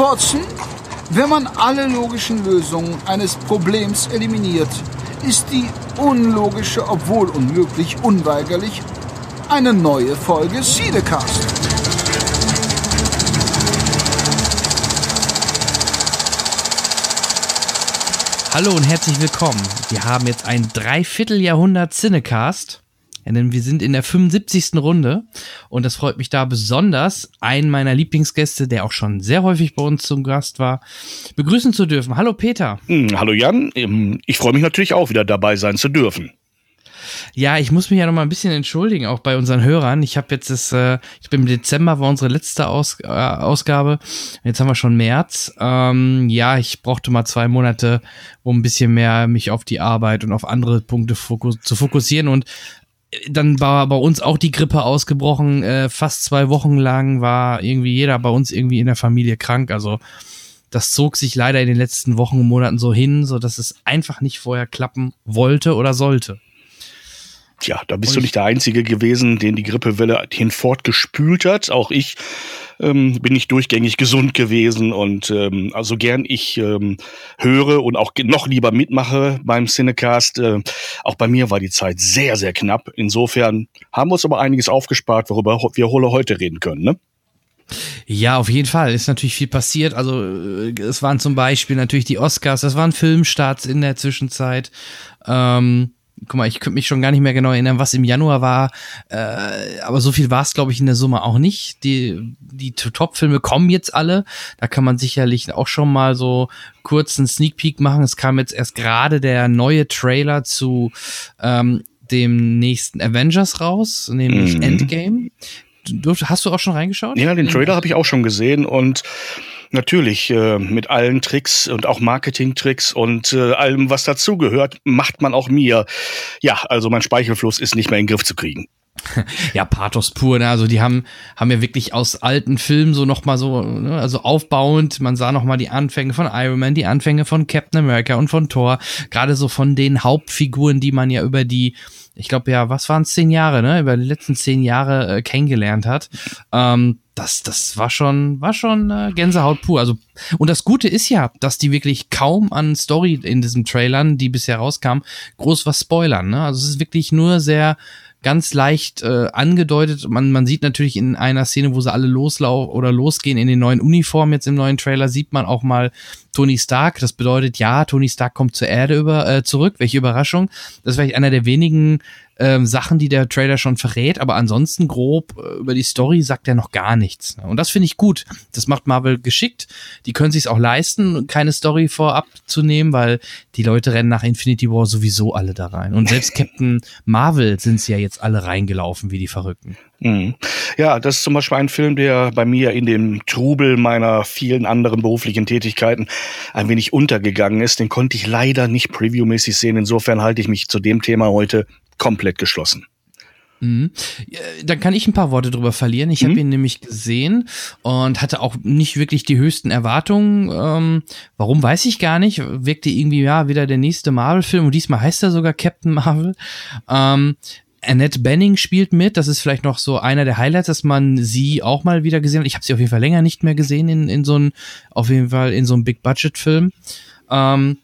Watson, wenn man alle logischen Lösungen eines Problems eliminiert, ist die unlogische, obwohl unmöglich, unweigerlich eine neue Folge Siedecast. Hallo und herzlich willkommen. Wir haben jetzt ein Dreivierteljahrhundert Cinecast. Denn wir sind in der 75. Runde und das freut mich da besonders, einen meiner Lieblingsgäste, der auch schon sehr häufig bei uns zum Gast war, begrüßen zu dürfen. Hallo Peter. Hm, hallo Jan, Ähm, ich freue mich natürlich auch wieder dabei sein zu dürfen. Ja, ich muss mich ja noch mal ein bisschen entschuldigen, auch bei unseren Hörern. Ich habe jetzt das, äh, ich bin im Dezember war unsere letzte Aus, äh, Ausgabe. Jetzt haben wir schon März. Ähm, ja, ich brauchte mal zwei Monate, um ein bisschen mehr mich auf die Arbeit und auf andere Punkte fokus zu fokussieren und dann war bei uns auch die Grippe ausgebrochen. Äh, fast zwei Wochen lang war irgendwie jeder bei uns irgendwie in der Familie krank. Also das zog sich leider in den letzten Wochen und Monaten so hin, so dass es einfach nicht vorher klappen wollte oder sollte. Tja, da bist und du nicht der Einzige gewesen, den die Grippewelle hinfortgespült hat. Auch ich ähm, bin nicht durchgängig gesund gewesen und ähm, also gern ich ähm, höre und auch noch lieber mitmache beim Cinecast. Äh, auch bei mir war die Zeit sehr, sehr knapp. Insofern haben wir uns aber einiges aufgespart, worüber wir heute reden können. Ne? Ja, auf jeden Fall. Ist natürlich viel passiert. Also, äh, es waren zum Beispiel natürlich die Oscars, das waren Filmstarts in der Zwischenzeit. Ähm, guck mal, ich könnte mich schon gar nicht mehr genau erinnern, was im Januar war, äh, aber so viel war es, glaube ich, in der Summe auch nicht. Die, die Top-Filme kommen jetzt alle. Da kann man sicherlich auch schon mal so kurz einen Sneak Peek machen. Es kam jetzt erst gerade der neue Trailer zu ähm, dem nächsten Avengers raus, nämlich mhm. Endgame. Du, hast du auch schon reingeschaut? Ja, den Trailer habe ich auch schon gesehen und natürlich äh, mit allen Tricks und auch Marketing-Tricks und äh, allem, was dazugehört, macht man auch mir. Ja, also mein Speichelfluss ist nicht mehr in den Griff zu kriegen. Ja, Pathos pur, ne? Also die haben, haben ja wirklich aus alten Filmen so nochmal so, ne? also aufbauend, man sah nochmal die Anfänge von Iron Man, die Anfänge von Captain America und von Thor, gerade so von den Hauptfiguren, die man ja über die, ich glaube ja, was waren es, zehn Jahre, ne? Über die letzten zehn Jahre äh, kennengelernt hat. Ähm, das, das war schon, war schon äh, Gänsehaut pur. Also, und das Gute ist ja, dass die wirklich kaum an Story in diesen Trailern, die bisher rauskamen, groß was spoilern. Ne? Also es ist wirklich nur sehr ganz leicht äh, angedeutet. Man, man sieht natürlich in einer Szene, wo sie alle loslaufen oder losgehen in den neuen Uniformen, jetzt im neuen Trailer, sieht man auch mal Tony Stark. Das bedeutet, ja, Tony Stark kommt zur Erde über, äh, zurück. Welche Überraschung. Das ist vielleicht einer der wenigen ähm, Sachen, die der Trailer schon verrät, aber ansonsten grob äh, über die Story sagt er noch gar nichts. Und das finde ich gut. Das macht Marvel geschickt. Die können sich auch leisten, keine Story vorab zu nehmen, weil die Leute rennen nach Infinity War sowieso alle da rein. Und selbst Captain Marvel sind sie ja jetzt alle reingelaufen wie die Verrückten. Mhm. Ja, das ist zum Beispiel ein Film, der bei mir in dem Trubel meiner vielen anderen beruflichen Tätigkeiten ein wenig untergegangen ist. Den konnte ich leider nicht previewmäßig sehen. Insofern halte ich mich zu dem Thema heute komplett geschlossen. Mhm. Dann kann ich ein paar Worte drüber verlieren. Ich mhm. habe ihn nämlich gesehen und hatte auch nicht wirklich die höchsten Erwartungen. Ähm, warum weiß ich gar nicht. Wirkte irgendwie ja wieder der nächste Marvel-Film und diesmal heißt er sogar Captain Marvel. Ähm, Annette Benning spielt mit. Das ist vielleicht noch so einer der Highlights, dass man sie auch mal wieder gesehen hat. Ich habe sie auf jeden Fall länger nicht mehr gesehen in, in so einem, auf jeden Fall in so einem Big Budget Film. Ähm,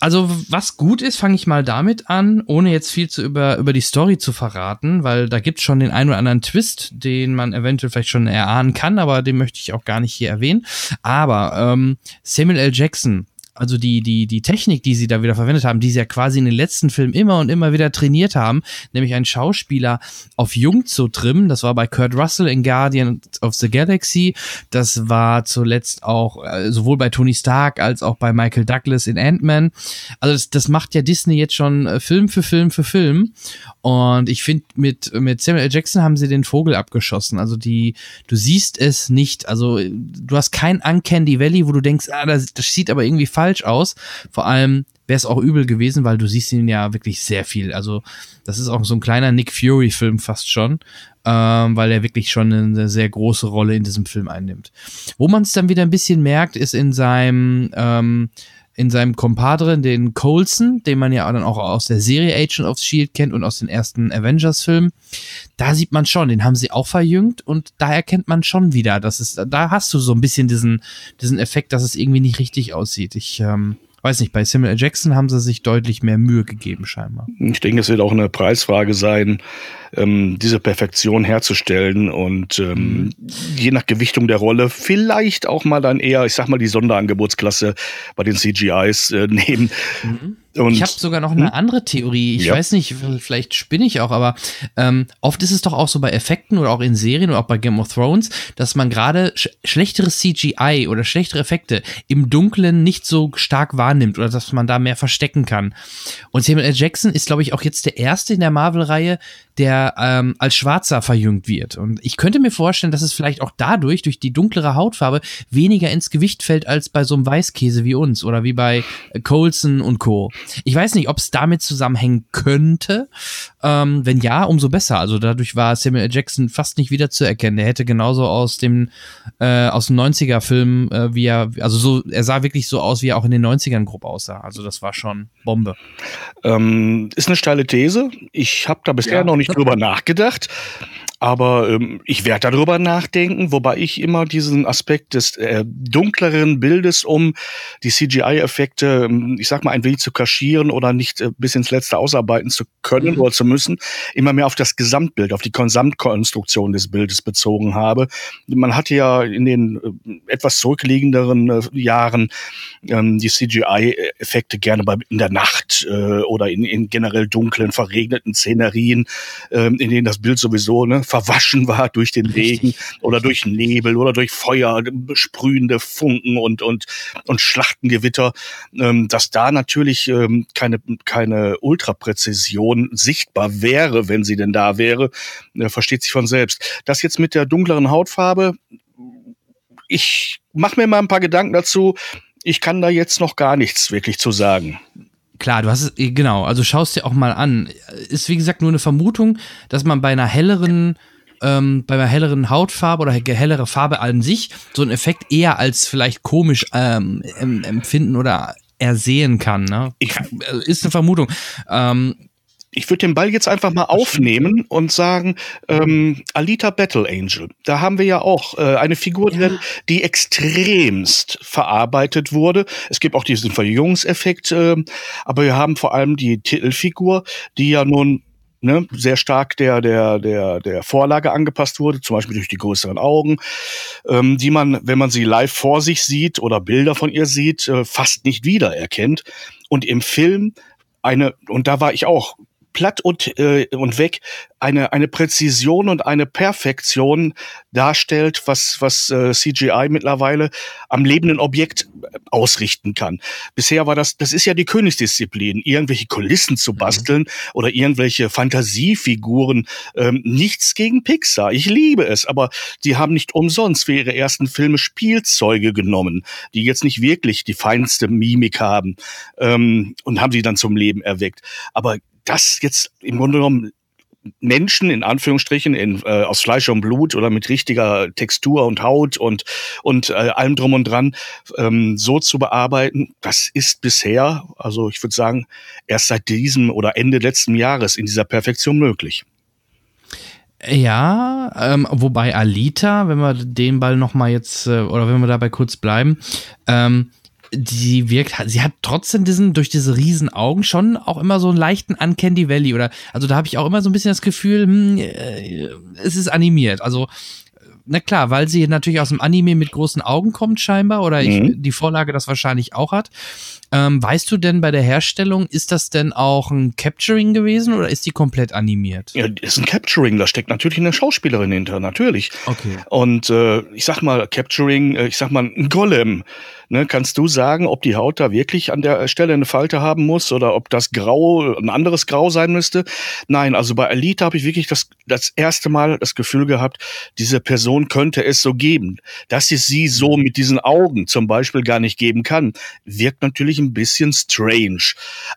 also was gut ist, fange ich mal damit an, ohne jetzt viel zu über, über die Story zu verraten, weil da gibt's schon den einen oder anderen Twist, den man eventuell vielleicht schon erahnen kann, aber den möchte ich auch gar nicht hier erwähnen. Aber ähm, Samuel L. Jackson also die, die, die Technik, die sie da wieder verwendet haben, die sie ja quasi in den letzten Filmen immer und immer wieder trainiert haben, nämlich einen Schauspieler auf jung zu trimmen. Das war bei Kurt Russell in Guardian of the Galaxy. Das war zuletzt auch äh, sowohl bei Tony Stark als auch bei Michael Douglas in Ant-Man. Also das, das macht ja Disney jetzt schon äh, Film für Film für Film. Und ich finde, mit, mit Samuel L. Jackson haben sie den Vogel abgeschossen. Also die, du siehst es nicht. Also du hast kein Uncanny Valley, wo du denkst, ah, das, das sieht aber irgendwie falsch aus. Vor allem wäre es auch übel gewesen, weil du siehst ihn ja wirklich sehr viel. Also das ist auch so ein kleiner Nick Fury-Film fast schon, ähm, weil er wirklich schon eine sehr große Rolle in diesem Film einnimmt. Wo man es dann wieder ein bisschen merkt, ist in seinem ähm, in seinem Compadre, den Coulson, den man ja dann auch aus der Serie Agent of Shield kennt und aus den ersten Avengers-Filmen. Da sieht man schon, den haben sie auch verjüngt und da erkennt man schon wieder, dass es, da hast du so ein bisschen diesen, diesen Effekt, dass es irgendwie nicht richtig aussieht. Ich, ähm, weiß nicht, bei Samuel L. Jackson haben sie sich deutlich mehr Mühe gegeben, scheinbar. Ich denke, es wird auch eine Preisfrage sein, ähm, diese Perfektion herzustellen und ähm, mhm. je nach Gewichtung der Rolle vielleicht auch mal dann eher, ich sag mal, die Sonderangebotsklasse bei den CGIs äh, nehmen. Mhm. Und, ich habe sogar noch eine hm? andere Theorie. Ich ja. weiß nicht, vielleicht spinne ich auch, aber ähm, oft ist es doch auch so bei Effekten oder auch in Serien oder auch bei Game of Thrones, dass man gerade sch schlechtere CGI oder schlechtere Effekte im Dunkeln nicht so stark wahrnimmt oder dass man da mehr verstecken kann. Und Samuel L. Jackson ist, glaube ich, auch jetzt der erste in der Marvel-Reihe, der ähm, als Schwarzer verjüngt wird. Und ich könnte mir vorstellen, dass es vielleicht auch dadurch, durch die dunklere Hautfarbe, weniger ins Gewicht fällt als bei so einem Weißkäse wie uns oder wie bei äh, Colson und Co. Ich weiß nicht, ob es damit zusammenhängen könnte. Ähm, wenn ja, umso besser. Also dadurch war Samuel L. Jackson fast nicht wiederzuerkennen. Der hätte genauso aus dem äh, aus dem 90er-Film, äh, wie er, also so, er sah wirklich so aus, wie er auch in den 90ern grob aussah. Also das war schon Bombe. Ähm, ist eine steile These. Ich habe da bisher ja. noch nicht drüber nachgedacht. Aber ähm, ich werde darüber nachdenken, wobei ich immer diesen Aspekt des äh, dunkleren Bildes, um die CGI-Effekte, ähm, ich sag mal, ein wenig zu kaschieren oder nicht äh, bis ins Letzte ausarbeiten zu können mhm. oder zu müssen, immer mehr auf das Gesamtbild, auf die Gesamtkonstruktion des Bildes bezogen habe. Man hatte ja in den äh, etwas zurückliegenderen äh, Jahren ähm, die CGI-Effekte gerne bei, in der Nacht äh, oder in, in generell dunklen, verregneten Szenerien, äh, in denen das Bild sowieso ne, verwaschen war durch den Regen oder durch Nebel oder durch Feuer, sprühende Funken und, und, und Schlachtengewitter, ähm, dass da natürlich ähm, keine, keine Ultrapräzision sichtbar wäre, wenn sie denn da wäre, äh, versteht sich von selbst. Das jetzt mit der dunkleren Hautfarbe, ich mache mir mal ein paar Gedanken dazu. Ich kann da jetzt noch gar nichts wirklich zu sagen. Klar, du hast es, äh, genau, also schaust dir auch mal an. Ist wie gesagt nur eine Vermutung, dass man bei einer helleren, ähm, bei einer helleren Hautfarbe oder hellere Farbe an sich so einen Effekt eher als vielleicht komisch ähm, empfinden oder ersehen kann. Ne? Ich, ist eine Vermutung. Ähm, ich würde den Ball jetzt einfach mal aufnehmen und sagen, ähm, Alita Battle Angel. Da haben wir ja auch äh, eine Figur drin, die extremst verarbeitet wurde. Es gibt auch diesen Verjüngungseffekt, äh, aber wir haben vor allem die Titelfigur, die ja nun ne, sehr stark der, der, der, der Vorlage angepasst wurde, zum Beispiel durch die größeren Augen, ähm, die man, wenn man sie live vor sich sieht oder Bilder von ihr sieht, äh, fast nicht wiedererkennt. Und im Film eine, und da war ich auch platt und, äh, und weg eine, eine Präzision und eine Perfektion darstellt, was, was äh, CGI mittlerweile am lebenden Objekt äh, ausrichten kann. Bisher war das, das ist ja die Königsdisziplin, irgendwelche Kulissen zu mhm. basteln mhm. oder irgendwelche Fantasiefiguren. Ähm, nichts gegen Pixar. Ich liebe es, aber die haben nicht umsonst für ihre ersten Filme Spielzeuge genommen, die jetzt nicht wirklich die feinste Mimik haben ähm, und haben sie dann zum Leben erweckt. Aber das jetzt im Grunde genommen Menschen in Anführungsstrichen in, äh, aus Fleisch und Blut oder mit richtiger Textur und Haut und und äh, allem drum und dran ähm, so zu bearbeiten, das ist bisher, also ich würde sagen, erst seit diesem oder Ende letzten Jahres in dieser Perfektion möglich. Ja, ähm, wobei Alita, wenn wir den Ball noch mal jetzt äh, oder wenn wir dabei kurz bleiben, ähm, die wirkt, sie hat trotzdem diesen, durch diese riesen Augen schon auch immer so einen leichten Uncanny Valley oder, also da habe ich auch immer so ein bisschen das Gefühl, hm, äh, es ist animiert. Also, na klar, weil sie natürlich aus dem Anime mit großen Augen kommt scheinbar oder ich, mhm. die Vorlage das wahrscheinlich auch hat. Ähm, weißt du denn bei der Herstellung, ist das denn auch ein Capturing gewesen oder ist die komplett animiert? Ja, ist ein Capturing, da steckt natürlich eine Schauspielerin hinter, natürlich. Okay. Und äh, ich sag mal, Capturing, äh, ich sag mal, ein Golem Ne, kannst du sagen, ob die Haut da wirklich an der Stelle eine Falte haben muss oder ob das Grau ein anderes Grau sein müsste? Nein, also bei Elite habe ich wirklich das, das erste Mal das Gefühl gehabt, diese Person könnte es so geben. Dass es sie so mit diesen Augen zum Beispiel gar nicht geben kann, wirkt natürlich ein bisschen strange.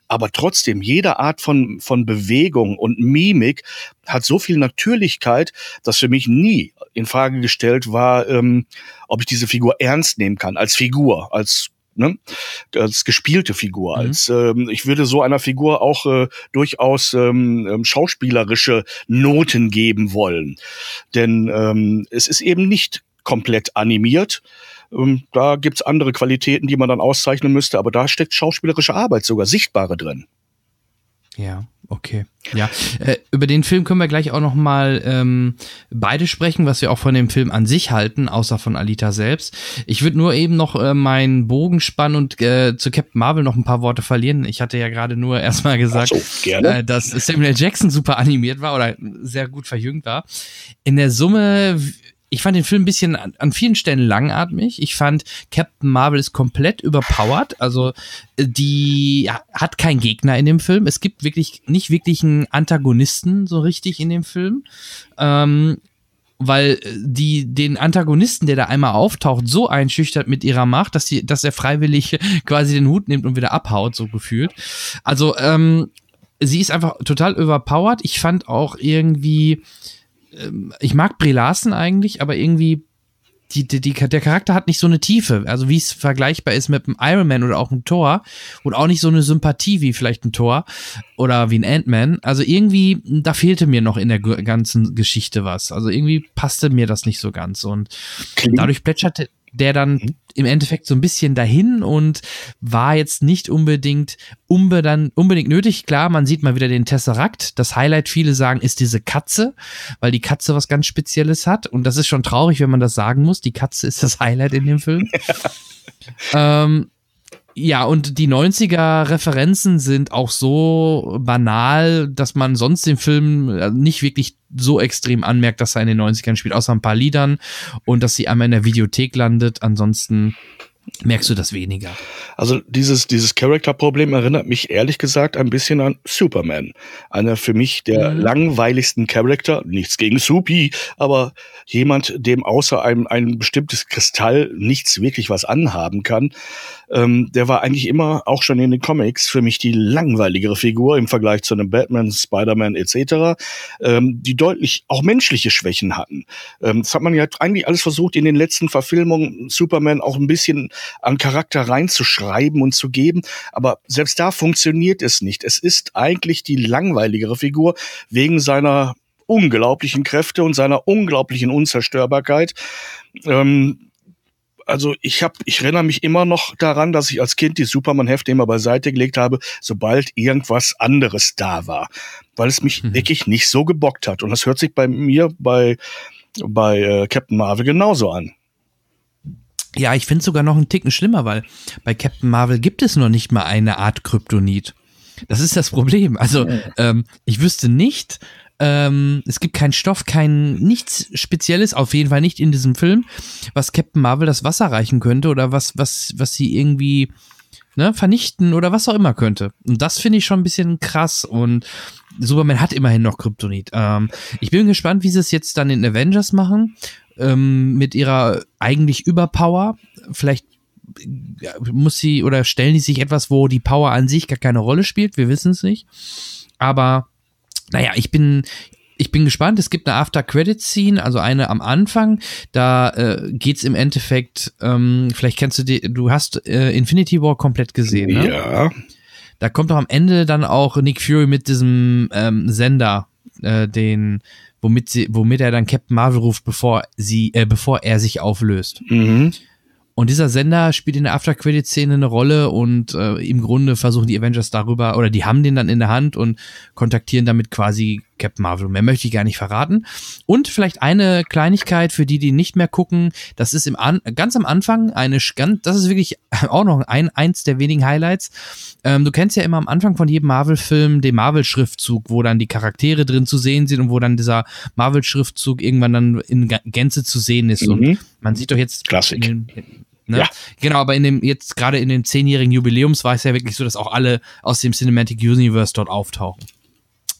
Aber trotzdem, jede Art von, von Bewegung und Mimik hat so viel Natürlichkeit, dass für mich nie in Frage gestellt war, ähm, ob ich diese Figur ernst nehmen kann, als Figur, als ne? als gespielte Figur. Mhm. Als ähm, ich würde so einer Figur auch äh, durchaus ähm, ähm, schauspielerische Noten geben wollen, denn ähm, es ist eben nicht komplett animiert. Ähm, da gibt's andere Qualitäten, die man dann auszeichnen müsste, aber da steckt schauspielerische Arbeit sogar sichtbare drin. Ja, okay. Ja, äh, über den Film können wir gleich auch noch mal ähm, beide sprechen, was wir auch von dem Film an sich halten, außer von Alita selbst. Ich würde nur eben noch äh, meinen Bogen spannen und äh, zu Captain Marvel noch ein paar Worte verlieren. Ich hatte ja gerade nur erstmal gesagt, so, äh, dass Samuel Jackson super animiert war oder sehr gut verjüngt war. In der Summe ich fand den Film ein bisschen an, vielen Stellen langatmig. Ich fand Captain Marvel ist komplett überpowered. Also äh, die hat keinen Gegner in dem Film. Es gibt wirklich nicht wirklich einen Antagonisten so richtig in dem Film. Ähm, weil äh, die den Antagonisten, der da einmal auftaucht, so einschüchtert mit ihrer Macht, dass sie, dass er freiwillig quasi den Hut nimmt und wieder abhaut, so gefühlt. Also ähm, sie ist einfach total überpowered. Ich fand auch irgendwie ich mag Brie Larson eigentlich, aber irgendwie die, die, die, der Charakter hat nicht so eine Tiefe, also wie es vergleichbar ist mit einem Iron Man oder auch einem Thor und auch nicht so eine Sympathie wie vielleicht ein Thor oder wie ein Ant-Man. Also irgendwie, da fehlte mir noch in der ganzen Geschichte was. Also irgendwie passte mir das nicht so ganz und dadurch plätscherte der dann mhm. im Endeffekt so ein bisschen dahin und war jetzt nicht unbedingt unbedingt, unbedingt nötig. Klar, man sieht mal wieder den Tesseract. Das Highlight, viele sagen, ist diese Katze, weil die Katze was ganz Spezielles hat. Und das ist schon traurig, wenn man das sagen muss. Die Katze ist das Highlight in dem Film. ähm, ja, und die 90er-Referenzen sind auch so banal, dass man sonst den Film äh, nicht wirklich so extrem anmerkt, dass er in den 90ern spielt, außer ein paar Liedern und dass sie einmal in der Videothek landet. Ansonsten merkst du das weniger. Also dieses, dieses Charakterproblem erinnert mich ehrlich gesagt ein bisschen an Superman. Einer für mich der mhm. langweiligsten Charakter, nichts gegen Supi, aber jemand, dem außer einem ein bestimmtes Kristall nichts wirklich was anhaben kann. Ähm, der war eigentlich immer, auch schon in den Comics, für mich die langweiligere Figur im Vergleich zu einem Batman, Spider-Man etc., ähm, die deutlich auch menschliche Schwächen hatten. Ähm, das hat man ja eigentlich alles versucht, in den letzten Verfilmungen Superman auch ein bisschen an Charakter reinzuschreiben und zu geben. Aber selbst da funktioniert es nicht. Es ist eigentlich die langweiligere Figur wegen seiner unglaublichen Kräfte und seiner unglaublichen Unzerstörbarkeit. Ähm, also ich habe, ich erinnere mich immer noch daran, dass ich als Kind die Superman-Hefte immer beiseite gelegt habe, sobald irgendwas anderes da war, weil es mich mhm. wirklich nicht so gebockt hat. Und das hört sich bei mir bei bei äh, Captain Marvel genauso an. Ja, ich finde sogar noch einen Ticken schlimmer, weil bei Captain Marvel gibt es noch nicht mal eine Art Kryptonit. Das ist das Problem. Also, ähm, ich wüsste nicht, ähm, es gibt keinen Stoff, kein nichts Spezielles, auf jeden Fall nicht in diesem Film, was Captain Marvel das Wasser reichen könnte oder was, was, was sie irgendwie ne, vernichten oder was auch immer könnte. Und das finde ich schon ein bisschen krass und Superman hat immerhin noch Kryptonit. Ähm, ich bin gespannt, wie sie es jetzt dann in Avengers machen ähm, mit ihrer eigentlich Überpower. Vielleicht muss sie oder stellen die sich etwas, wo die Power an sich gar keine Rolle spielt. Wir wissen es nicht. Aber naja, ich bin, ich bin gespannt. Es gibt eine After-Credit-Scene, also eine am Anfang. Da äh, geht's im Endeffekt, ähm, vielleicht kennst du die, du hast äh, Infinity War komplett gesehen, ne? Ja. Da kommt doch am Ende dann auch Nick Fury mit diesem ähm, Sender, äh, den womit sie, womit er dann Captain Marvel ruft, bevor sie, äh, bevor er sich auflöst. Mhm. Und dieser Sender spielt in der After-Credit-Szene eine Rolle und äh, im Grunde versuchen die Avengers darüber, oder die haben den dann in der Hand und kontaktieren damit quasi Captain Marvel. Mehr möchte ich gar nicht verraten. Und vielleicht eine Kleinigkeit für die, die nicht mehr gucken. Das ist im An ganz am Anfang eine, ganz, das ist wirklich auch noch ein, eins der wenigen Highlights. Ähm, du kennst ja immer am Anfang von jedem Marvel-Film den Marvel-Schriftzug, wo dann die Charaktere drin zu sehen sind und wo dann dieser Marvel-Schriftzug irgendwann dann in Gänze zu sehen ist. Mhm. Und man sieht doch jetzt Klassik. In, Ne? Ja. Genau, aber in dem, jetzt gerade in dem zehnjährigen Jubiläums war es ja wirklich so, dass auch alle aus dem Cinematic Universe dort auftauchen.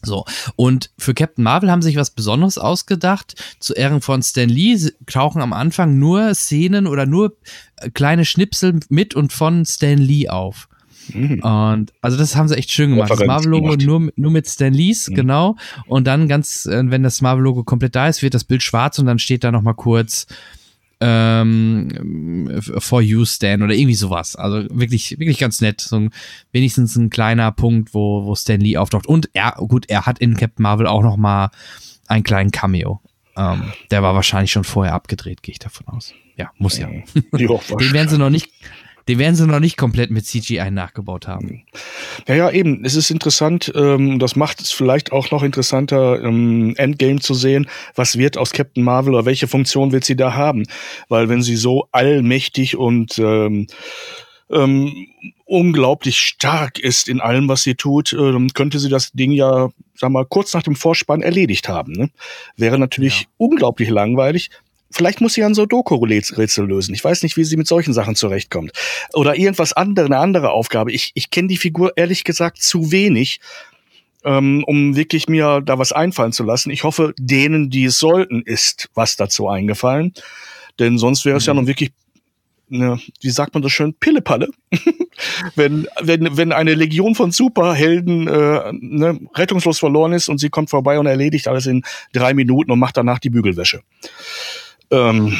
So, und für Captain Marvel haben sie sich was Besonderes ausgedacht. Zu Ehren von Stan Lee tauchen am Anfang nur Szenen oder nur äh, kleine Schnipsel mit und von Stan Lee auf. Mhm. Und also das haben sie echt schön gemacht. Das Marvel-Logo nur, nur mit Stan Lees, mhm. genau. Und dann ganz, äh, wenn das Marvel-Logo komplett da ist, wird das Bild schwarz und dann steht da nochmal kurz ähm, For You Stan oder irgendwie sowas. Also wirklich, wirklich ganz nett. So ein, wenigstens ein kleiner Punkt, wo, wo Stan Lee auftaucht. Und er, gut, er hat in Captain Marvel auch noch mal einen kleinen Cameo. Ähm, der war wahrscheinlich schon vorher abgedreht, gehe ich davon aus. Ja, muss ja. Jo, Den werden sie noch nicht, den werden sie noch nicht komplett mit CGI nachgebaut haben. Ja, ja, eben. Es ist interessant. Ähm, das macht es vielleicht auch noch interessanter, ähm, Endgame zu sehen. Was wird aus Captain Marvel oder welche Funktion wird sie da haben? Weil wenn sie so allmächtig und ähm, ähm, unglaublich stark ist in allem, was sie tut, äh, könnte sie das Ding ja, sag mal, kurz nach dem Vorspann erledigt haben. Ne? Wäre natürlich ja. unglaublich langweilig. Vielleicht muss sie an so Doku-Rätsel lösen. Ich weiß nicht, wie sie mit solchen Sachen zurechtkommt. Oder irgendwas andere, eine andere Aufgabe. Ich, ich kenne die Figur ehrlich gesagt zu wenig, ähm, um wirklich mir da was einfallen zu lassen. Ich hoffe, denen, die es sollten, ist was dazu eingefallen. Denn sonst wäre es mhm. ja nun wirklich ne, wie sagt man das schön, Pillepalle. wenn, wenn, wenn eine Legion von Superhelden äh, ne, rettungslos verloren ist und sie kommt vorbei und erledigt alles in drei Minuten und macht danach die Bügelwäsche. Ähm,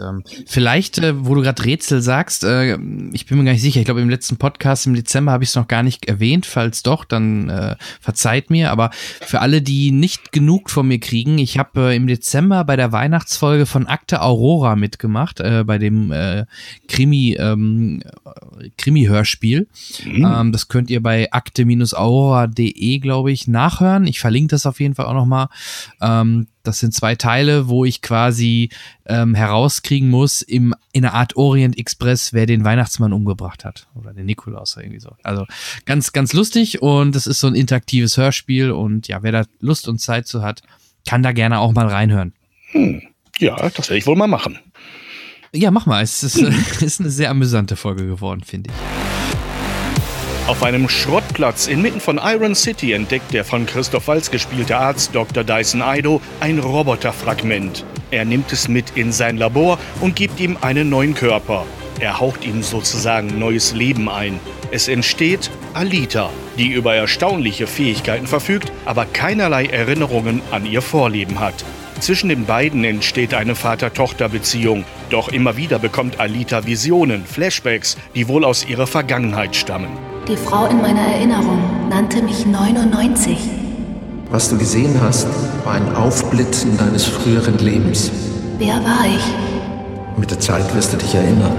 ähm, vielleicht, äh, wo du gerade Rätsel sagst, äh, ich bin mir gar nicht sicher. Ich glaube, im letzten Podcast im Dezember habe ich es noch gar nicht erwähnt. Falls doch, dann äh, verzeiht mir. Aber für alle, die nicht genug von mir kriegen, ich habe äh, im Dezember bei der Weihnachtsfolge von Akte Aurora mitgemacht, äh, bei dem äh, Krimi, ähm, Krimi-Hörspiel. Mhm. Ähm, das könnt ihr bei akte-aurora.de, glaube ich, nachhören. Ich verlinke das auf jeden Fall auch nochmal. Ähm, das sind zwei Teile, wo ich quasi ähm, herauskriegen muss, im, in einer Art Orient Express, wer den Weihnachtsmann umgebracht hat. Oder den Nikolaus oder irgendwie so. Also ganz, ganz lustig und es ist so ein interaktives Hörspiel und ja, wer da Lust und Zeit zu hat, kann da gerne auch mal reinhören. Hm. Ja, das werde ich wohl mal machen. Ja, mach mal. Es ist, hm. ist eine sehr amüsante Folge geworden, finde ich. Auf einem Schrottplatz inmitten von Iron City entdeckt der von Christoph Walz gespielte Arzt Dr. Dyson Ido ein Roboterfragment. Er nimmt es mit in sein Labor und gibt ihm einen neuen Körper. Er haucht ihm sozusagen neues Leben ein. Es entsteht Alita, die über erstaunliche Fähigkeiten verfügt, aber keinerlei Erinnerungen an ihr Vorleben hat. Zwischen den beiden entsteht eine Vater-Tochter-Beziehung. Doch immer wieder bekommt Alita Visionen, Flashbacks, die wohl aus ihrer Vergangenheit stammen. Die Frau in meiner Erinnerung nannte mich 99. Was du gesehen hast, war ein Aufblitzen deines früheren Lebens. Wer war ich? Mit der Zeit wirst du dich erinnern.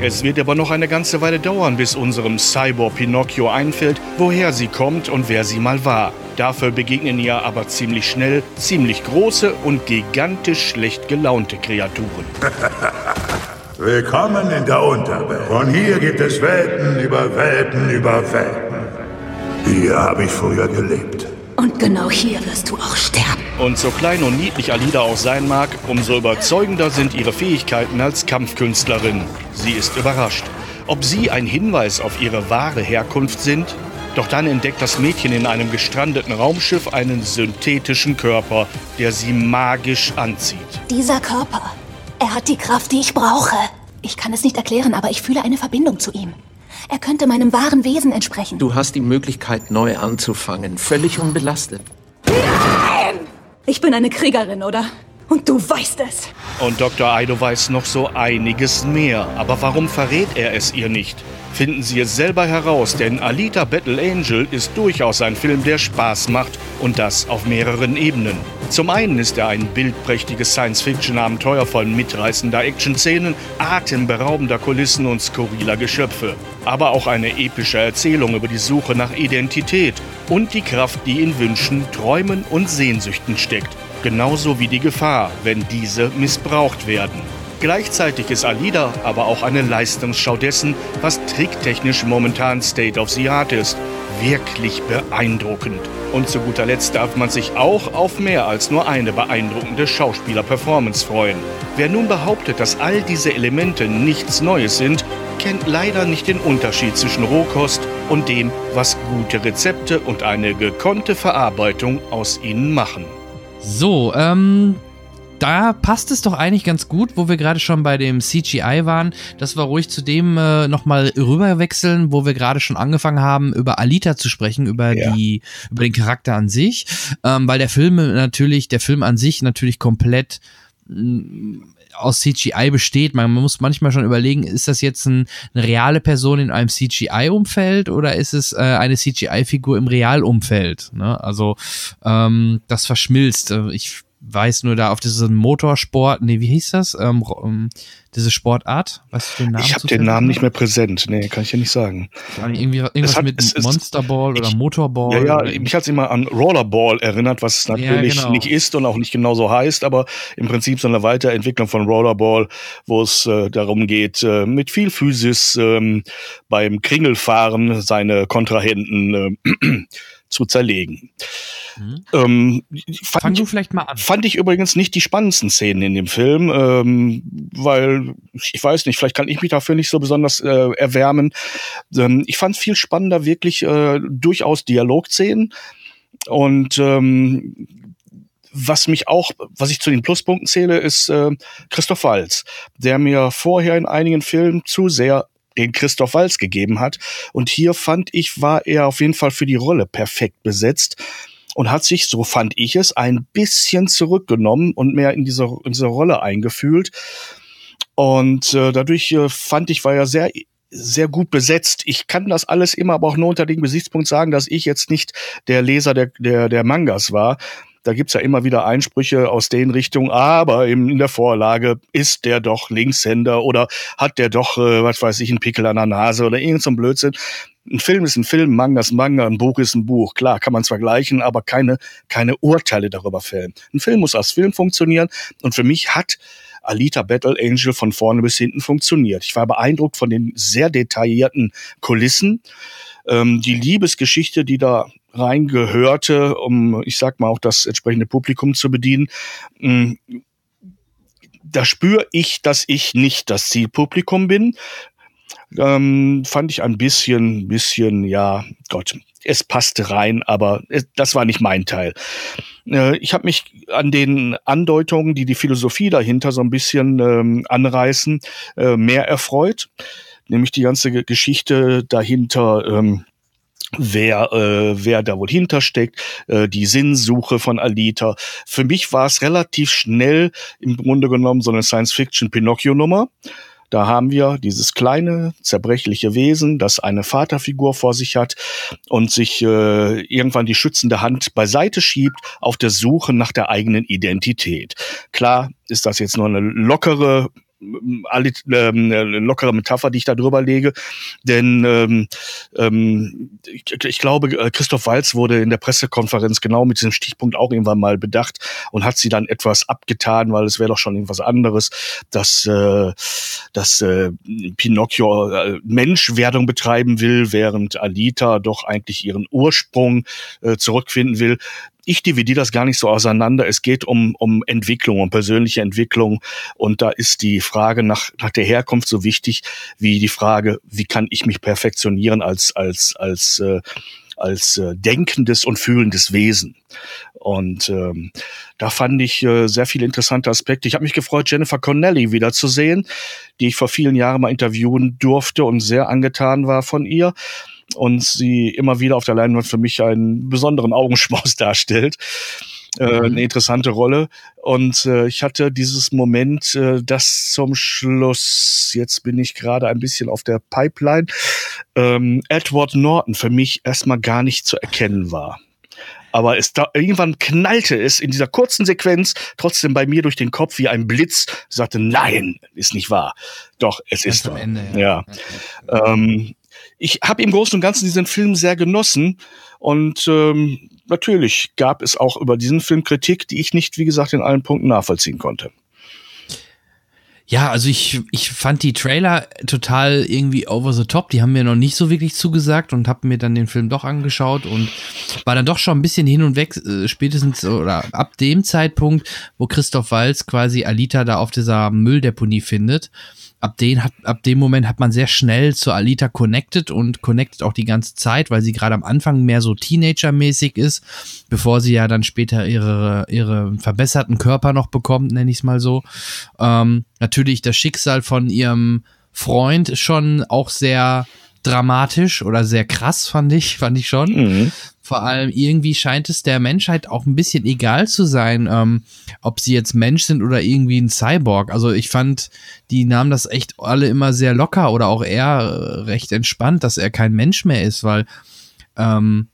Es wird aber noch eine ganze Weile dauern, bis unserem Cyborg Pinocchio einfällt, woher sie kommt und wer sie mal war. Dafür begegnen ihr aber ziemlich schnell ziemlich große und gigantisch schlecht gelaunte Kreaturen. Willkommen in der Unterwelt. Von hier gibt es Welten über Welten über Welten. Hier habe ich früher gelebt. Und genau hier wirst du auch sterben. Und so klein und niedlich Alida auch sein mag, umso überzeugender sind ihre Fähigkeiten als Kampfkünstlerin. Sie ist überrascht. Ob sie ein Hinweis auf ihre wahre Herkunft sind? Doch dann entdeckt das Mädchen in einem gestrandeten Raumschiff einen synthetischen Körper, der sie magisch anzieht. Dieser Körper er hat die Kraft, die ich brauche. Ich kann es nicht erklären, aber ich fühle eine Verbindung zu ihm. Er könnte meinem wahren Wesen entsprechen. Du hast die Möglichkeit, neu anzufangen, völlig unbelastet. Nein! Ich bin eine Kriegerin, oder? Und du weißt es. Und Dr. Aido weiß noch so einiges mehr. Aber warum verrät er es ihr nicht? Finden Sie es selber heraus, denn Alita Battle Angel ist durchaus ein Film, der Spaß macht und das auf mehreren Ebenen. Zum einen ist er ein bildprächtiges Science-Fiction-Abenteuer voll mitreißender Action-Szenen, atemberaubender Kulissen und skurriler Geschöpfe. Aber auch eine epische Erzählung über die Suche nach Identität und die Kraft, die in Wünschen, Träumen und Sehnsüchten steckt. Genauso wie die Gefahr, wenn diese missbraucht werden. Gleichzeitig ist Alida aber auch eine Leistungsschau dessen, was tricktechnisch momentan State of the Art ist. Wirklich beeindruckend. Und zu guter Letzt darf man sich auch auf mehr als nur eine beeindruckende Schauspieler-Performance freuen. Wer nun behauptet, dass all diese Elemente nichts Neues sind, kennt leider nicht den Unterschied zwischen Rohkost und dem, was gute Rezepte und eine gekonnte Verarbeitung aus ihnen machen. So, ähm, da passt es doch eigentlich ganz gut, wo wir gerade schon bei dem CGI waren, dass wir ruhig zu dem äh, nochmal rüberwechseln, wo wir gerade schon angefangen haben, über Alita zu sprechen, über ja. die, über den Charakter an sich, ähm, weil der Film natürlich, der Film an sich natürlich komplett mm, aus CGI besteht. Man muss manchmal schon überlegen, ist das jetzt ein, eine reale Person in einem CGI-Umfeld oder ist es äh, eine CGI-Figur im Realumfeld? Ne? Also ähm, das verschmilzt. Äh, ich weiß nur da auf diesen Motorsport, nee, wie hieß das? Ähm, ähm, diese Sportart? Weißt du den Namen? Ich habe den Namen nicht mehr präsent. Nee, kann ich ja nicht sagen. Irgendwie, irgendwas hat, mit Monsterball oder Motorball? Ja, ja, mich hat es immer an Rollerball erinnert, was es natürlich ja, genau. nicht ist und auch nicht genauso heißt, aber im Prinzip so eine Weiterentwicklung von Rollerball, wo es äh, darum geht, äh, mit viel Physis äh, beim Kringelfahren seine Kontrahenten äh, zu zerlegen. Mhm. Ähm, Fang du vielleicht mal an. Fand ich übrigens nicht die spannendsten Szenen in dem Film, ähm, weil ich weiß nicht, vielleicht kann ich mich dafür nicht so besonders äh, erwärmen. Ähm, ich fand viel spannender wirklich äh, durchaus Dialogszenen und ähm, was mich auch, was ich zu den Pluspunkten zähle, ist äh, Christoph Walz, der mir vorher in einigen Filmen zu sehr den Christoph Walz gegeben hat. Und hier fand ich, war er auf jeden Fall für die Rolle perfekt besetzt und hat sich, so fand ich es, ein bisschen zurückgenommen und mehr in diese, in diese Rolle eingefühlt. Und äh, dadurch äh, fand ich, war er sehr sehr gut besetzt. Ich kann das alles immer aber auch nur unter dem Gesichtspunkt sagen, dass ich jetzt nicht der Leser der, der, der Mangas war. Da gibt's ja immer wieder Einsprüche aus den Richtungen, aber in der Vorlage ist der doch Linkshänder oder hat der doch, äh, was weiß ich, einen Pickel an der Nase oder irgend so ein Blödsinn. Ein Film ist ein Film, Manga ist ein Manga, ein Buch ist ein Buch. Klar, kann man vergleichen, aber keine, keine Urteile darüber fällen. Ein Film muss als Film funktionieren und für mich hat Alita Battle Angel von vorne bis hinten funktioniert. Ich war beeindruckt von den sehr detaillierten Kulissen. Ähm, die Liebesgeschichte, die da reingehörte, um, ich sag mal, auch das entsprechende Publikum zu bedienen. Mm, da spüre ich, dass ich nicht das Zielpublikum bin. Ähm, fand ich ein bisschen, bisschen, ja, Gott, es passte rein, aber das war nicht mein Teil. Äh, ich habe mich an den Andeutungen, die die Philosophie dahinter so ein bisschen ähm, anreißen, äh, mehr erfreut. Nämlich die ganze Geschichte dahinter, ähm, wer, äh, wer da wohl hintersteckt, äh, die Sinnsuche von Alita. Für mich war es relativ schnell im Grunde genommen so eine Science-Fiction-Pinocchio-Nummer. Da haben wir dieses kleine, zerbrechliche Wesen, das eine Vaterfigur vor sich hat und sich äh, irgendwann die schützende Hand beiseite schiebt auf der Suche nach der eigenen Identität. Klar ist das jetzt nur eine lockere eine lockere Metapher, die ich da drüber lege. Denn ähm, ähm, ich, ich glaube, äh, Christoph Walz wurde in der Pressekonferenz genau mit diesem Stichpunkt auch irgendwann mal bedacht und hat sie dann etwas abgetan, weil es wäre doch schon irgendwas anderes, dass, äh, dass äh, Pinocchio äh, Menschwerdung betreiben will, während Alita doch eigentlich ihren Ursprung äh, zurückfinden will ich dividiere das gar nicht so auseinander. Es geht um, um Entwicklung, um persönliche Entwicklung. Und da ist die Frage nach, nach der Herkunft so wichtig wie die Frage, wie kann ich mich perfektionieren als, als, als, äh, als äh, denkendes und fühlendes Wesen. Und ähm, da fand ich äh, sehr viele interessante Aspekte. Ich habe mich gefreut, Jennifer Connelly wiederzusehen, die ich vor vielen Jahren mal interviewen durfte und sehr angetan war von ihr und sie immer wieder auf der Leinwand für mich einen besonderen Augenschmaus darstellt. Äh, mhm. eine interessante Rolle. Und äh, ich hatte dieses Moment, äh, das zum Schluss, jetzt bin ich gerade ein bisschen auf der Pipeline, ähm, Edward Norton für mich erstmal gar nicht zu erkennen war. Aber es da, irgendwann knallte es in dieser kurzen Sequenz trotzdem bei mir durch den Kopf wie ein Blitz, sagte, nein, ist nicht wahr. Doch, es Ganz ist wahr. Ende, ja. ja. Ähm, ich habe im Großen und Ganzen diesen Film sehr genossen und ähm, natürlich gab es auch über diesen Film Kritik, die ich nicht, wie gesagt, in allen Punkten nachvollziehen konnte. Ja, also ich, ich fand die Trailer total irgendwie over the top. Die haben mir noch nicht so wirklich zugesagt und habe mir dann den Film doch angeschaut und war dann doch schon ein bisschen hin und weg, äh, spätestens oder ab dem Zeitpunkt, wo Christoph Walz quasi Alita da auf dieser Mülldeponie findet ab, den hat, ab dem Moment hat man sehr schnell zu Alita connected und connected auch die ganze Zeit, weil sie gerade am Anfang mehr so Teenager-mäßig ist, bevor sie ja dann später ihre, ihre verbesserten Körper noch bekommt, nenne ich es mal so. Ähm, natürlich das Schicksal von ihrem Freund schon auch sehr dramatisch oder sehr krass, fand ich, fand ich schon. Mhm. Vor allem irgendwie scheint es der Menschheit auch ein bisschen egal zu sein, ähm, ob sie jetzt Mensch sind oder irgendwie ein Cyborg. Also ich fand, die nahmen das echt alle immer sehr locker oder auch er recht entspannt, dass er kein Mensch mehr ist, weil ähm,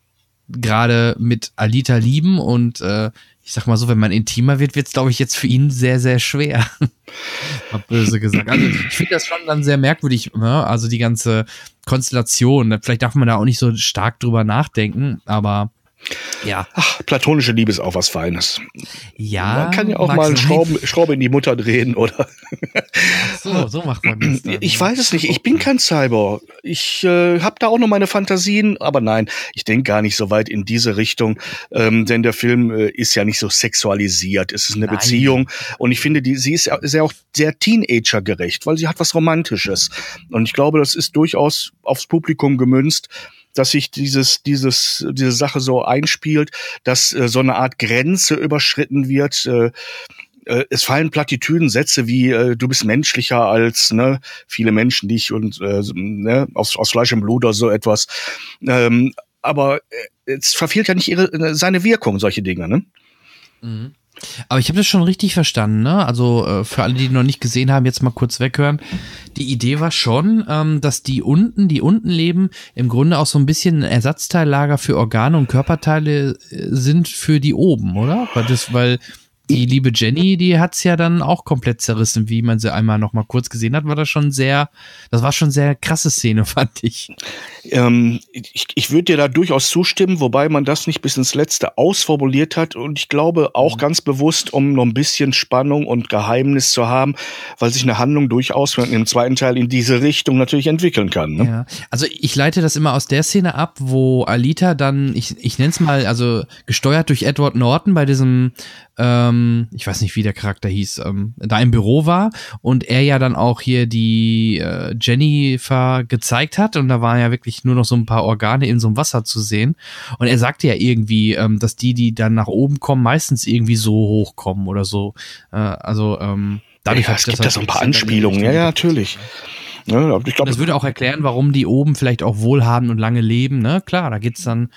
gerade mit Alita lieben und äh, ich sag mal so, wenn man intimer wird, wird es, glaube ich, jetzt für ihn sehr, sehr schwer. Mal böse gesagt. Also ich finde das schon dann sehr merkwürdig, ne? also die ganze Konstellation. Vielleicht darf man da auch nicht so stark drüber nachdenken, aber ja. Ach, platonische Liebe ist auch was Feines. Ja. Man kann ja auch mal eine Schraube, Schraube in die Mutter drehen, oder? So, so macht man das. Dann. Ich weiß es nicht. Ich bin kein Cyborg. Ich äh, habe da auch noch meine Fantasien, aber nein, ich denke gar nicht so weit in diese Richtung, ähm, denn der Film äh, ist ja nicht so sexualisiert. Es ist eine Nein. Beziehung und ich finde, die, sie ist ja, ist ja auch sehr Teenager-gerecht, weil sie hat was Romantisches. Und ich glaube, das ist durchaus aufs Publikum gemünzt dass sich dieses, dieses, diese Sache so einspielt, dass äh, so eine Art Grenze überschritten wird. Äh, äh, es fallen Plattitüden, Sätze wie äh, du bist menschlicher als ne, viele Menschen, die ich und äh, ne, aus, aus Fleisch und Blut oder so etwas. Ähm, aber äh, es verfehlt ja nicht ihre, seine Wirkung, solche Dinge, ne? Mhm. Aber ich habe das schon richtig verstanden, ne? Also äh, für alle, die noch nicht gesehen haben, jetzt mal kurz weghören. Die Idee war schon, ähm, dass die unten, die unten leben, im Grunde auch so ein bisschen ein Ersatzteillager für Organe und Körperteile äh, sind für die oben, oder? Weil das, weil die liebe Jenny, die hat's ja dann auch komplett zerrissen, wie man sie einmal noch mal kurz gesehen hat, war das schon sehr, das war schon sehr krasse Szene, fand ich. Ähm, ich ich würde dir da durchaus zustimmen, wobei man das nicht bis ins Letzte ausformuliert hat und ich glaube auch ganz bewusst, um noch ein bisschen Spannung und Geheimnis zu haben, weil sich eine Handlung durchaus im zweiten Teil in diese Richtung natürlich entwickeln kann. Ne? Ja, also ich leite das immer aus der Szene ab, wo Alita dann, ich, ich nenne es mal, also gesteuert durch Edward Norton bei diesem, ähm, ich weiß nicht, wie der Charakter hieß, ähm, da im Büro war und er ja dann auch hier die äh, Jennifer gezeigt hat und da waren ja wirklich nur noch so ein paar Organe in so einem Wasser zu sehen und er sagte ja irgendwie, ähm, dass die, die dann nach oben kommen, meistens irgendwie so hochkommen oder so, äh, also ähm, dadurch Ja, hat es gibt da halt so ein paar Anspielungen, ja, ja, natürlich. Ja, ich Und glaube, das würde auch erklären, warum die oben vielleicht auch wohlhabend und lange leben, ne? Klar, da geht's dann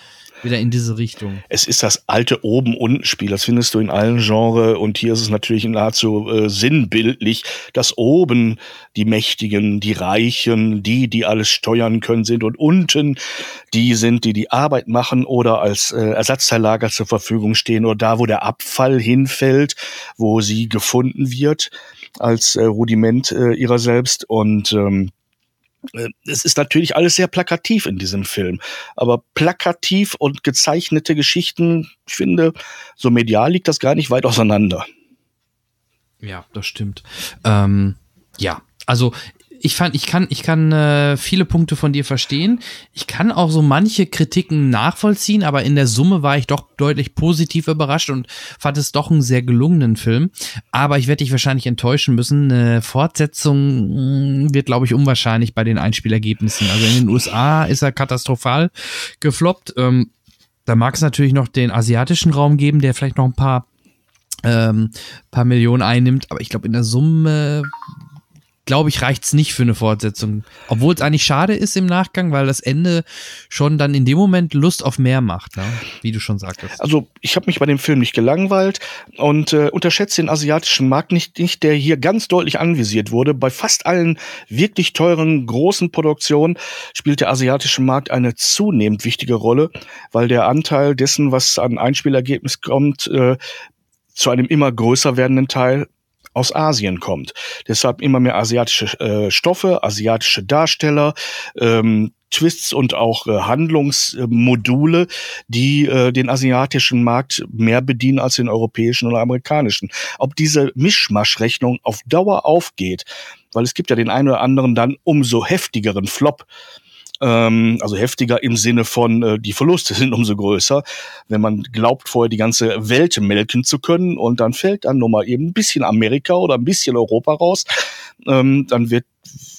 wieder in diese Richtung. es ist das alte Oben-Unten-Spiel. Das findest du in allen Genres. Und hier ist es natürlich nahezu äh, sinnbildlich, dass oben die Mächtigen, die Reichen, die, die alles steuern können, sind und unten die sind, die die Arbeit machen oder als äh, Ersatzteillager zur Verfügung stehen oder da, wo der Abfall hinfällt, wo sie gefunden wird als äh, Rudiment äh, ihrer selbst. Und ähm, äh, es ist natürlich alles sehr plakativ in diesem Film. Aber plakativ und gezeichnete Geschichten, ich finde, so medial liegt das gar nicht weit auseinander. Ja, das stimmt. Ähm, ja, also ich fand, ich kann, ich kann äh, viele Punkte von dir verstehen. Ich kann auch so manche Kritiken nachvollziehen, aber in der Summe war ich doch deutlich positiv überrascht und fand es doch einen sehr gelungenen Film. Aber ich werde dich wahrscheinlich enttäuschen müssen. Eine Fortsetzung mh, wird, glaube ich, unwahrscheinlich bei den Einspielergebnissen. Also in den USA ist er katastrophal gefloppt. Ähm, da mag es natürlich noch den asiatischen Raum geben, der vielleicht noch ein paar ähm, paar Millionen einnimmt, aber ich glaube in der Summe glaube ich reicht's nicht für eine Fortsetzung, obwohl es eigentlich schade ist im Nachgang, weil das Ende schon dann in dem Moment Lust auf mehr macht, ne? wie du schon sagtest. Also ich habe mich bei dem Film nicht gelangweilt und äh, unterschätze den asiatischen Markt nicht, nicht, der hier ganz deutlich anvisiert wurde. Bei fast allen wirklich teuren großen Produktionen spielt der asiatische Markt eine zunehmend wichtige Rolle, weil der Anteil dessen, was an Einspielergebnis kommt, äh, zu einem immer größer werdenden Teil aus Asien kommt. Deshalb immer mehr asiatische äh, Stoffe, asiatische Darsteller, ähm, Twists und auch äh, Handlungsmodule, die äh, den asiatischen Markt mehr bedienen als den europäischen oder amerikanischen. Ob diese Mischmaschrechnung auf Dauer aufgeht, weil es gibt ja den einen oder anderen dann umso heftigeren Flop, ähm, also heftiger im Sinne von, äh, die Verluste sind umso größer, wenn man glaubt, vorher die ganze Welt melken zu können und dann fällt dann nur mal eben ein bisschen Amerika oder ein bisschen Europa raus, ähm, dann wird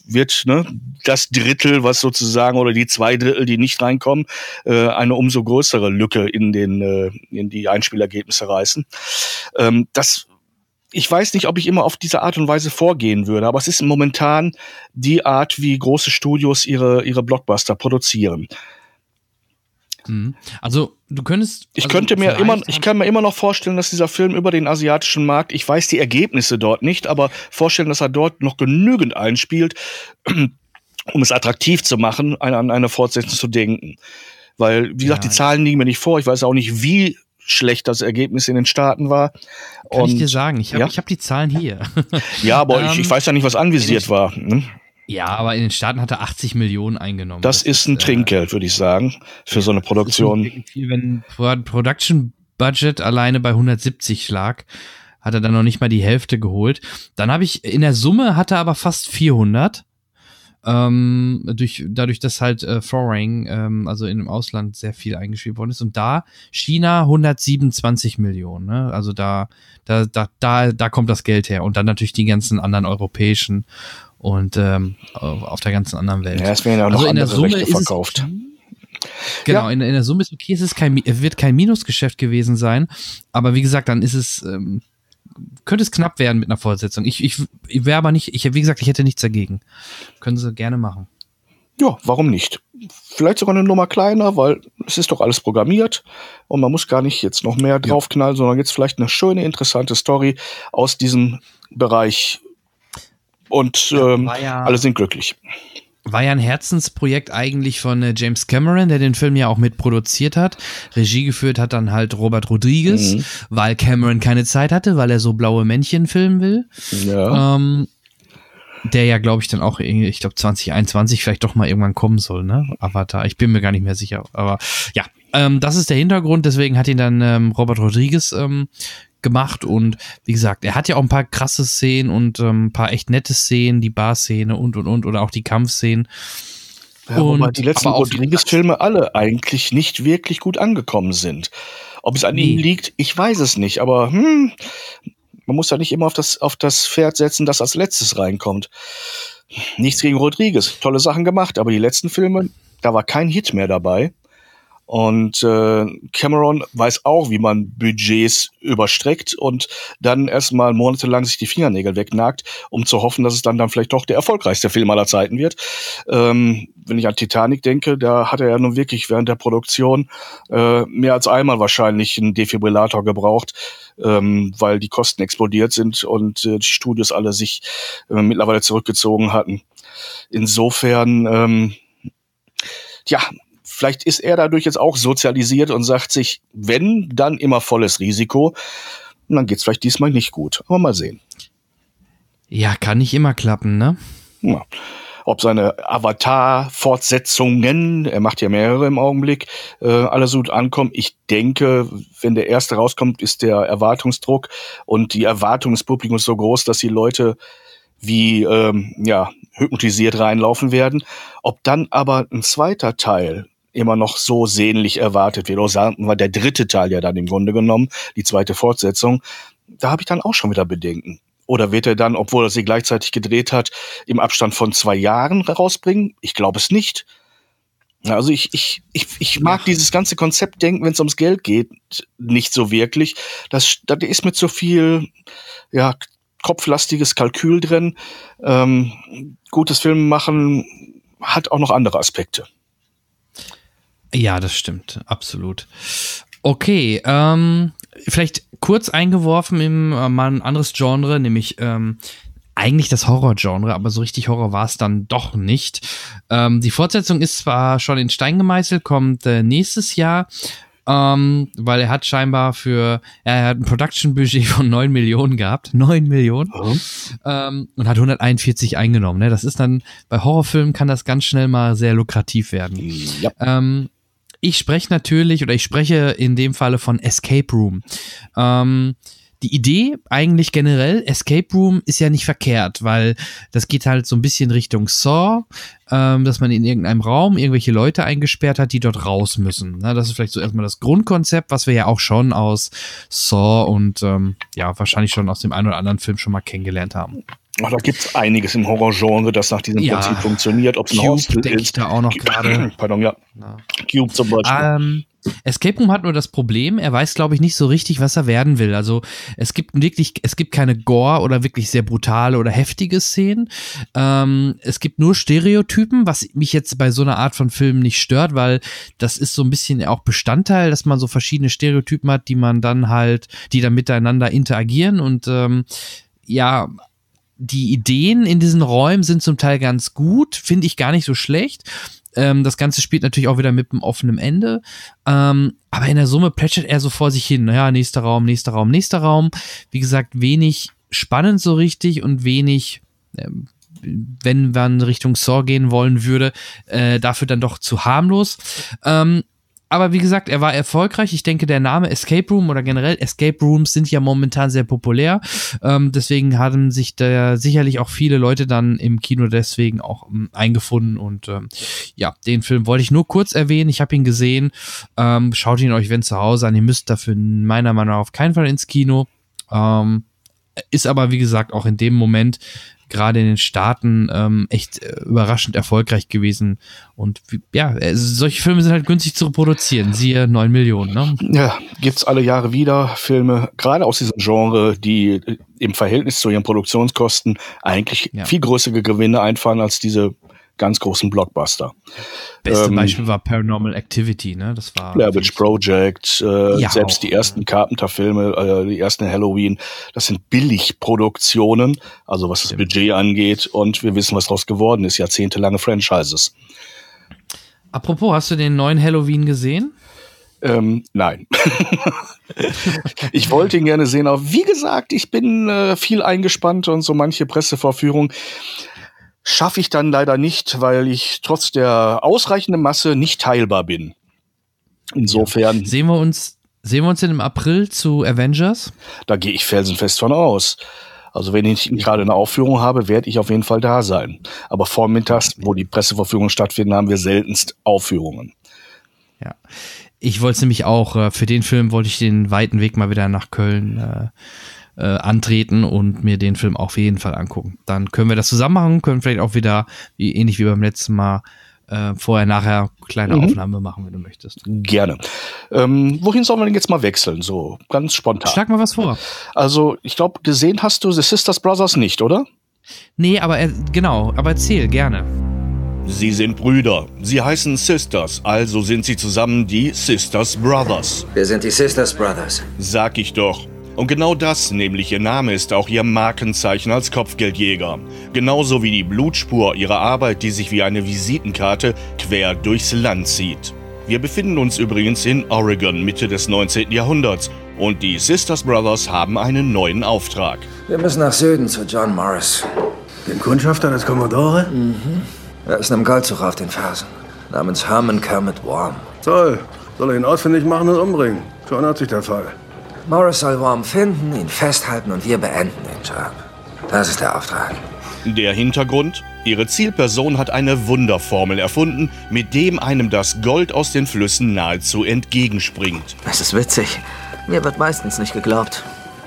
wird ne, das Drittel, was sozusagen, oder die zwei Drittel, die nicht reinkommen, äh, eine umso größere Lücke in den äh, in die Einspielergebnisse reißen. Ähm, das ich weiß nicht, ob ich immer auf diese Art und Weise vorgehen würde, aber es ist momentan die Art, wie große Studios ihre, ihre Blockbuster produzieren. Mhm. Also du könntest. Ich also könnte mir immer, ich kann mir immer noch vorstellen, dass dieser Film über den asiatischen Markt, ich weiß die Ergebnisse dort nicht, aber vorstellen, dass er dort noch genügend einspielt, um es attraktiv zu machen, an an eine Fortsetzung zu denken. Weil, wie gesagt, Ja. die Zahlen liegen mir nicht vor. Ich weiß auch nicht, wie schlecht das Ergebnis in den Staaten war. Kann ich dir sagen, ich habe ja? ich hab die Zahlen hier. Ja, aber ich, Ähm, ich weiß ja nicht, was anvisiert war. ne? ja, aber in den Staaten hat er 80 Millionen eingenommen. Das, ist ein äh, Trinkgeld, würde ich sagen, für so eine Das Produktion. viel, wenn Pro- Production Budget alleine bei 170 lag, hat er dann noch nicht mal die Hälfte geholt. Dann habe ich in der Summe hatte er aber fast 400. Ähm, durch, dadurch, dass halt äh, Foreign, ähm, also in dem Ausland sehr viel eingeschrieben worden ist. Und da China 127 Millionen. Ne? Also da, da, da, da, da kommt das Geld her. Und dann natürlich die ganzen anderen europäischen und ähm, auf der ganzen anderen Welt. Ja, es werden ja noch Also in der andere Summe Rechte verkauft. Genau, Ja. in, in der Summe ist okay, es ist kein, wird kein Minusgeschäft gewesen sein, aber wie gesagt, dann ist es, ähm, könnte es knapp werden mit einer Fortsetzung. Ich, ich, ich wäre aber nicht, ich, wie gesagt, ich hätte nichts dagegen. Können sie gerne machen. Ja, warum nicht? Vielleicht sogar eine Nummer kleiner, weil es ist doch alles programmiert und man muss gar nicht jetzt noch mehr draufknallen, sondern jetzt vielleicht eine schöne, interessante Story aus diesem Bereich und ähm, war ja- alle sind glücklich. War ja ein Herzensprojekt eigentlich von äh, James Cameron, der den Film ja auch mitproduziert hat. Regie geführt hat dann halt Robert Rodriguez, Mhm. weil Cameron keine Zeit hatte, weil er so blaue Männchen filmen will. Ja. Ähm, der ja, glaube ich, dann auch, ich glaube, 2021 vielleicht doch mal irgendwann kommen soll, ne? Avatar. Ich bin mir gar nicht mehr sicher. Aber ja, ähm, das ist der Hintergrund. Deswegen hat ihn dann ähm, Robert Rodriguez ähm, gemacht. Und wie gesagt, er hat ja auch ein paar krasse Szenen und ähm, ein paar echt nette Szenen, die Bar-Szene und und und oder auch die Kampfszenen. Ja, Und- die letzten Rodriguez-Filme alle eigentlich nicht wirklich gut angekommen sind. Ob es an Nee. ihnen liegt, ich weiß es nicht, aber hm, man muss ja nicht immer auf das, auf das Pferd setzen, das als letztes reinkommt. Nichts gegen Rodriguez, tolle Sachen gemacht, aber die letzten Filme, da war kein Hit mehr dabei. Und äh, Cameron weiß auch, wie man Budgets überstreckt und dann erstmal monatelang sich die Fingernägel wegnagt, um zu hoffen, dass es dann, dann vielleicht doch der erfolgreichste Film aller Zeiten wird. Ähm, wenn ich an Titanic denke, da hat er ja nun wirklich während der Produktion äh, mehr als einmal wahrscheinlich einen Defibrillator gebraucht, ähm, weil die Kosten explodiert sind und äh, die Studios alle sich äh, mittlerweile zurückgezogen hatten. Insofern, ähm, ja, vielleicht ist er dadurch jetzt auch sozialisiert und sagt sich, wenn, dann immer volles Risiko. Und dann geht's vielleicht diesmal nicht gut. Aber mal sehen. Ja, kann nicht immer klappen, ne? Ja. Ob seine Avatar-Fortsetzungen, er macht ja mehrere im Augenblick, äh, alle so gut ankommen. Ich denke, wenn der erste rauskommt, ist der Erwartungsdruck und die Erwartung des Publikums so groß, dass die Leute wie ähm, ja hypnotisiert reinlaufen werden. Ob dann aber ein zweiter Teil immer noch so sehnlich erwartet wird, oder sagen wir der dritte Teil ja dann im Grunde genommen, die zweite Fortsetzung, da habe ich dann auch schon wieder Bedenken. Oder wird er dann, obwohl er sie gleichzeitig gedreht hat, im Abstand von zwei Jahren rausbringen? Ich glaube es nicht. Also ich, ich, ich, ich mag dieses ganze Konzept denken, wenn es ums Geld geht, nicht so wirklich. Das, da ist mit so viel ja, kopflastiges Kalkül drin. Ähm, gutes Film machen hat auch noch andere Aspekte. Ja, das stimmt, absolut. Okay, ähm, vielleicht kurz eingeworfen im äh, mal ein anderes Genre, nämlich ähm, eigentlich das Horror-Genre, aber so richtig Horror war es dann doch nicht. Ähm, die Fortsetzung ist zwar schon in Stein gemeißelt, kommt äh, nächstes Jahr, ähm, weil er hat scheinbar für, er hat ein Production-Budget von 9 Millionen gehabt, 9 Millionen, ähm, und hat 141 eingenommen. Ne? Das ist dann, bei Horrorfilmen kann das ganz schnell mal sehr lukrativ werden. Ja. Ähm, ich spreche natürlich oder ich spreche in dem Falle von Escape Room. Ähm, die Idee eigentlich generell, Escape Room ist ja nicht verkehrt, weil das geht halt so ein bisschen Richtung Saw, ähm, dass man in irgendeinem Raum irgendwelche Leute eingesperrt hat, die dort raus müssen. Na, das ist vielleicht so erstmal das Grundkonzept, was wir ja auch schon aus Saw und ähm, ja, wahrscheinlich schon aus dem einen oder anderen Film schon mal kennengelernt haben. Ach, da gibt's einiges im Horrorgenre, das nach diesem Ja. Prinzip funktioniert. Ob es ein Hostel denke ich ist. da auch noch gerade. Pardon, ja. Ja. Cube zum Beispiel. Ähm, Escape Room hat nur das Problem, er weiß, glaube ich, nicht so richtig, was er werden will. Also es gibt wirklich, es gibt keine Gore oder wirklich sehr brutale oder heftige Szenen. Ähm, es gibt nur Stereotypen, was mich jetzt bei so einer Art von Film nicht stört, weil das ist so ein bisschen auch Bestandteil, dass man so verschiedene Stereotypen hat, die man dann halt, die dann miteinander interagieren und ähm, ja, die Ideen in diesen Räumen sind zum Teil ganz gut, finde ich gar nicht so schlecht. Ähm, das Ganze spielt natürlich auch wieder mit einem offenen Ende. Ähm, aber in der Summe plätschert er so vor sich hin. Ja, nächster Raum, nächster Raum, nächster Raum. Wie gesagt, wenig spannend so richtig und wenig, ähm, wenn man Richtung Saw gehen wollen würde, äh, dafür dann doch zu harmlos. Ähm, aber wie gesagt, er war erfolgreich. Ich denke, der Name Escape Room oder generell Escape Rooms sind ja momentan sehr populär. Ähm, deswegen haben sich da sicherlich auch viele Leute dann im Kino deswegen auch ähm, eingefunden. Und ähm, ja, den Film wollte ich nur kurz erwähnen. Ich habe ihn gesehen. Ähm, schaut ihn euch, wenn zu Hause an. Ihr müsst dafür meiner Meinung nach auf keinen Fall ins Kino. Ähm, ist aber, wie gesagt, auch in dem Moment gerade in den Staaten ähm, echt äh, überraschend erfolgreich gewesen. Und ja, äh, solche Filme sind halt günstig zu produzieren. Siehe 9 Millionen. Ne? Ja, gibt's alle Jahre wieder Filme, gerade aus diesem Genre, die äh, im Verhältnis zu ihren Produktionskosten eigentlich ja. viel größere Gewinne einfahren als diese ganz großen Blockbuster. Beste ähm, Beispiel war Paranormal Activity, ne? Das war Blair Witch Project, äh, ja, selbst auch, die ersten Carpenter-Filme, äh, die ersten Halloween, das sind Billigproduktionen, also was das Stimmt. Budget angeht, und wir wissen, was daraus geworden ist, jahrzehntelange Franchises. Apropos, hast du den neuen Halloween gesehen? Ähm, nein. ich wollte ihn gerne sehen, aber wie gesagt, ich bin äh, viel eingespannt und so manche Pressevorführung schaffe ich dann leider nicht, weil ich trotz der ausreichenden Masse nicht teilbar bin. Insofern. Ja. Sehen wir uns, sehen wir uns denn im April zu Avengers? Da gehe ich felsenfest von aus. Also wenn ich gerade eine Aufführung habe, werde ich auf jeden Fall da sein. Aber vormittags, wo die Presseverführungen stattfinden, haben wir seltenst Aufführungen. Ja. Ich wollte es nämlich auch, äh, für den Film wollte ich den weiten Weg mal wieder nach Köln äh, äh, antreten und mir den Film auf jeden Fall angucken. Dann können wir das zusammen machen, können vielleicht auch wieder, wie, ähnlich wie beim letzten Mal, äh, vorher, nachher kleine mhm. Aufnahme machen, wenn du möchtest. Gerne. Ähm, wohin sollen wir denn jetzt mal wechseln? So ganz spontan. Schlag mal was vor. Also, ich glaube, gesehen hast du The Sisters Brothers nicht, oder? Nee, aber er, genau, aber erzähl gerne. Sie sind Brüder. Sie heißen Sisters, also sind sie zusammen die Sisters Brothers. Wir sind die Sisters Brothers. Sag ich doch. Und genau das, nämlich ihr Name, ist auch ihr Markenzeichen als Kopfgeldjäger. Genauso wie die Blutspur ihrer Arbeit, die sich wie eine Visitenkarte quer durchs Land zieht. Wir befinden uns übrigens in Oregon Mitte des 19. Jahrhunderts und die Sisters Brothers haben einen neuen Auftrag. Wir müssen nach Süden zu John Morris. Dem Kundschafter des Commodore? Mhm. Er ist einem Goldzug auf den Fersen. Namens Herman Kermit Worm. Toll. Soll er ihn ausfindig machen und umbringen? Schon hat sich der Fall. Morris soll Worm finden, ihn festhalten und wir beenden den Job. Das ist der Auftrag. Der Hintergrund? Ihre Zielperson hat eine Wunderformel erfunden, mit dem einem das Gold aus den Flüssen nahezu entgegenspringt. Das ist witzig. Mir wird meistens nicht geglaubt.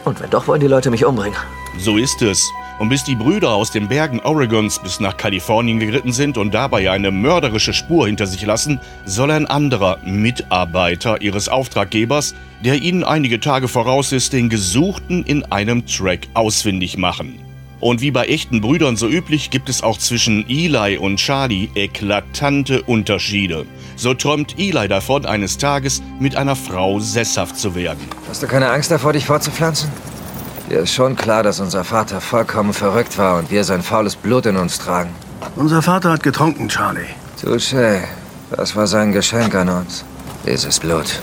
Und wenn doch, wollen die Leute mich umbringen. So ist es. Und bis die Brüder aus den Bergen Oregons bis nach Kalifornien geritten sind und dabei eine mörderische Spur hinter sich lassen, soll ein anderer Mitarbeiter ihres Auftraggebers, der ihnen einige Tage voraus ist, den Gesuchten in einem Track ausfindig machen. Und wie bei echten Brüdern so üblich, gibt es auch zwischen Eli und Charlie eklatante Unterschiede. So träumt Eli davon, eines Tages mit einer Frau sesshaft zu werden. Hast du keine Angst davor, dich fortzupflanzen? Dir ist schon klar, dass unser Vater vollkommen verrückt war und wir sein faules Blut in uns tragen. Unser Vater hat getrunken, Charlie. Touché. Das war sein Geschenk an uns. Dieses Blut.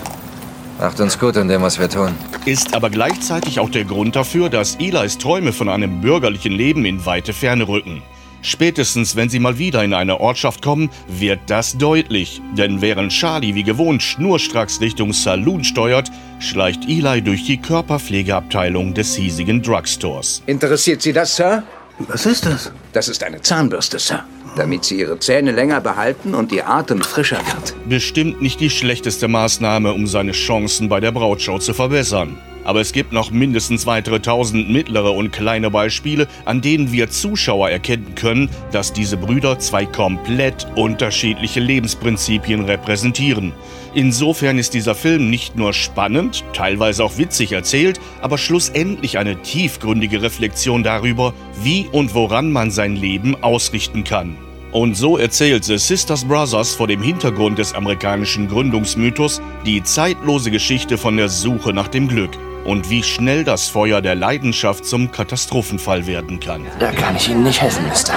Macht uns gut in dem, was wir tun. Ist aber gleichzeitig auch der Grund dafür, dass Elis Träume von einem bürgerlichen Leben in weite Ferne rücken. Spätestens, wenn sie mal wieder in eine Ortschaft kommen, wird das deutlich. Denn während Charlie wie gewohnt schnurstracks Richtung Saloon steuert, schleicht Eli durch die Körperpflegeabteilung des hiesigen Drugstores. Interessiert Sie das, Sir? Was ist das? Das ist eine Zahnbürste, Sir. Damit Sie Ihre Zähne länger behalten und Ihr Atem frischer wird. Bestimmt nicht die schlechteste Maßnahme, um seine Chancen bei der Brautshow zu verbessern. Aber es gibt noch mindestens weitere tausend mittlere und kleine Beispiele, an denen wir Zuschauer erkennen können, dass diese Brüder zwei komplett unterschiedliche Lebensprinzipien repräsentieren. Insofern ist dieser Film nicht nur spannend, teilweise auch witzig erzählt, aber schlussendlich eine tiefgründige Reflexion darüber, wie und woran man sein Leben ausrichten kann. Und so erzählt The Sisters Brothers vor dem Hintergrund des amerikanischen Gründungsmythos die zeitlose Geschichte von der Suche nach dem Glück und wie schnell das Feuer der Leidenschaft zum Katastrophenfall werden kann. Da kann ich Ihnen nicht helfen, Mister.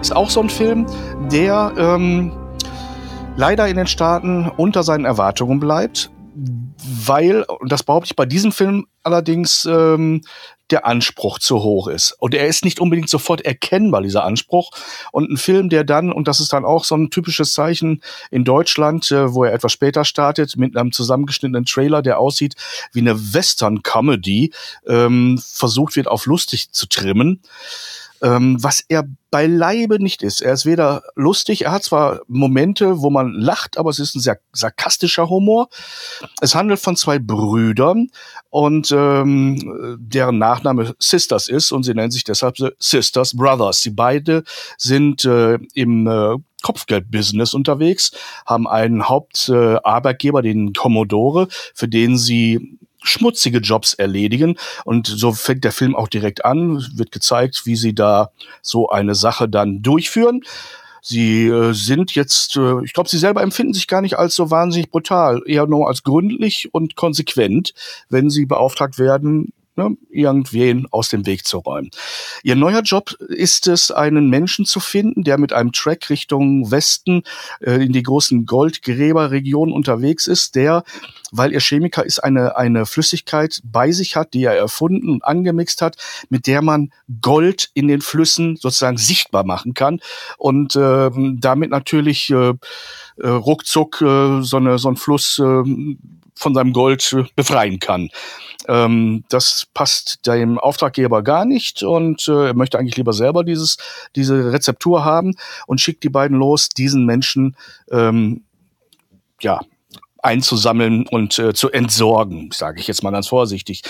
Ist auch so ein Film, der ähm, leider in den Staaten unter seinen Erwartungen bleibt, weil, und das behaupte ich bei diesem Film allerdings, ähm, der Anspruch zu hoch ist. Und er ist nicht unbedingt sofort erkennbar, dieser Anspruch. Und ein Film, der dann, und das ist dann auch so ein typisches Zeichen in Deutschland, äh, wo er etwas später startet, mit einem zusammengeschnittenen Trailer, der aussieht wie eine Western-Comedy, ähm, versucht wird, auf lustig zu trimmen ähm, was er beileibe nicht ist. Er ist weder lustig, er hat zwar Momente, wo man lacht, aber es ist ein sehr sarkastischer Humor. Es handelt von zwei Brüdern und ähm, deren Nachname Sisters ist und sie nennen sich deshalb Sisters Brothers. Sie beide sind äh, im äh, Kopfgeldbusiness unterwegs, haben einen Hauptarbeitgeber, äh, den Commodore, für den sie schmutzige Jobs erledigen. Und so fängt der Film auch direkt an, wird gezeigt, wie sie da so eine Sache dann durchführen. Sie äh, sind jetzt, äh, ich glaube, sie selber empfinden sich gar nicht als so wahnsinnig brutal, eher nur als gründlich und konsequent, wenn sie beauftragt werden, ne, irgendwen aus dem Weg zu räumen. Ihr neuer Job ist es, einen Menschen zu finden, der mit einem Track Richtung Westen äh, in die großen Goldgräberregionen unterwegs ist, der, weil er Chemiker ist, eine, eine Flüssigkeit bei sich hat, die er erfunden und angemixt hat, mit der man Gold in den Flüssen sozusagen sichtbar machen kann und äh, damit natürlich äh, äh ruckzuck äh, so, eine, so ein Fluss äh, von seinem Gold äh, befreien kann. Ähm, das passt dem Auftraggeber gar nicht und äh, er möchte eigentlich lieber selber dieses, diese Rezeptur haben und schickt die beiden los, diesen Menschen ähm, ja, einzusammeln und äh, zu entsorgen, sage ich jetzt mal ganz vorsichtig.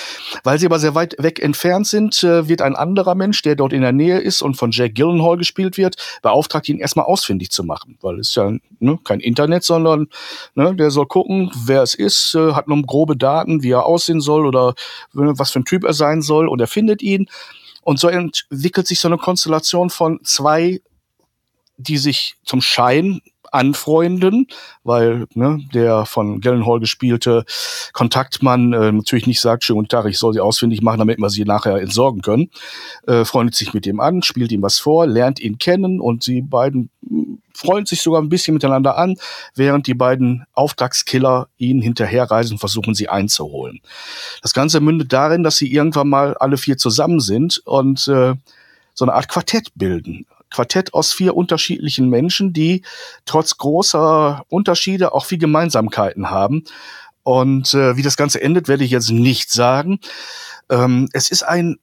Weil sie aber sehr weit weg entfernt sind, äh, wird ein anderer Mensch, der dort in der Nähe ist und von Jack Gyllenhaal gespielt wird, beauftragt, ihn erstmal ausfindig zu machen. Weil es ja ne, kein Internet, sondern ne, der soll gucken, wer es ist, äh, hat nur grobe Daten, wie er aussehen soll oder äh, was für ein Typ er sein soll und er findet ihn. Und so entwickelt sich so eine Konstellation von zwei, die sich zum Schein anfreunden, weil ne, der von Gellenhall gespielte Kontaktmann äh, natürlich nicht sagt, schönen guten Tag, ich soll sie ausfindig machen, damit wir sie nachher entsorgen können. Äh, freundet sich mit ihm an, spielt ihm was vor, lernt ihn kennen und sie beiden hm, freuen sich sogar ein bisschen miteinander an, während die beiden Auftragskiller ihnen hinterherreisen und versuchen, sie einzuholen. Das Ganze mündet darin, dass sie irgendwann mal alle vier zusammen sind und äh, so eine Art Quartett bilden. Quartett aus vier unterschiedlichen Menschen, die trotz großer Unterschiede auch viel Gemeinsamkeiten haben. Und äh, wie das Ganze endet, werde ich jetzt nicht sagen. Ähm, es ist ein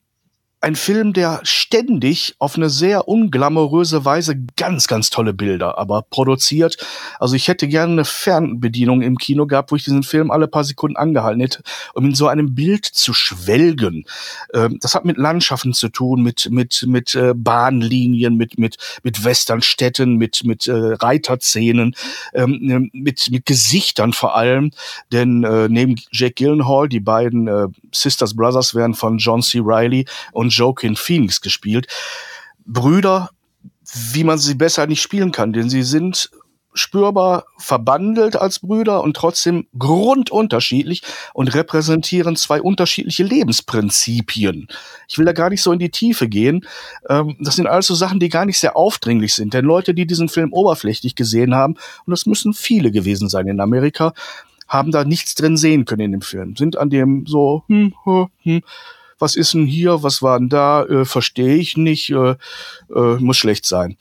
ein Film, der ständig auf eine sehr unglamouröse Weise ganz, ganz tolle Bilder aber produziert. Also ich hätte gerne eine Fernbedienung im Kino gehabt, wo ich diesen Film alle paar Sekunden angehalten hätte, um in so einem Bild zu schwelgen. Ähm, das hat mit Landschaften zu tun, mit, mit, mit äh, Bahnlinien, mit, mit, mit Westernstädten, mit, mit äh, Reiterszenen, ähm, mit, mit Gesichtern vor allem. Denn äh, neben Jake Gyllenhaal, die beiden äh, Sisters Brothers werden von John C. Reilly und Joaquin Phoenix gespielt. Brüder, wie man sie besser nicht spielen kann, denn sie sind spürbar verbandelt als Brüder und trotzdem grundunterschiedlich und repräsentieren zwei unterschiedliche Lebensprinzipien. Ich will da gar nicht so in die Tiefe gehen. Ähm, das sind alles so Sachen, die gar nicht sehr aufdringlich sind. Denn Leute, die diesen Film oberflächlich gesehen haben, und das müssen viele gewesen sein in Amerika, haben da nichts drin sehen können in dem Film. Sind an dem so, hm, hm, hm was ist denn hier, was war denn da, äh, verstehe ich nicht, äh, äh, muss schlecht sein.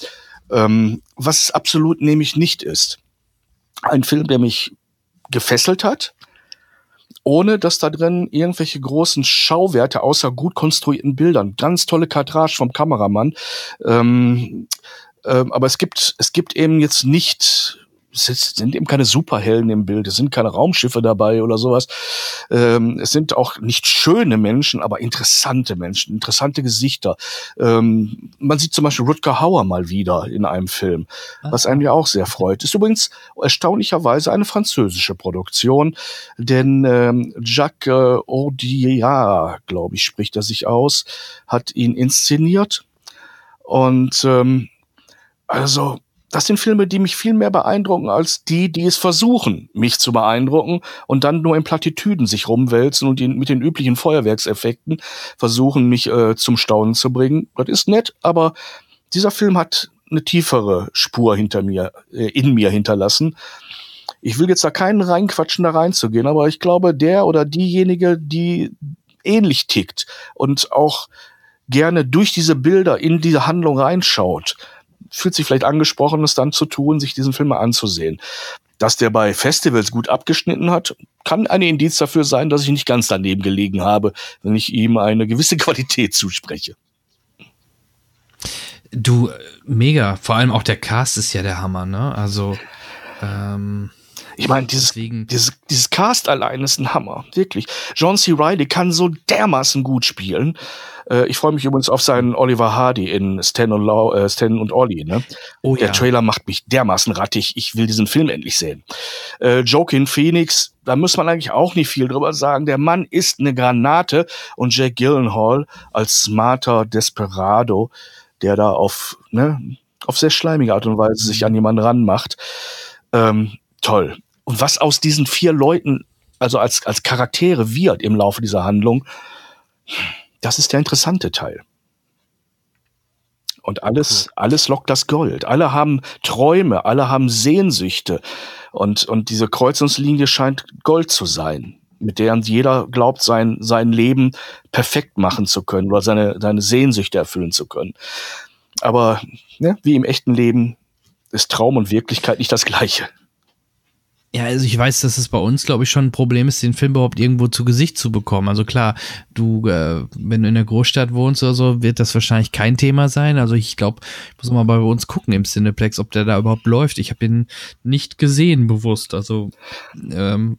Ähm, was absolut nämlich nicht ist. Ein Film, der mich gefesselt hat, ohne dass da drin irgendwelche großen Schauwerte außer gut konstruierten Bildern, ganz tolle Kadrage vom Kameramann. Ähm, ähm, aber es gibt, es gibt eben jetzt nicht sind eben keine Superhelden im Bild, es sind keine Raumschiffe dabei oder sowas. Ähm, es sind auch nicht schöne Menschen, aber interessante Menschen, interessante Gesichter. Ähm, man sieht zum Beispiel Rutger Hauer mal wieder in einem Film, was einem ja auch sehr freut. Ist übrigens erstaunlicherweise eine französische Produktion, denn ähm, Jacques äh, Audiard, glaube ich, spricht er sich aus, hat ihn inszeniert. Und ähm, also das sind Filme, die mich viel mehr beeindrucken als die, die es versuchen, mich zu beeindrucken und dann nur in Plattitüden sich rumwälzen und mit den üblichen Feuerwerkseffekten versuchen, mich äh, zum Staunen zu bringen. Das ist nett, aber dieser Film hat eine tiefere Spur hinter mir, äh, in mir hinterlassen. Ich will jetzt da keinen reinquatschen, da reinzugehen, aber ich glaube, der oder diejenige, die ähnlich tickt und auch gerne durch diese Bilder in diese Handlung reinschaut, fühlt sich vielleicht angesprochen, es dann zu tun, sich diesen Film mal anzusehen. Dass der bei Festivals gut abgeschnitten hat, kann ein Indiz dafür sein, dass ich nicht ganz daneben gelegen habe, wenn ich ihm eine gewisse Qualität zuspreche. Du, mega. Vor allem auch der Cast ist ja der Hammer, ne? Also, ähm, ich meine, dieses, dieses, dieses Cast allein ist ein Hammer, wirklich. John C. Reilly kann so dermaßen gut spielen. Äh, ich freue mich übrigens auf seinen Oliver Hardy in Stan und, Lau, äh, Stan und Ollie. Ne? Oh, Der ja. Trailer macht mich dermaßen rattig. Ich will diesen Film endlich sehen. Äh, Joaquin Phoenix, da muss man eigentlich auch nicht viel drüber sagen. Der Mann ist eine Granate und Jack Gyllenhaal als smarter Desperado, der da auf, ne, auf sehr schleimige Art und Weise sich an jemanden ranmacht. Ähm, toll. Und was aus diesen vier Leuten, also als, als Charaktere wird im Laufe dieser Handlung, das ist der interessante Teil. Und alles, alles lockt das Gold. Alle haben Träume, alle haben Sehnsüchte. Und, und diese Kreuzungslinie scheint Gold zu sein, mit der jeder glaubt, sein, sein Leben perfekt machen zu können oder seine, seine Sehnsüchte erfüllen zu können. Aber ne, wie im echten Leben ist Traum und Wirklichkeit nicht das Gleiche. Ja, also ich weiß, dass es bei uns, glaube ich, schon ein Problem ist, den Film überhaupt irgendwo zu Gesicht zu bekommen. Also klar, du, äh, wenn du in der Großstadt wohnst oder so, wird das wahrscheinlich kein Thema sein. Also ich glaube, ich muss mal bei uns gucken im Cineplex, ob der da überhaupt läuft. Ich habe ihn nicht gesehen bewusst. Also ähm,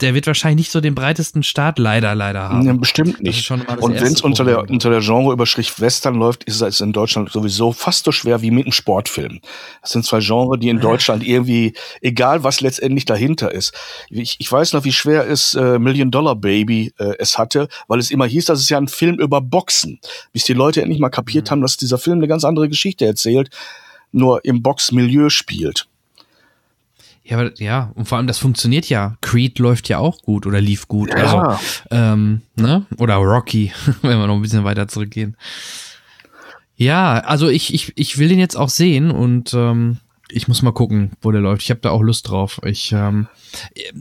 der wird wahrscheinlich nicht so den breitesten Start leider, leider haben. Ja, bestimmt nicht. Und wenn es unter der, unter der Genreüberschrift Western läuft, ist es in Deutschland sowieso fast so schwer wie mit einem Sportfilm. Das sind zwei Genres, die in Deutschland irgendwie, egal was letztendlich dahinter ist. Ich, ich weiß noch, wie schwer es äh, Million Dollar Baby äh, es hatte, weil es immer hieß, das ist ja ein Film über Boxen. Bis die Leute endlich mal kapiert mhm. haben, dass dieser Film eine ganz andere Geschichte erzählt, nur im Boxmilieu spielt. Ja, aber, ja, und vor allem das funktioniert ja. Creed läuft ja auch gut oder lief gut. Ja. Also, ähm, ne? Oder Rocky, wenn wir noch ein bisschen weiter zurückgehen. Ja, also ich, ich, ich will den jetzt auch sehen und ähm, ich muss mal gucken, wo der läuft. Ich habe da auch Lust drauf. Ich, ähm,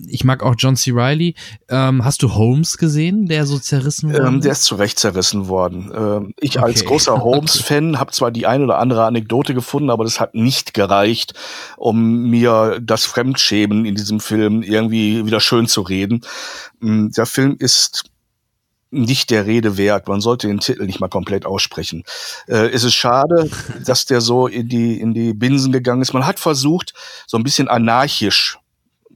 ich mag auch John C. Riley. Ähm, hast du Holmes gesehen, der so zerrissen wurde? Ähm, der ist zu Recht zerrissen worden. Ähm, ich okay. als großer Holmes-Fan habe zwar die eine oder andere Anekdote gefunden, aber das hat nicht gereicht, um mir das Fremdschämen in diesem Film irgendwie wieder schön zu reden. Mm, der Film ist nicht der Rede wert. Man sollte den Titel nicht mal komplett aussprechen. Äh, es ist schade, dass der so in die, in die Binsen gegangen ist. Man hat versucht, so ein bisschen anarchisch,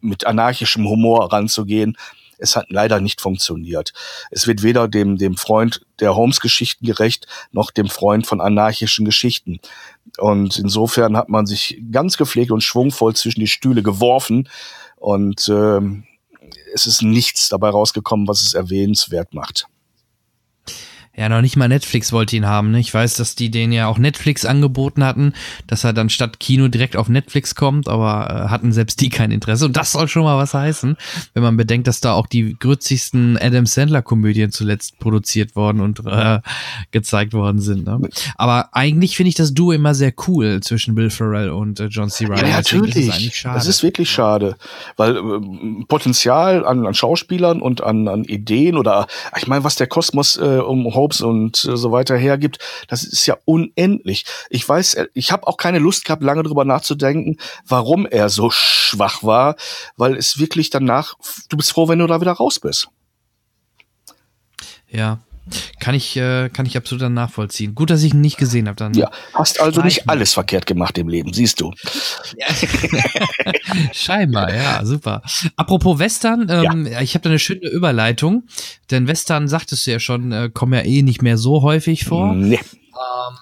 mit anarchischem Humor ranzugehen. Es hat leider nicht funktioniert. Es wird weder dem, dem Freund der Holmes-Geschichten gerecht, noch dem Freund von anarchischen Geschichten. Und insofern hat man sich ganz gepflegt und schwungvoll zwischen die Stühle geworfen. Und ähm, es ist nichts dabei rausgekommen, was es erwähnenswert macht. Ja, noch nicht mal Netflix wollte ihn haben. Ne? Ich weiß, dass die den ja auch Netflix angeboten hatten, dass er dann statt Kino direkt auf Netflix kommt, aber äh, hatten selbst die kein Interesse. Und das soll schon mal was heißen, wenn man bedenkt, dass da auch die grützigsten Adam Sandler-Komödien zuletzt produziert worden und äh, gezeigt worden sind. Ne? Aber eigentlich finde ich das Duo immer sehr cool zwischen Bill Ferrell und äh, John C. Reilly. Ja, natürlich. Ist das ist wirklich schade, weil äh, Potenzial an, an Schauspielern und an, an Ideen oder ich meine, was der Kosmos äh, um Hopes und äh, so weiter hergibt, das ist ja unendlich. Ich weiß, äh, ich habe auch keine Lust gehabt, lange drüber nachzudenken, warum er so schwach war, weil es wirklich danach, du bist froh, wenn du da wieder raus bist. Ja, Kann ich, äh, kann ich absolut dann nachvollziehen. Gut, dass ich ihn nicht gesehen habe. Dann ja, hast also nicht alles verkehrt gemacht im Leben, siehst du. Ja. Scheinbar, ja, super. Apropos Western, ähm, ja. ich habe da eine schöne Überleitung, denn Western, sagtest du ja schon, äh, kommen ja eh nicht mehr so häufig vor. Nee. Ähm,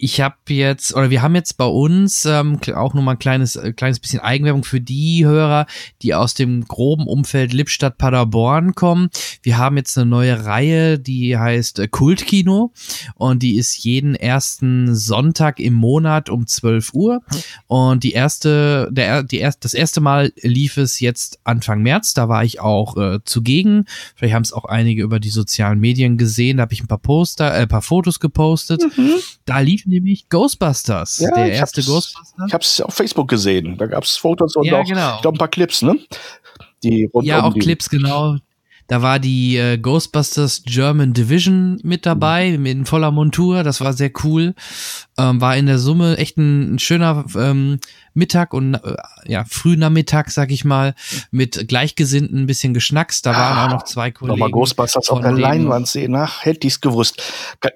ich habe jetzt, oder wir haben jetzt bei uns ähm, auch nochmal ein kleines, äh, kleines bisschen Eigenwerbung für die Hörer, die aus dem groben Umfeld Lippstadt Paderborn kommen. Wir haben jetzt eine neue Reihe, die heißt äh, Kultkino und die ist jeden ersten Sonntag im Monat um 12 Uhr. Und die erste, der, die erst, das erste Mal lief es jetzt Anfang März, da war ich auch äh, zugegen. Vielleicht haben es auch einige über die sozialen Medien gesehen, da habe ich ein paar Poster, äh, paar Fotos gepostet. Mhm. Da lief nämlich Ghostbusters, ja, der erste Ghostbusters. Ich habe es auf Facebook gesehen. Da gab es Fotos und ja, auch genau. glaub, ein paar Clips, ne? Die ja, um auch die Clips, genau. Da war die äh, Ghostbusters German Division mit dabei, mhm. in voller Montur. Das war sehr cool. Ähm, war in der Summe echt ein, ein schöner ähm, Mittag und äh, ja, Frühnachmittag, sag ich mal, mit Gleichgesinnten ein bisschen geschnackst. Da waren ah, auch noch zwei Kollegen. Nochmal Ghostbusters auf der Leinwand sehen. Ach, hätte ich's gewusst.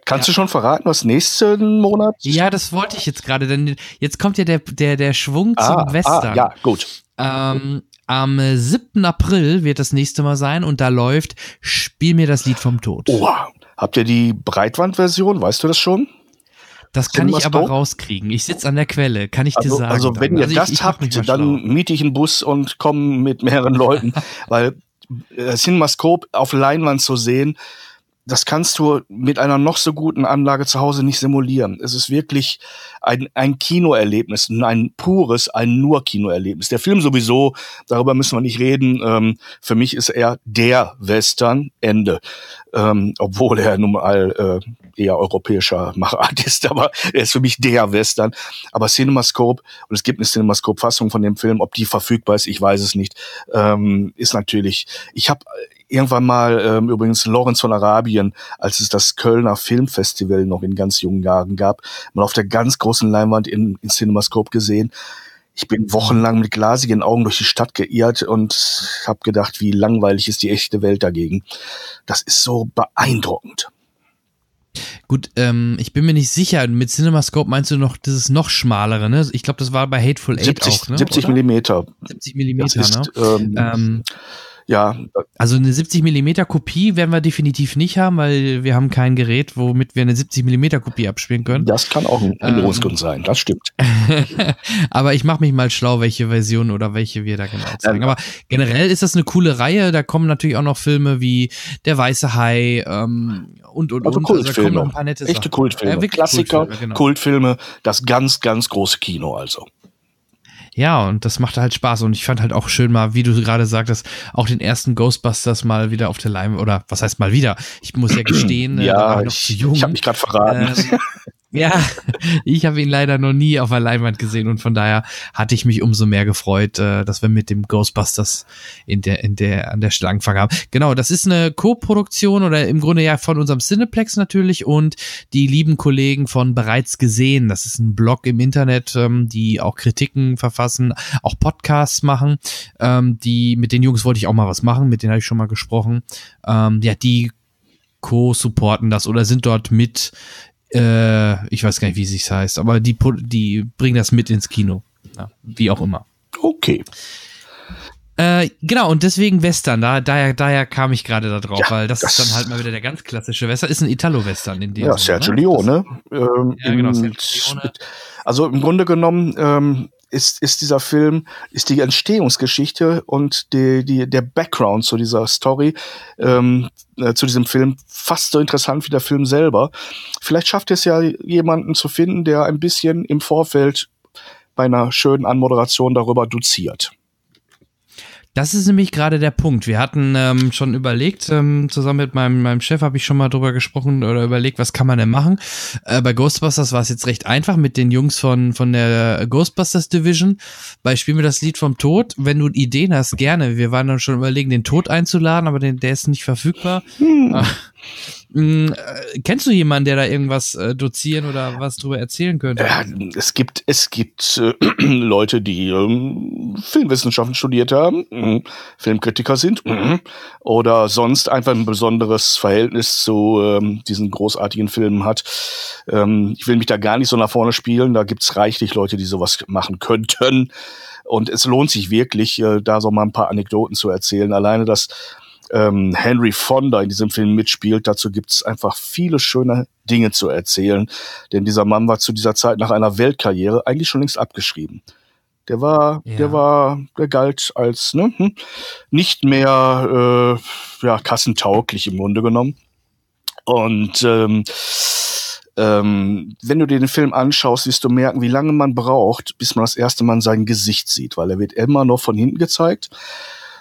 kannst ja. du schon verraten, was nächsten Monat? Ja, das wollte ich jetzt gerade, denn jetzt kommt ja der, der, der Schwung ah, zum Western. Ah, ja, gut. Ähm, am 7. April wird das nächste Mal sein und da läuft Spiel mir das Lied vom Tod. Oh, habt ihr die Breitwandversion? Weißt du das schon? Das kann ich aber rauskriegen. Ich sitze an der Quelle, kann ich also, dir sagen. Also wenn dann. ihr also das ich, ich habt, dann miete ich einen Bus und komme mit mehreren Leuten, weil äh, Cinemascope auf Leinwand zu sehen, das kannst du mit einer noch so guten Anlage zu Hause nicht simulieren. Es ist wirklich ein, ein Kinoerlebnis, ein pures, ein nur Kinoerlebnis. Der Film sowieso, darüber müssen wir nicht reden. Ähm, für mich ist er der Western, Ende. Ähm, obwohl er nun mal äh, eher europäischer Machart ist, aber er ist für mich der Western. Aber CinemaScope, und es gibt eine CinemaScope-Fassung von dem Film, ob die verfügbar ist, ich weiß es nicht, ähm, ist natürlich, ich habe irgendwann mal ähm, übrigens Lorenz von Arabien, als es das Kölner Filmfestival noch in ganz jungen Jahren gab, mal auf der ganz großen Leinwand in, in Cinemascope gesehen. Ich bin wochenlang mit glasigen Augen durch die Stadt geirrt und habe gedacht, wie langweilig ist die echte Welt dagegen. Das ist so beeindruckend. Gut, ähm, ich bin mir nicht sicher. Mit CinemaScope meinst du noch dieses noch schmalere, ne? Ich glaube, das war bei Hateful Eight 70, auch, ne? 70 Millimeter. 70 Millimeter, ne? Ähm, ähm, ja. Also eine 70 Millimeter Kopie werden wir definitiv nicht haben, weil wir haben kein Gerät, womit wir eine 70 Millimeter Kopie abspielen können. Das kann auch ein Änderungsgrund ähm, sein, das stimmt. aber ich mache mich mal schlau, welche Version oder welche wir da genau zeigen. Ja, aber generell ist das eine coole Reihe. Da kommen natürlich auch noch Filme wie Der Weiße Hai ähm, und und also und. Kultfilme. Also da kommen noch ein paar nette Echte Kultfilme. Ja, Klassiker, Kultfilme, genau. Kultfilme, das ganz, ganz große Kino also. Ja, und das machte halt Spaß. Und ich fand halt auch schön mal, wie du gerade sagtest, auch den ersten Ghostbusters mal wieder auf der Leim oder was heißt mal wieder? Ich muss ja gestehen, äh, ja, äh, ich, ich habe mich gerade verraten. Ähm, ja, ich habe ihn leider noch nie auf der Leinwand gesehen und von daher hatte ich mich umso mehr gefreut, äh, dass wir mit dem Ghostbusters in der in der an der Schlangenfang haben. Genau, das ist eine Co-Produktion oder im Grunde ja von unserem Cineplex natürlich und die lieben Kollegen von bereits gesehen. Das ist ein Blog im Internet, ähm, die auch Kritiken verfassen, auch Podcasts machen. Ähm, die mit den Jungs wollte ich auch mal was machen, mit denen habe ich schon mal gesprochen. Ähm, ja, die co-supporten das oder sind dort mit äh, ich weiß gar nicht, wie es sich heißt, aber die, die bringen das mit ins Kino. Ja, wie auch immer. Okay. Äh, genau, und deswegen Western, da, daher, daher kam ich gerade da drauf, ja, weil das, das, ist dann halt mal wieder der ganz klassische Western, ist ein Italo-Western in dem Ja, Sinne, Sergio ne? Leone. Ähm, ja, genau, Sergio Leone. Also im Grunde genommen ähm, ist, ist dieser Film, ist die Entstehungsgeschichte und die, die, der Background zu dieser Story, ähm, äh, zu diesem Film fast so interessant wie der Film selber. Vielleicht schafft es ja jemanden zu finden, der ein bisschen im Vorfeld bei einer schönen Anmoderation darüber doziert. Das ist nämlich gerade der Punkt. Wir hatten ähm, schon überlegt, ähm, zusammen mit meinem, meinem Chef habe ich schon mal drüber gesprochen oder überlegt, was kann man denn machen. Äh, bei Ghostbusters war es jetzt recht einfach mit den Jungs von, von der Ghostbusters Division. Bei Spiel mir das Lied vom Tod. Wenn du Ideen hast, gerne. Wir waren dann schon überlegen, den Tod einzuladen, aber den, der ist nicht verfügbar. Hm. Hm, äh, kennst du jemanden, der da irgendwas äh, dozieren oder was drüber erzählen könnte? Ja, es gibt, es gibt äh, Leute, die ähm, Filmwissenschaften studiert haben, mh, Filmkritiker sind mh, oder sonst einfach ein besonderes Verhältnis zu ähm, diesen großartigen Filmen hat. Ähm, ich will mich da gar nicht so nach vorne spielen. Da gibt's reichlich Leute, die sowas machen könnten. Und es lohnt sich wirklich, äh, da so mal ein paar Anekdoten zu erzählen. Alleine das ähm, Henry Fonda in diesem Film mitspielt. Dazu gibt es einfach viele schöne Dinge zu erzählen. Denn dieser Mann war zu dieser Zeit nach einer Weltkarriere eigentlich schon längst abgeschrieben. Der war, ja. der war, der galt als ne, hm, nicht mehr äh, ja, kassentauglich im Grunde genommen. Und ähm, ähm, wenn du dir den Film anschaust, wirst du merken, wie lange man braucht, bis man das erste Mal sein Gesicht sieht, weil er wird immer noch von hinten gezeigt.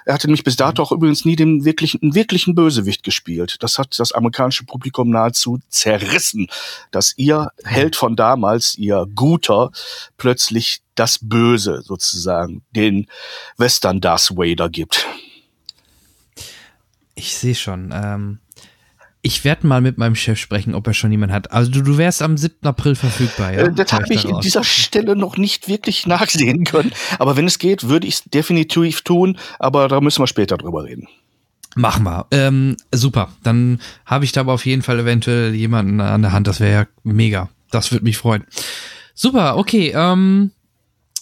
Er hatte nämlich bis dato auch übrigens nie den wirklichen, wirklichen Bösewicht gespielt. Das hat das amerikanische Publikum nahezu zerrissen, dass ihr Held von damals, ihr Guter, plötzlich das Böse sozusagen, den Western Darth Vader gibt. Ich sehe schon. Ähm, ich werde mal mit meinem Chef sprechen, ob er schon jemanden hat. Also du, du wärst am 7. April verfügbar, ja? Äh, das habe ich in dieser Stelle noch nicht wirklich nachsehen können. Aber wenn es geht, würde ich es definitiv tun. Aber da müssen wir später drüber reden. Machen wir. Ähm, super. Dann habe ich da aber auf jeden Fall eventuell jemanden an der Hand. Das wäre ja mega. Das würde mich freuen. Super, okay. Ähm,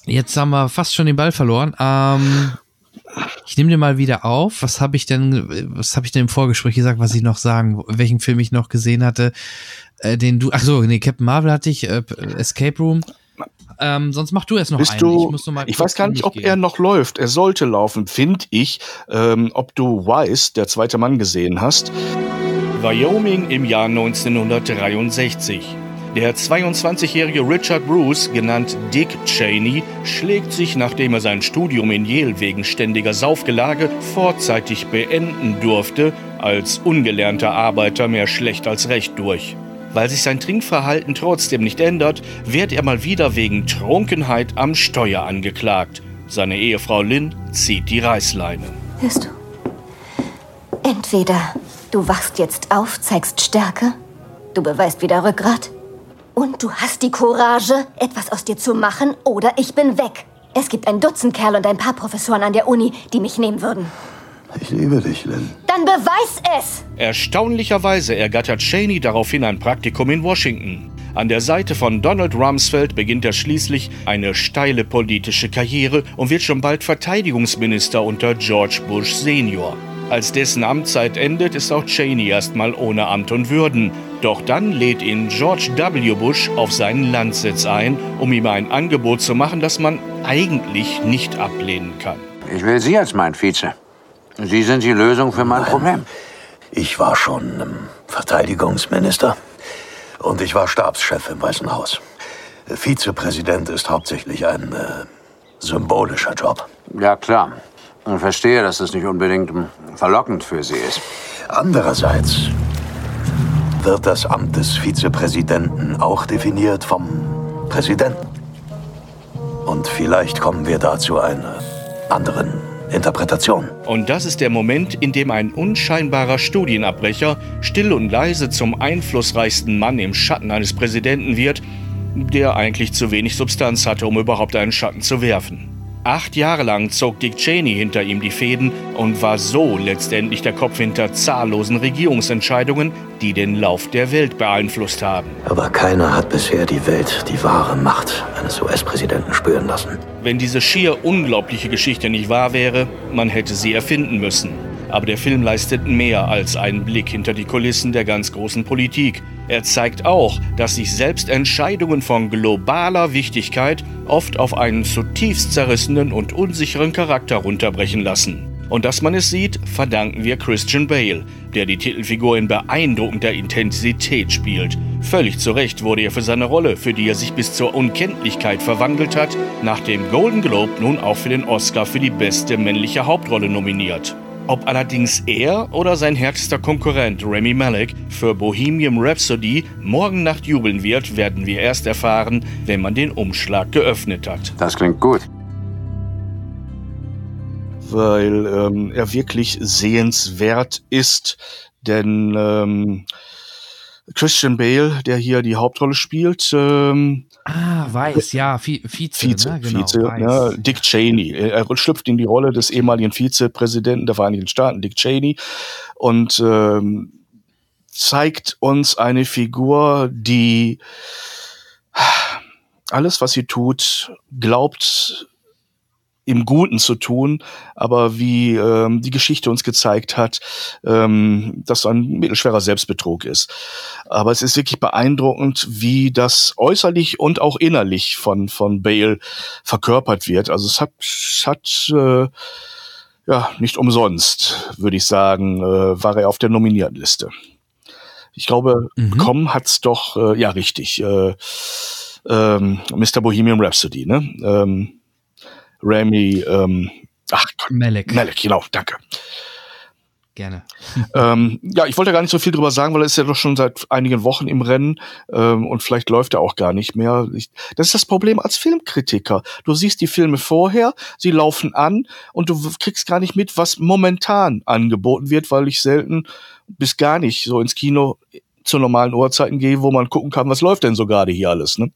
jetzt haben wir fast schon den Ball verloren. Ähm, ich nehme dir mal wieder auf. Was habe ich denn, was habe ich denn im Vorgespräch gesagt, was ich noch sagen, welchen Film ich noch gesehen hatte, äh, den du, ach so, nee, Captain Marvel hatte ich, äh, Escape Room. Ähm, sonst mach du erst noch Bist einen. Du, ich, muss noch mal ich weiß gar nicht, ob gehen. er noch läuft. Er sollte laufen, finde ich. Ähm, ob du Wise, der zweite Mann, gesehen hast. Wyoming im Jahr 1963. Der 22-jährige Richard Bruce, genannt Dick Cheney, schlägt sich, nachdem er sein Studium in Yale wegen ständiger Saufgelage vorzeitig beenden durfte, als ungelernter Arbeiter mehr schlecht als recht durch. Weil sich sein Trinkverhalten trotzdem nicht ändert, wird er mal wieder wegen Trunkenheit am Steuer angeklagt. Seine Ehefrau Lynn zieht die Reißleine. Hörst du? Entweder du wachst jetzt auf, zeigst Stärke, du beweist wieder Rückgrat, und du hast die Courage, etwas aus dir zu machen, oder ich bin weg. Es gibt ein Dutzend Kerl und ein paar Professoren an der Uni, die mich nehmen würden. Ich liebe dich, Lynn. Dann beweis es! Erstaunlicherweise ergattert Cheney daraufhin ein Praktikum in Washington. An der Seite von Donald Rumsfeld beginnt er schließlich eine steile politische Karriere und wird schon bald Verteidigungsminister unter George Bush Senior. Als dessen Amtszeit endet, ist auch Cheney erstmal ohne Amt und Würden. Doch dann lädt ihn George W. Bush auf seinen Landsitz ein, um ihm ein Angebot zu machen, das man eigentlich nicht ablehnen kann. Ich will Sie als mein Vize. Sie sind die Lösung für mein Problem. Ich war schon ähm, Verteidigungsminister und ich war Stabschef im Weißen Haus. Vizepräsident ist hauptsächlich ein äh, symbolischer Job. Ja, klar. Ich verstehe, dass das nicht unbedingt verlockend für Sie ist. Andererseits wird das Amt des Vizepräsidenten auch definiert vom Präsidenten. Und vielleicht kommen wir da zu einer anderen Interpretation. Und das ist der Moment, in dem ein unscheinbarer Studienabbrecher still und leise zum einflussreichsten Mann im Schatten eines Präsidenten wird, der eigentlich zu wenig Substanz hatte, um überhaupt einen Schatten zu werfen. Acht Jahre lang zog Dick Cheney hinter ihm die Fäden und war so letztendlich der Kopf hinter zahllosen Regierungsentscheidungen, die den Lauf der Welt beeinflusst haben. Aber keiner hat bisher die Welt, die wahre Macht eines US-Präsidenten spüren lassen. Wenn diese schier unglaubliche Geschichte nicht wahr wäre, man hätte sie erfinden müssen. Aber der Film leistet mehr als einen Blick hinter die Kulissen der ganz großen Politik. Er zeigt auch, dass sich selbst Entscheidungen von globaler Wichtigkeit oft auf einen zutiefst zerrissenen und unsicheren Charakter runterbrechen lassen. Und dass man es sieht, verdanken wir Christian Bale, der die Titelfigur in beeindruckender Intensität spielt. Völlig zu Recht wurde er für seine Rolle, für die er sich bis zur Unkenntlichkeit verwandelt hat, nach dem Golden Globe nun auch für den Oscar für die beste männliche Hauptrolle nominiert. Ob allerdings er oder sein härtester Konkurrent Remy Malek für Bohemian Rhapsody morgen Nacht jubeln wird, werden wir erst erfahren, wenn man den Umschlag geöffnet hat. Das klingt gut. Weil ähm, er wirklich sehenswert ist. Denn ähm, Christian Bale, der hier die Hauptrolle spielt, ähm, Ah, weiß, ja, Vize, Vize, ne? genau, Vize ja, Dick Cheney. Er schlüpft in die Rolle des ehemaligen Vizepräsidenten der Vereinigten Staaten, Dick Cheney, und ähm, zeigt uns eine Figur, die alles, was sie tut, glaubt im Guten zu tun, aber wie ähm, die Geschichte uns gezeigt hat, ähm, dass ein mittelschwerer Selbstbetrug ist. Aber es ist wirklich beeindruckend, wie das äußerlich und auch innerlich von von Bale verkörpert wird. Also es hat es hat äh, ja nicht umsonst, würde ich sagen, äh, war er auf der Nominiertenliste. Ich glaube, mhm. bekommen hat's doch äh, ja richtig. Äh, ähm, Mr. Bohemian Rhapsody, ne? Ähm, Remy, ähm, ach Gott, Malek. Malek, genau, danke. Gerne. ähm, ja, ich wollte gar nicht so viel drüber sagen, weil er ist ja doch schon seit einigen Wochen im Rennen ähm, und vielleicht läuft er auch gar nicht mehr. Ich, das ist das Problem als Filmkritiker. Du siehst die Filme vorher, sie laufen an und du kriegst gar nicht mit, was momentan angeboten wird, weil ich selten bis gar nicht so ins Kino zu normalen Uhrzeiten gehe, wo man gucken kann, was läuft denn so gerade hier alles. Ne?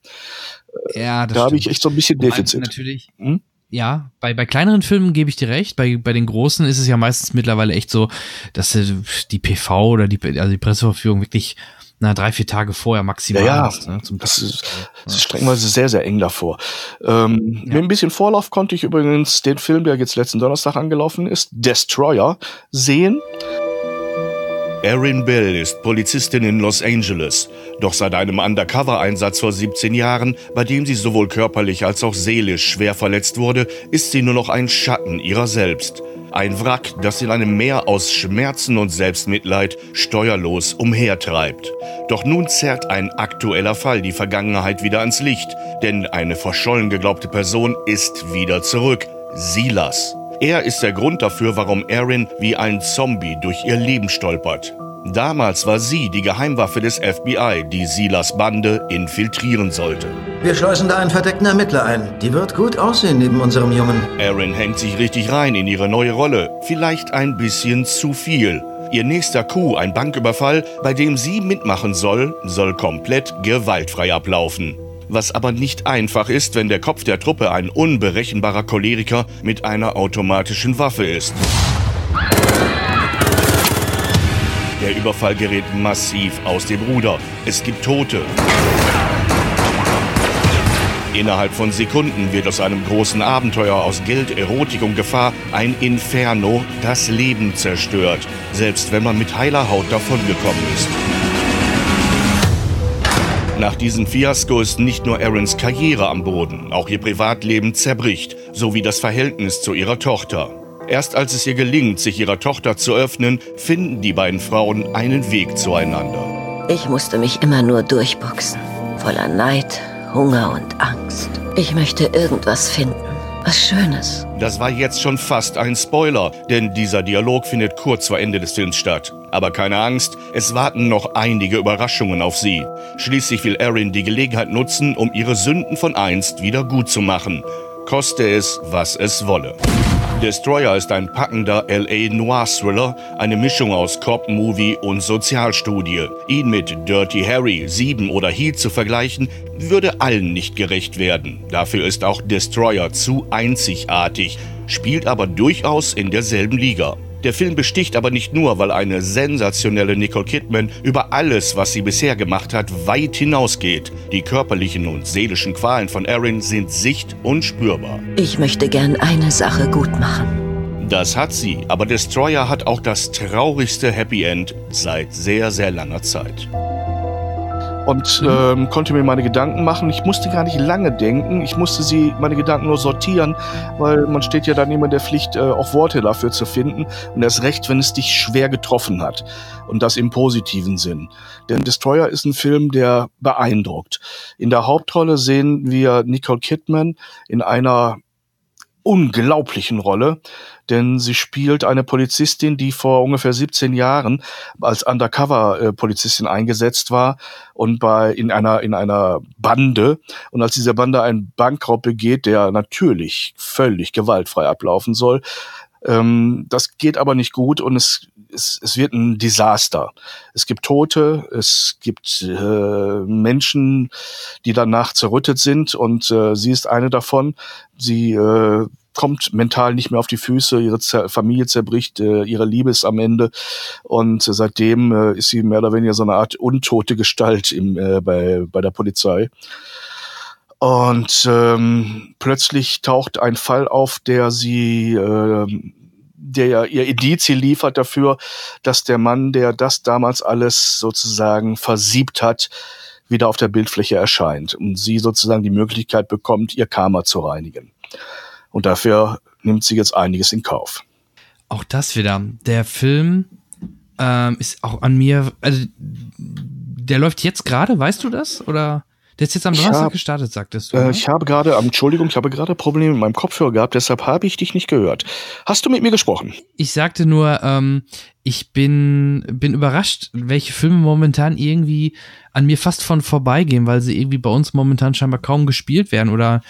Ja, das da habe ich echt so ein bisschen Defizit. Natürlich. Hm? Ja, bei, bei kleineren Filmen gebe ich dir recht. Bei, bei den großen ist es ja meistens mittlerweile echt so, dass die PV oder die, also die Presseverführung wirklich na, drei, vier Tage vorher maximal ja, ja. Hast, ne, das, ist, das ist strengweise sehr, sehr eng davor. Ähm, ja. Mit ein bisschen Vorlauf konnte ich übrigens den Film, der jetzt letzten Donnerstag angelaufen ist, Destroyer, sehen. Erin Bell ist Polizistin in Los Angeles. Doch seit einem Undercover-Einsatz vor 17 Jahren, bei dem sie sowohl körperlich als auch seelisch schwer verletzt wurde, ist sie nur noch ein Schatten ihrer selbst. Ein Wrack, das in einem Meer aus Schmerzen und Selbstmitleid steuerlos umhertreibt. Doch nun zerrt ein aktueller Fall die Vergangenheit wieder ans Licht, denn eine verschollen geglaubte Person ist wieder zurück. Silas. Er ist der Grund dafür, warum Erin wie ein Zombie durch ihr Leben stolpert. Damals war sie die Geheimwaffe des FBI, die Silas Bande infiltrieren sollte. Wir schleusen da einen verdeckten Ermittler ein. Die wird gut aussehen neben unserem Jungen. Erin hängt sich richtig rein in ihre neue Rolle. Vielleicht ein bisschen zu viel. Ihr nächster Coup, ein Banküberfall, bei dem sie mitmachen soll, soll komplett gewaltfrei ablaufen was aber nicht einfach ist, wenn der Kopf der Truppe ein unberechenbarer Choleriker mit einer automatischen Waffe ist. Der Überfall gerät massiv aus dem Ruder. Es gibt Tote. Innerhalb von Sekunden wird aus einem großen Abenteuer aus Geld, Erotik und Gefahr ein Inferno, das Leben zerstört, selbst wenn man mit heiler Haut davongekommen ist. Nach diesem Fiasko ist nicht nur Aarons Karriere am Boden, auch ihr Privatleben zerbricht, sowie das Verhältnis zu ihrer Tochter. Erst als es ihr gelingt, sich ihrer Tochter zu öffnen, finden die beiden Frauen einen Weg zueinander. Ich musste mich immer nur durchboxen, voller Neid, Hunger und Angst. Ich möchte irgendwas finden, was Schönes. Das war jetzt schon fast ein Spoiler, denn dieser Dialog findet kurz vor Ende des Films statt. Aber keine Angst, es warten noch einige Überraschungen auf sie. Schließlich will Erin die Gelegenheit nutzen, um ihre Sünden von einst wieder gut zu machen. Koste es, was es wolle. Destroyer ist ein packender LA Noir-Thriller, eine Mischung aus Cop-Movie und Sozialstudie. Ihn mit Dirty Harry, Sieben oder Heat zu vergleichen, würde allen nicht gerecht werden. Dafür ist auch Destroyer zu einzigartig, spielt aber durchaus in derselben Liga. Der Film besticht aber nicht nur, weil eine sensationelle Nicole Kidman über alles, was sie bisher gemacht hat, weit hinausgeht. Die körperlichen und seelischen Qualen von Erin sind sicht- und spürbar. Ich möchte gern eine Sache gut machen. Das hat sie, aber Destroyer hat auch das traurigste Happy End seit sehr, sehr langer Zeit und mhm. ähm, konnte mir meine Gedanken machen. Ich musste gar nicht lange denken. Ich musste sie, meine Gedanken nur sortieren, weil man steht ja dann immer in der Pflicht, äh, auch Worte dafür zu finden. Und erst recht, wenn es dich schwer getroffen hat. Und das im positiven Sinn. Denn Destroyer ist ein Film, der beeindruckt. In der Hauptrolle sehen wir Nicole Kidman in einer unglaublichen Rolle, denn sie spielt eine Polizistin, die vor ungefähr 17 Jahren als Undercover-Polizistin eingesetzt war und bei in einer in einer Bande. Und als diese Bande einen Bankraub begeht, der natürlich völlig gewaltfrei ablaufen soll, Ähm, das geht aber nicht gut und es, es, es wird ein Desaster. Es gibt Tote, es gibt äh, Menschen, die danach zerrüttet sind und äh, sie ist eine davon. Sie äh, kommt mental nicht mehr auf die Füße, ihre Zer Familie zerbricht, äh, ihre Liebe ist am Ende und äh, seitdem äh, ist sie mehr oder weniger so eine Art untote Gestalt im, äh, bei, bei der Polizei. Und ähm, plötzlich taucht ein Fall auf, der sie, äh, der ja ihr Indizien liefert dafür, dass der Mann, der das damals alles sozusagen versiebt hat, wieder auf der Bildfläche erscheint und sie sozusagen die Möglichkeit bekommt, ihr Karma zu reinigen. Und dafür nimmt sie jetzt einiges in Kauf. Auch das wieder. Der Film ähm, ist auch an mir, also der läuft jetzt gerade, weißt du das? Oder der ist jetzt am Donnerstag hab, gestartet, sagtest du. Äh, ich habe gerade, Entschuldigung, ich habe gerade Probleme mit meinem Kopfhörer gehabt, deshalb habe ich dich nicht gehört. Hast du mit mir gesprochen? Ich sagte nur, ähm, ich bin, bin überrascht, welche Filme momentan irgendwie an mir fast von vorbeigehen, weil sie irgendwie bei uns momentan scheinbar kaum gespielt werden oder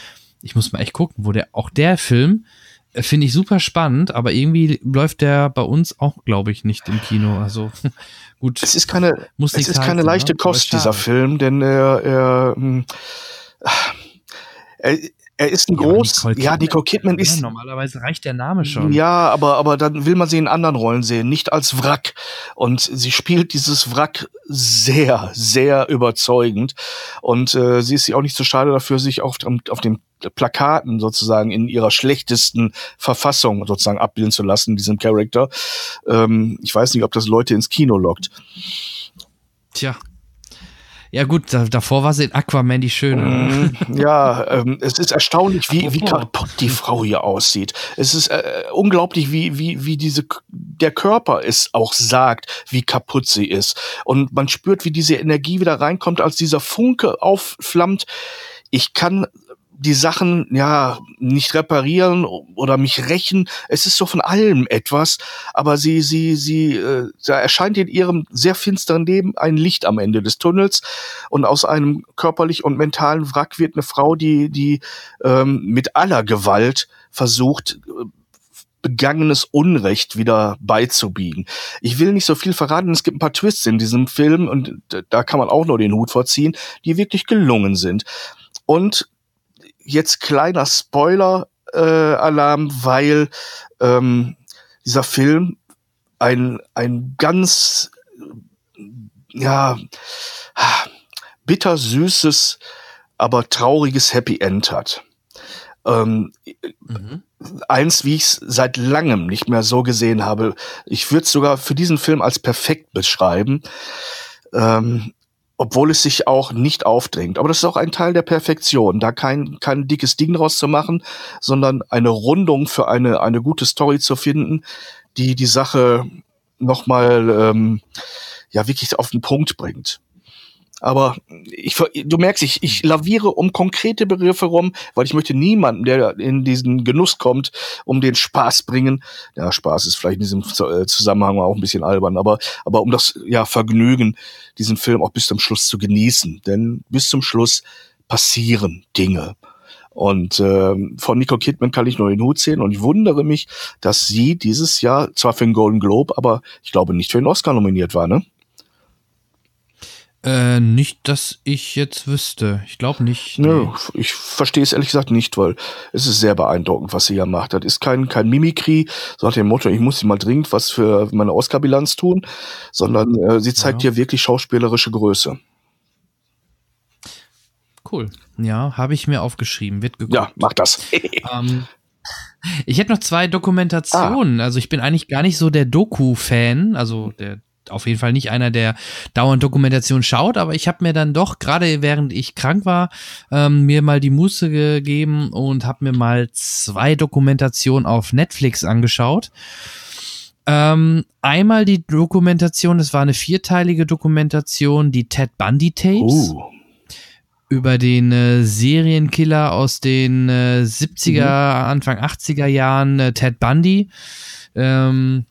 ich muss mal echt gucken, wo der, auch der Film, äh, finde ich super spannend, aber irgendwie läuft der bei uns auch, glaube ich, nicht im Kino. Also gut. Es ist keine, es ist keine leichte ne? Kost, dieser Film, denn er, er, hm, er, er ist ein ja, groß, Nicole ja, Nicole Kidman ist. Ja, normalerweise reicht der Name schon. Ja, aber, aber dann will man sie in anderen Rollen sehen, nicht als Wrack. Und sie spielt dieses Wrack sehr, sehr überzeugend. Und äh, sie ist sich auch nicht so schade dafür, sich auf, auf den Plakaten sozusagen in ihrer schlechtesten Verfassung sozusagen abbilden zu lassen, diesem Charakter. Ähm, ich weiß nicht, ob das Leute ins Kino lockt. Tja, ja gut, da, davor war sie in Aquaman die Schöne. Mm, ja, ähm, es ist erstaunlich, wie, wie kaputt die Frau hier aussieht. Es ist äh, unglaublich, wie, wie, wie diese, der Körper es auch sagt, wie kaputt sie ist. Und man spürt, wie diese Energie wieder reinkommt, als dieser Funke aufflammt. Ich kann die Sachen ja nicht reparieren oder mich rächen. Es ist so von allem etwas, aber sie sie sie äh, da erscheint in ihrem sehr finsteren Leben ein Licht am Ende des Tunnels und aus einem körperlich und mentalen Wrack wird eine Frau, die die ähm, mit aller Gewalt versucht begangenes Unrecht wieder beizubiegen. Ich will nicht so viel verraten, es gibt ein paar Twists in diesem Film und da kann man auch nur den Hut vorziehen, die wirklich gelungen sind. Und jetzt kleiner Spoiler-Alarm, äh, weil ähm, dieser Film ein, ein ganz, ja, bittersüßes, aber trauriges Happy End hat. Ähm, mhm. Eins, wie ich es seit langem nicht mehr so gesehen habe. Ich würde es sogar für diesen Film als perfekt beschreiben. Ähm, obwohl es sich auch nicht aufdrängt. Aber das ist auch ein Teil der Perfektion, da kein, kein dickes Ding draus zu machen, sondern eine Rundung für eine, eine gute Story zu finden, die die Sache nochmal ähm, ja wirklich auf den Punkt bringt. Aber ich, du merkst, ich, ich laviere um konkrete Begriffe rum, weil ich möchte niemanden, der in diesen Genuss kommt, um den Spaß bringen. Ja, Spaß ist vielleicht in diesem äh, Zusammenhang auch ein bisschen albern, aber, aber um das ja Vergnügen, diesen Film auch bis zum Schluss zu genießen. Denn bis zum Schluss passieren Dinge. Und äh, von Nico Kidman kann ich nur den Hut sehen und ich wundere mich, dass sie dieses Jahr zwar für den Golden Globe, aber ich glaube nicht für den Oscar nominiert war, ne? Äh, nicht, dass ich jetzt wüsste. Ich glaube nicht. Nee. Nö, ich verstehe es ehrlich gesagt nicht, weil es ist sehr beeindruckend, was sie hier macht. Das ist kein, kein Mimikry, so nach dem Motto, ich muss mal dringend was für meine Oscar-Bilanz tun, sondern äh, sie zeigt ja. hier wirklich schauspielerische Größe. Cool. Ja, habe ich mir aufgeschrieben. Wird geguckt. Ja, mach das. ähm, ich hätte noch zwei Dokumentationen. Ah. Also ich bin eigentlich gar nicht so der Doku-Fan, also der auf jeden Fall nicht einer, der dauernd Dokumentation schaut, aber ich habe mir dann doch, gerade während ich krank war, ähm, mir mal die Muße gegeben und habe mir mal zwei Dokumentationen auf Netflix angeschaut. Ähm, einmal die Dokumentation, das war eine vierteilige Dokumentation, die Ted Bundy Tapes. Uh. Über den äh, Serienkiller aus den äh, 70er, mhm. Anfang 80er Jahren, äh, Ted Bundy. Ähm,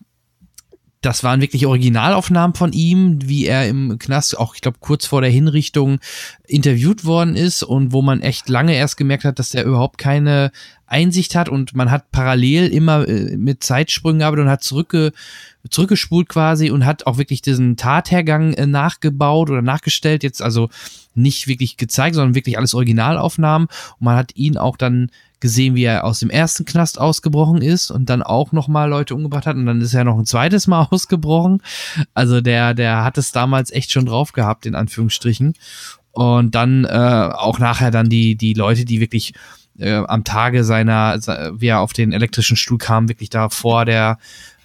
das waren wirklich Originalaufnahmen von ihm, wie er im Knast auch, ich glaube, kurz vor der Hinrichtung interviewt worden ist und wo man echt lange erst gemerkt hat, dass er überhaupt keine Einsicht hat und man hat parallel immer äh, mit Zeitsprüngen gearbeitet und hat zurückge zurückgespult quasi und hat auch wirklich diesen Tathergang äh, nachgebaut oder nachgestellt, jetzt also nicht wirklich gezeigt, sondern wirklich alles Originalaufnahmen. Und man hat ihn auch dann gesehen, wie er aus dem ersten Knast ausgebrochen ist und dann auch noch mal Leute umgebracht hat und dann ist er noch ein zweites Mal ausgebrochen. Also der, der hat es damals echt schon drauf gehabt, in Anführungsstrichen. Und dann äh, auch nachher dann die, die Leute, die wirklich äh, am Tage seiner, wie er auf den elektrischen Stuhl kam, wirklich da vor der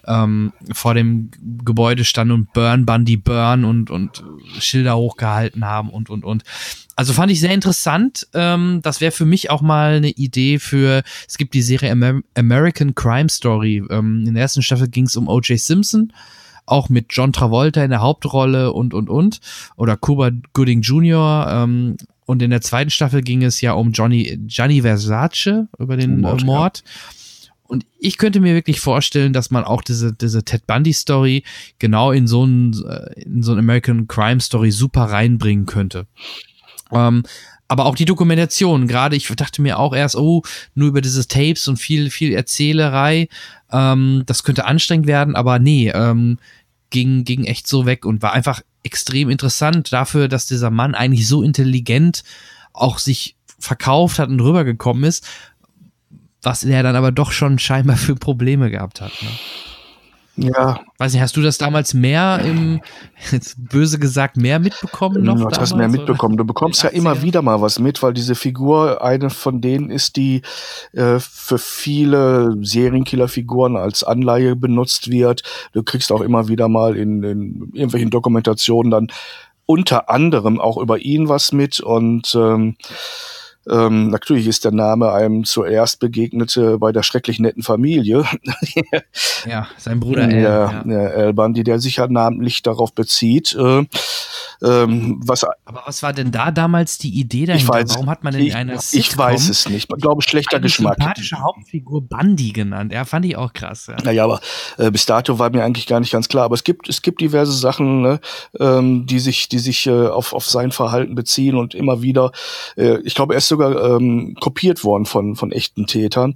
ähm, vor dem Gebäude standen und Burn Bundy Burn und, und Schilder hochgehalten haben und, und, und. Also fand ich sehr interessant. Ähm, das wäre für mich auch mal eine Idee für, es gibt die Serie Amer American Crime Story. Ähm, in der ersten Staffel ging es um O.J. Simpson, auch mit John Travolta in der Hauptrolle und, und, und. Oder Cuba Gooding Jr., ähm, und in der zweiten Staffel ging es ja um Johnny, Gianni Versace über den Mord. Äh, Mord. Ja. Und ich könnte mir wirklich vorstellen, dass man auch diese, diese Ted Bundy Story genau in so ein, äh, in so ein American Crime Story super reinbringen könnte. Ähm, aber auch die Dokumentation, gerade ich dachte mir auch erst, oh, nur über diese Tapes und viel, viel Erzählerei, ähm, das könnte anstrengend werden, aber nee, ähm, ging, ging echt so weg und war einfach extrem interessant dafür, dass dieser Mann eigentlich so intelligent auch sich verkauft hat und rübergekommen ist, was er dann aber doch schon scheinbar für Probleme gehabt hat. Ne? Ja. Weiß nicht, hast du das damals mehr im, jetzt böse gesagt, mehr mitbekommen noch? Du hast mehr mitbekommen. Du bekommst ja immer wieder mal was mit, weil diese Figur eine von denen ist, die äh, für viele Serienkiller-Figuren als Anleihe benutzt wird. Du kriegst auch immer wieder mal in, in irgendwelchen Dokumentationen dann unter anderem auch über ihn was mit und ähm, ähm, natürlich ist der Name einem zuerst begegnete bei der schrecklich netten Familie. ja, sein Bruder El, ja. Der El Bandi, der sich ja namentlich darauf bezieht. Äh, ähm, was, Aber was war denn da damals die Idee dahinter? Weiß, Warum hat man denn ich, einer Sitcom Ich weiß es nicht. Ich glaube, schlechter eine Geschmack. sympathische Hauptfigur Bandi genannt. Ja, fand ich auch krass. Ja. Naja, aber äh, bis dato war mir eigentlich gar nicht ganz klar. Aber es gibt, es gibt diverse Sachen, ne, ähm, die sich, die sich äh, auf, auf sein Verhalten beziehen und immer wieder, äh, ich glaube, er ist sogar ähm, kopiert worden von, von echten Tätern,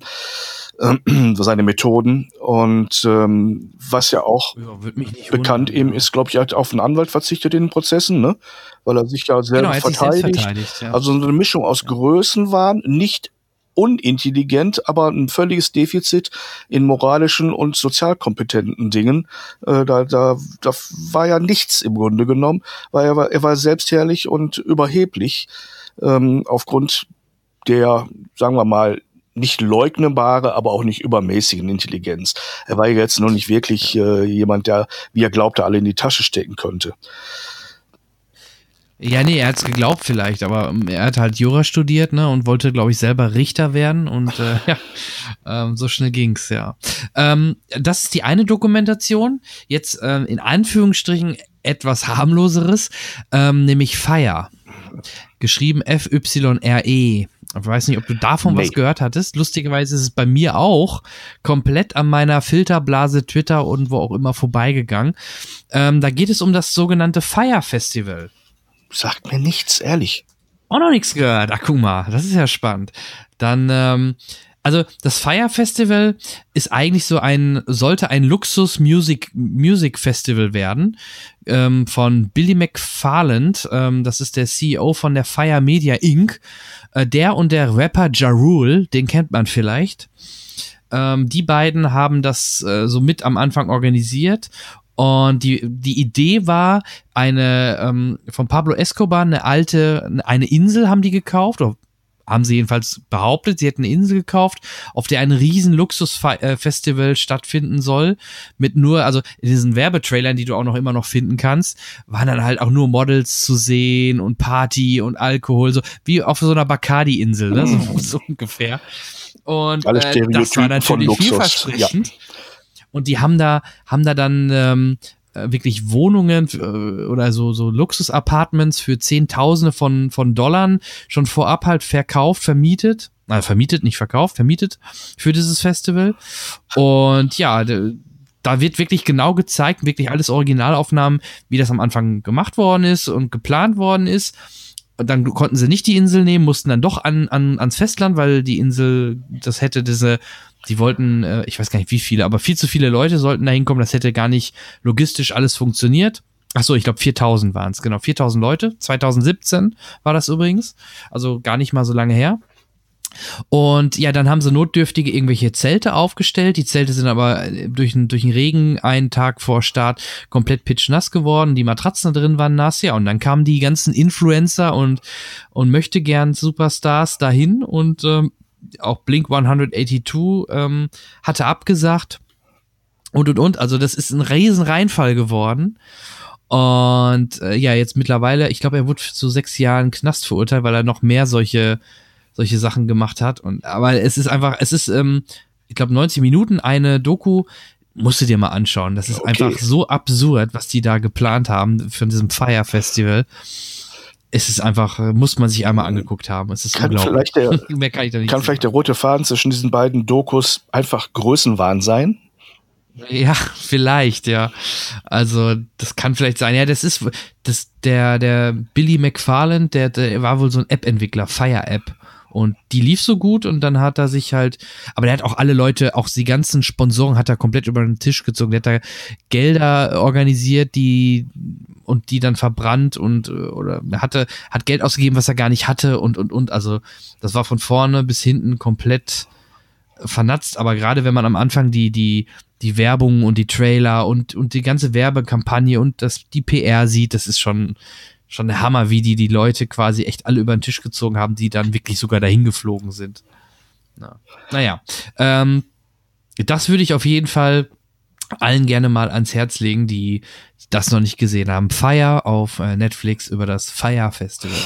äh, seine Methoden. Und ähm, was ja auch ja, bekannt eben ist, glaube ich, er hat auf einen Anwalt verzichtet in den Prozessen, ne? weil er sich ja selber genau, verteidigt. Selbst verteidigt ja. Also eine Mischung aus ja. Größenwahn, nicht unintelligent, aber ein völliges Defizit in moralischen und sozialkompetenten Dingen. Äh, da, da, da war ja nichts im Grunde genommen, weil er war, er war selbstherrlich und überheblich ähm, aufgrund der, sagen wir mal, nicht leugnebare, aber auch nicht übermäßigen Intelligenz. Er war jetzt noch nicht wirklich äh, jemand, der, wie er glaubte, alle in die Tasche stecken könnte. Ja, nee, er hat's geglaubt vielleicht, aber ähm, er hat halt Jura studiert, ne, und wollte, glaube ich, selber Richter werden und äh, ja, ähm, so schnell ging's, ja. Ähm, das ist die eine Dokumentation. Jetzt ähm, in Anführungsstrichen etwas harmloseres, ähm, nämlich Fire. Geschrieben F-Y-R-E. Ich weiß nicht, ob du davon nee. was gehört hattest. Lustigerweise ist es bei mir auch komplett an meiner Filterblase Twitter und wo auch immer vorbeigegangen. Ähm, da geht es um das sogenannte Fire Festival. Sagt mir nichts, ehrlich. Auch noch nichts gehört. Ach, guck mal, das ist ja spannend. Dann, ähm, also das Fire Festival ist eigentlich so ein, sollte ein Luxus Music, Music Festival werden ähm, von Billy McFarland. Ähm, das ist der CEO von der Fire Media Inc. Äh, der und der Rapper Ja Rule, den kennt man vielleicht. Ähm, die beiden haben das äh, so mit am Anfang organisiert und die, die Idee war, eine ähm, von Pablo Escobar, eine alte, eine Insel haben die gekauft, oder haben sie jedenfalls behauptet, sie hätten eine Insel gekauft, auf der ein riesen Luxusfestival stattfinden soll. Mit nur, also in diesen Werbetrailern, die du auch noch immer noch finden kannst, waren dann halt auch nur Models zu sehen und Party und Alkohol, so wie auf so einer Bacardi-Insel, ne? so, mhm. so ungefähr. Und äh, das war natürlich vielversprechend. Ja. Und die haben da, haben da dann ähm, äh, wirklich Wohnungen äh, oder so, so Luxus-Apartments für Zehntausende von, von Dollar schon vorab halt verkauft, vermietet. Also vermietet, nicht verkauft, vermietet für dieses Festival. Und ja, da wird wirklich genau gezeigt, wirklich alles Originalaufnahmen, wie das am Anfang gemacht worden ist und geplant worden ist. Und dann konnten sie nicht die Insel nehmen, mussten dann doch an, an, ans Festland, weil die Insel, das hätte diese, die wollten, äh, ich weiß gar nicht wie viele, aber viel zu viele Leute sollten da hinkommen, das hätte gar nicht logistisch alles funktioniert. Ach so, ich glaube 4000 waren es, genau, 4000 Leute. 2017 war das übrigens, also gar nicht mal so lange her. Und ja, dann haben sie notdürftige irgendwelche Zelte aufgestellt. Die Zelte sind aber äh, durch, durch den Regen einen Tag vor Start komplett pitchnass geworden. Die Matratzen da drin waren nass. Ja, und dann kamen die ganzen Influencer und, und möchte gern Superstars dahin und ähm, auch Blink 182 ähm, hatte abgesagt und und und. Also das ist ein riesen Reinfall geworden. Und äh, ja, jetzt mittlerweile, ich glaube, er wurde zu sechs Jahren Knast verurteilt, weil er noch mehr solche solche Sachen gemacht hat. Und aber es ist einfach, es ist, ähm, ich glaube, 90 Minuten eine Doku. Musst du dir mal anschauen. Das ist okay. einfach so absurd, was die da geplant haben für diesem Fire Festival. Es ist einfach, muss man sich einmal angeguckt haben. Es ist kann unglaublich. Vielleicht der, kann kann vielleicht der rote Faden zwischen diesen beiden Dokus einfach Größenwahn sein? Ja, vielleicht, ja. Also, das kann vielleicht sein. Ja, das ist, das, der, der Billy McFarland, der, der war wohl so ein App-Entwickler, Fire-App. Und die lief so gut und dann hat er sich halt, aber der hat auch alle Leute, auch die ganzen Sponsoren hat er komplett über den Tisch gezogen. Der hat da Gelder organisiert, die und die dann verbrannt und oder er hatte, hat Geld ausgegeben, was er gar nicht hatte und und und. Also das war von vorne bis hinten komplett vernatzt, aber gerade wenn man am Anfang die, die, die Werbung und die Trailer und, und die ganze Werbekampagne und das, die PR sieht, das ist schon, schon der Hammer, wie die die Leute quasi echt alle über den Tisch gezogen haben, die dann wirklich sogar dahin geflogen sind. Na, naja, ähm, das würde ich auf jeden Fall allen gerne mal ans Herz legen, die das noch nicht gesehen haben. Fire auf äh, Netflix über das Fire Festival.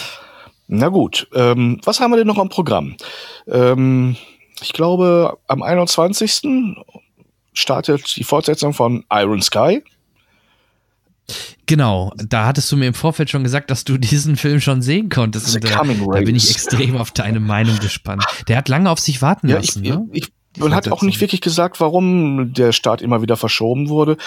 Na gut, ähm, was haben wir denn noch am Programm? Ähm, ich glaube, am 21. startet die Fortsetzung von Iron Sky. Genau, da hattest du mir im Vorfeld schon gesagt, dass du diesen Film schon sehen konntest. Und, äh, da bin ich extrem auf deine Meinung gespannt. Der hat lange auf sich warten ja, lassen. Ich, ne? ich, man hat auch nicht wirklich gesagt, warum der Start immer wieder verschoben wurde.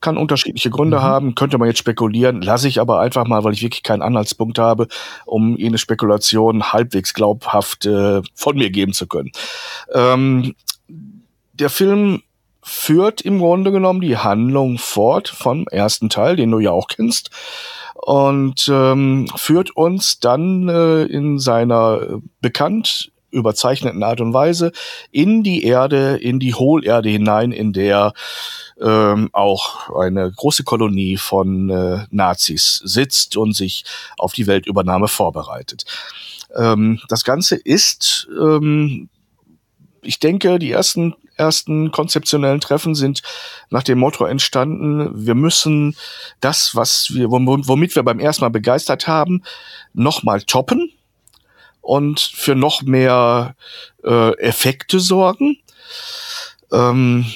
Kann unterschiedliche Gründe mhm. haben, könnte man jetzt spekulieren, lasse ich aber einfach mal, weil ich wirklich keinen Anhaltspunkt habe, um eine Spekulation halbwegs glaubhaft äh, von mir geben zu können. Ähm, der Film führt im Grunde genommen die Handlung fort vom ersten Teil, den du ja auch kennst, und ähm, führt uns dann äh, in seiner bekannt überzeichneten Art und Weise in die Erde, in die Hohlerde hinein, in der ähm, auch eine große Kolonie von äh, Nazis sitzt und sich auf die Weltübernahme vorbereitet. Ähm, das Ganze ist, ähm, ich denke, die ersten ersten konzeptionellen Treffen sind nach dem Motto entstanden, wir müssen das, was wir, womit wir beim ersten Mal begeistert haben, nochmal toppen und für noch mehr äh, Effekte sorgen. Ähm,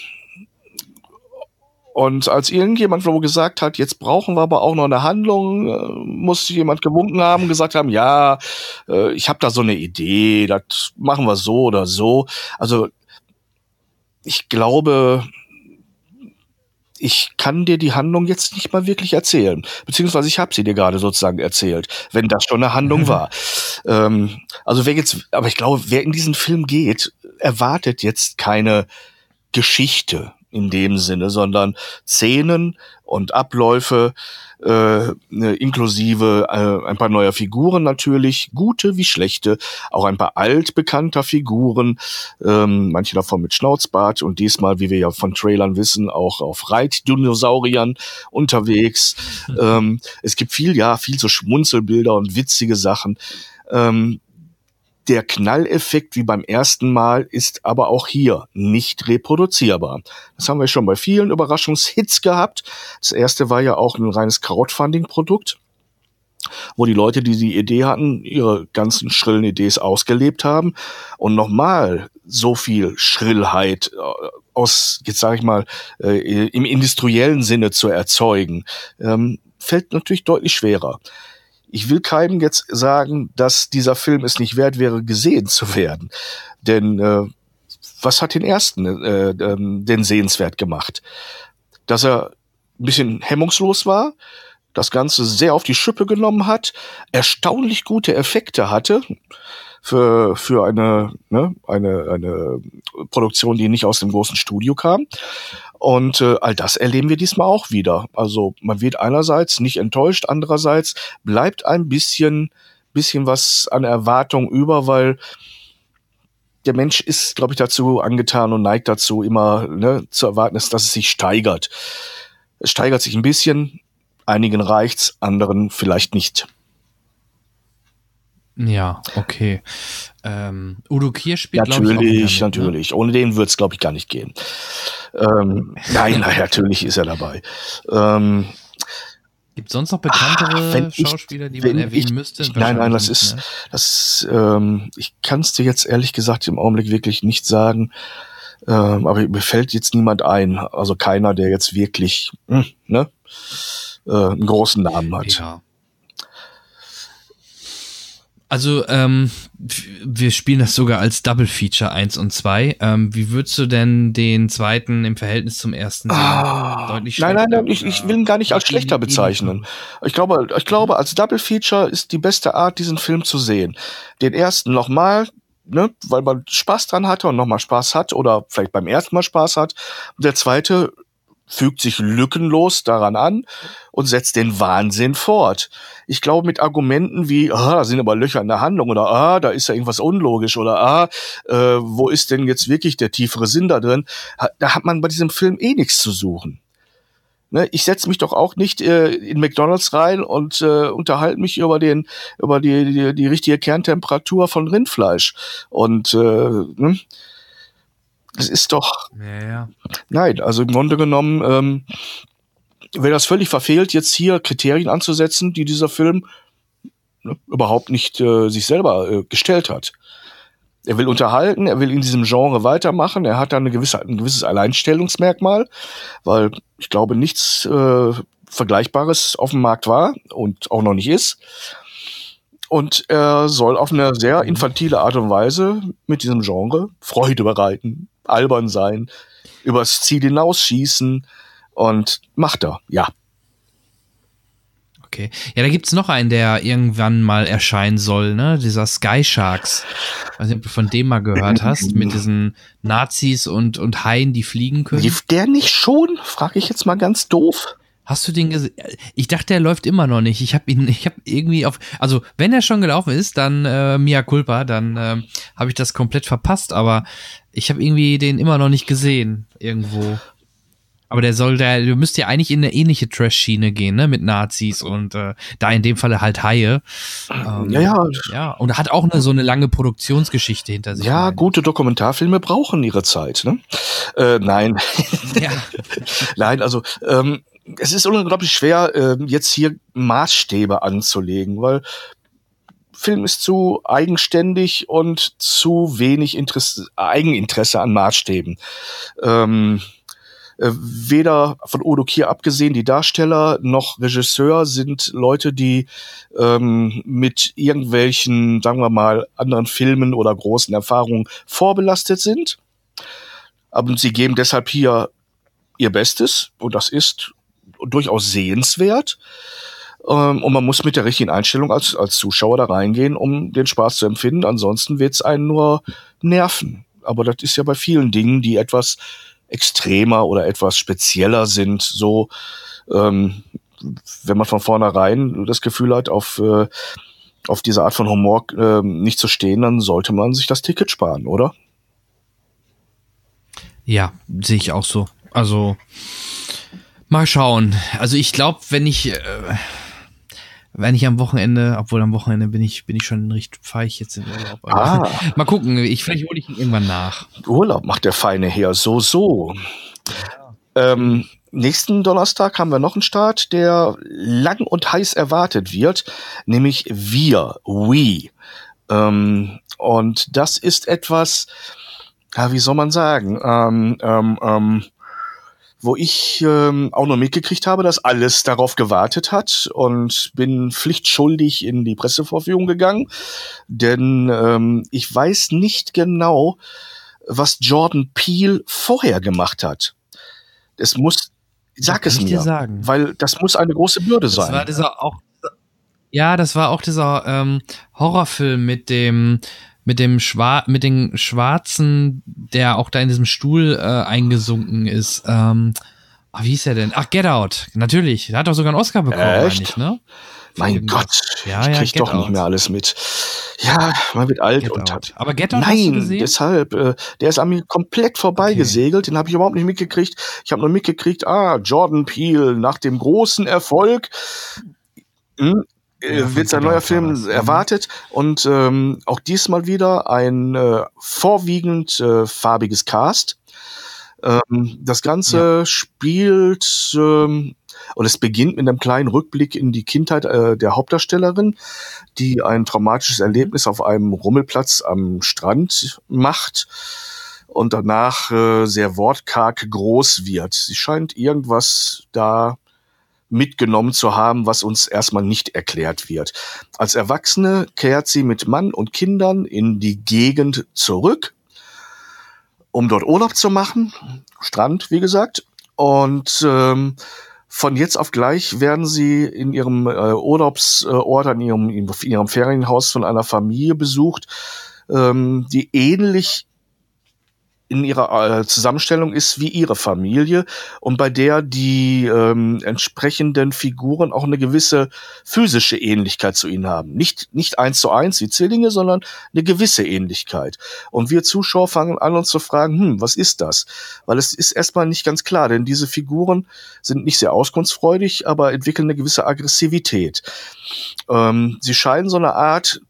und als irgendjemand wo gesagt hat, jetzt brauchen wir aber auch noch eine Handlung, äh, muss jemand gewunken haben, gesagt haben, ja, äh, ich habe da so eine Idee, das machen wir so oder so. Also ich glaube, ich kann dir die Handlung jetzt nicht mal wirklich erzählen. Beziehungsweise ich habe sie dir gerade sozusagen erzählt, wenn das schon eine Handlung mhm. war. Ähm, also wer jetzt, aber ich glaube, wer in diesen Film geht, erwartet jetzt keine Geschichte in dem Sinne, sondern Szenen und Abläufe, äh, ne, inklusive äh, ein paar neuer Figuren natürlich, gute wie schlechte, auch ein paar altbekannter Figuren, ähm, manche davon mit Schnauzbart und diesmal, wie wir ja von Trailern wissen, auch auf Reitdinosauriern unterwegs. Mhm. Ähm, es gibt viel, ja, viel so Schmunzelbilder und witzige Sachen. Ähm, der Knalleffekt wie beim ersten Mal ist aber auch hier nicht reproduzierbar. Das haben wir schon bei vielen Überraschungshits gehabt. Das erste war ja auch ein reines Crowdfunding-Produkt wo die Leute, die die Idee hatten, ihre ganzen schrillen Ideen ausgelebt haben und nochmal so viel Schrillheit äh, aus, jetzt sage ich mal, äh, im industriellen Sinne zu erzeugen, ähm, fällt natürlich deutlich schwerer ich will keinem jetzt sagen, dass dieser Film es nicht wert wäre, gesehen zu werden. Denn äh, was hat den ersten äh, ähm, denn sehenswert gemacht? dass er ein bisschen hemmungslos war, das Ganze sehr auf die Schippe genommen hat, erstaunlich gute Effekte hatte für, für eine, ne, eine, eine Produktion, die nicht aus dem großen Studio kam. Und äh, all das erleben wir diesmal auch wieder. Also man wird einerseits nicht enttäuscht, andererseits bleibt ein bisschen, bisschen was an Erwartung über, weil der Mensch ist, glaube ich, dazu angetan und neigt dazu, immer ne, zu erwarten, dass, es sich steigert. Es steigert sich ein bisschen, einigen reicht's, anderen vielleicht nicht. Ja, okay. Ähm, Udo Kier spielt, Natürlich, ich, mit, ne? natürlich. Ne? Ohne den wird's, glaube ich, gar nicht gehen. Ähm, nein, nein, natürlich ist er dabei. Ähm, Gibt sonst noch bekanntere ah, Schauspieler, die man erwähnen ich, müsste? Ich, nein, nein, das ist, ne? das, ähm, ich kann es dir jetzt ehrlich gesagt im Augenblick wirklich nicht sagen. Ähm, aber mir fällt jetzt niemand ein, also keiner, der jetzt wirklich, mh, hm, ne, äh, einen großen Namen hat. Ja. Also, ähm, wir spielen das sogar als Double Feature 1 und 2. Ähm, wie würdest du denn den zweiten im Verhältnis zum ersten sehen? Ah, Deutlich nein, nein, nein, ich, ich will ihn gar nicht als schlechter bezeichnen. Ich glaube, ich glaube, als Double Feature ist die beste Art, diesen Film zu sehen. Den ersten nochmal, ne, weil man Spaß dran hatte und nochmal Spaß hat oder vielleicht beim ersten Mal Spaß hat. Der zweite fügt sich lückenlos daran an und setzt den Wahnsinn fort. Ich glaube, mit Argumenten wie, ah, da sind aber Löcher in der Handlung oder ah, da ist ja irgendwas unlogisch oder ah, äh, wo ist denn jetzt wirklich der tiefere Sinn da drin, da hat man bei diesem Film eh nichts zu suchen. Ne, ich setze mich doch auch nicht äh, in McDonalds rein und äh, unterhalte mich über den über die, die die richtige Kerntemperatur von Rindfleisch und äh, ne? Das ist doch. Ja, ja. Nein, also im Grunde genommen ähm, wäre das völlig verfehlt, jetzt hier Kriterien anzusetzen, die dieser Film ne, überhaupt nicht äh, sich selber äh, gestellt hat. Er will unterhalten, er will in diesem Genre weitermachen, er hat da eine gewisse, ein gewisses Alleinstellungsmerkmal, weil ich glaube, nichts äh, Vergleichbares auf dem Markt war und auch noch nicht ist. Und er soll auf eine sehr infantile Art und Weise mit diesem Genre Freude bereiten albern sein, übers Ziel hinausschießen und macht er, ja. Okay. Ja, da gibt's noch einen, der irgendwann mal erscheinen soll, ne? Dieser Sky Sharks. Weiß nicht, ob du von dem mal gehört hast, mit diesen Nazis und, und Haien, die fliegen können. Lief der nicht schon? Frage ich jetzt mal ganz doof. Hast du den gesehen? Ich dachte, er läuft immer noch nicht. Ich habe ihn, ich habe irgendwie auf, also wenn er schon gelaufen ist, dann äh, Mia culpa, dann äh, habe ich das komplett verpasst. Aber ich habe irgendwie den immer noch nicht gesehen irgendwo. Aber der soll der, du müsst ja eigentlich in eine ähnliche Trash-Schiene gehen, ne, mit Nazis und äh, da in dem Falle halt Haie. Ähm, ja, ja. Ja, und hat auch eine, so eine lange Produktionsgeschichte hinter sich. Ja, rein. gute Dokumentarfilme brauchen ihre Zeit, ne? Äh, nein. Ja. nein, also ähm, es ist unglaublich schwer, äh, jetzt hier Maßstäbe anzulegen, weil Film ist zu eigenständig und zu wenig Interesse, Eigeninteresse an Maßstäben. Ähm, äh, weder von Odo Kier abgesehen, die Darsteller noch Regisseur sind Leute, die ähm, mit irgendwelchen, sagen wir mal, anderen Filmen oder großen Erfahrungen vorbelastet sind. Aber sie geben deshalb hier ihr Bestes und das ist durchaus sehenswert. Ähm, und man muss mit der richtigen Einstellung als, als Zuschauer da reingehen, um den Spaß zu empfinden. Ansonsten wird es einen nur nerven. Aber das ist ja bei vielen Dingen, die etwas extremer oder etwas spezieller sind, so, ähm, wenn man von vornherein das Gefühl hat, auf, äh, auf diese Art von Humor äh, nicht zu stehen, dann sollte man sich das Ticket sparen, oder? Ja, sehe ich auch so. Also, Mal schauen. Also ich glaube, wenn ich, äh, wenn ich am Wochenende, obwohl am Wochenende bin ich, bin ich schon richtig, fahre ich jetzt in Urlaub. Ah. Mal gucken, ich, vielleicht hole ich ihn irgendwann nach. Urlaub macht der feine Herr so, so. Ja. Ähm, nächsten Donnerstag haben wir noch einen Start, der lang und heiß erwartet wird, nämlich wir, we. Ähm, und das ist etwas, ja, wie soll man sagen, ähm, ähm, ähm, wo ich ähm, auch noch mitgekriegt habe, dass alles darauf gewartet hat und bin pflichtschuldig in die Pressevorführung gegangen, denn ähm, ich weiß nicht genau, was Jordan Peele vorher gemacht hat. Es muss Sag es ich mir. dir sagen. Weil das muss eine große Bürde Das sein. war dieser auch. Ja, das war auch dieser ähm, Horrorfilm mit dem mit dem Schwa mit dem Schwarzen, der auch da in diesem Stuhl äh, eingesunken ist. Ähm, ah, wie hieß er denn? Ach, Get Out. Natürlich. Der hat doch sogar einen Oscar bekommen, Echt? ne? Mein. Gott, Ja, ich ja, krieg doch nicht Out. mehr alles mit. Ja, man wird alt Get und Out. hat. Aber Get Out Nein, deshalb, äh, der ist an mir komplett vorbeigesegelt, den habe ich überhaupt nicht mitgekriegt. Ich habe nur mitgekriegt, ah, Jordan Peele nach dem großen Erfolg hm, Ja, von wird sein neuer war Film. Mhm. erwartet und ähm, auch diesmal wieder ein äh, vorwiegend äh, farbiges Cast. Ähm, das Ganze spielt ähm, und es beginnt mit einem kleinen Rückblick in die Kindheit äh, der Hauptdarstellerin, die ein traumatisches Erlebnis auf einem Rummelplatz am Strand macht und danach äh, sehr wortkarg groß wird. Sie scheint irgendwas da mitgenommen zu haben, was uns erstmal nicht erklärt wird. Als Erwachsene kehrt sie mit Mann und Kindern in die Gegend zurück, um dort Urlaub zu machen. Strand, wie gesagt. Und ähm, von jetzt auf gleich werden sie in ihrem äh, Urlaubsort, an ihrem, in ihrem Ferienhaus von einer Familie besucht, ähm, die ähnlich in ihrer äh, Zusammenstellung ist wie ihre Familie und bei der die ähm, entsprechenden Figuren auch eine gewisse physische Ähnlichkeit zu ihnen haben. Nicht, nicht eins zu eins wie Zwillinge, sondern eine gewisse Ähnlichkeit. Und wir Zuschauer fangen an, uns zu fragen, hm, was ist das? Weil es ist erstmal nicht ganz klar, denn diese Figuren sind nicht sehr auskunftsfreudig, aber entwickeln eine gewisse Aggressivität. Ähm, sie scheinen so eine Art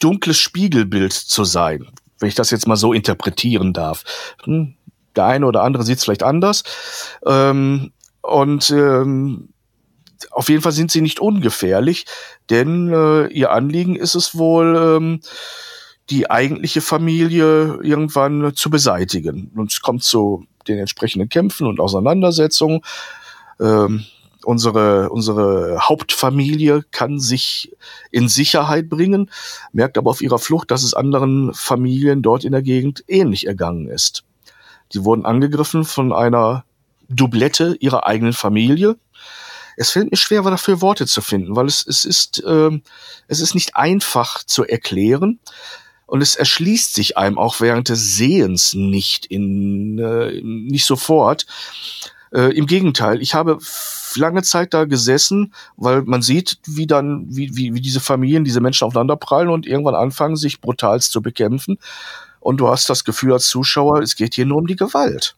dunkles Spiegelbild zu sein, wenn ich das jetzt mal so interpretieren darf. Hm, der eine oder andere sieht es vielleicht anders. Ähm, und ähm, auf jeden Fall sind sie nicht ungefährlich, denn äh, ihr Anliegen ist es wohl, ähm, die eigentliche Familie irgendwann zu beseitigen. Und es kommt zu den entsprechenden Kämpfen und Auseinandersetzungen. Ähm, unsere, unsere Hauptfamilie kann sich in Sicherheit bringen, merkt aber auf ihrer Flucht, dass es anderen Familien dort in der Gegend ähnlich ergangen ist. Die wurden angegriffen von einer Doublette ihrer eigenen Familie. Es fällt mir schwer, dafür Worte zu finden, weil es, es ist, ähm, es ist nicht einfach zu erklären. Und es erschließt sich einem auch während des Sehens nicht in, äh, nicht sofort. Äh, Im Gegenteil, ich habe lange Zeit da gesessen, weil man sieht, wie dann, wie, wie, wie diese Familien, diese Menschen aufeinanderprallen und irgendwann anfangen, sich brutalst zu bekämpfen. Und du hast das Gefühl als Zuschauer, es geht hier nur um die Gewalt.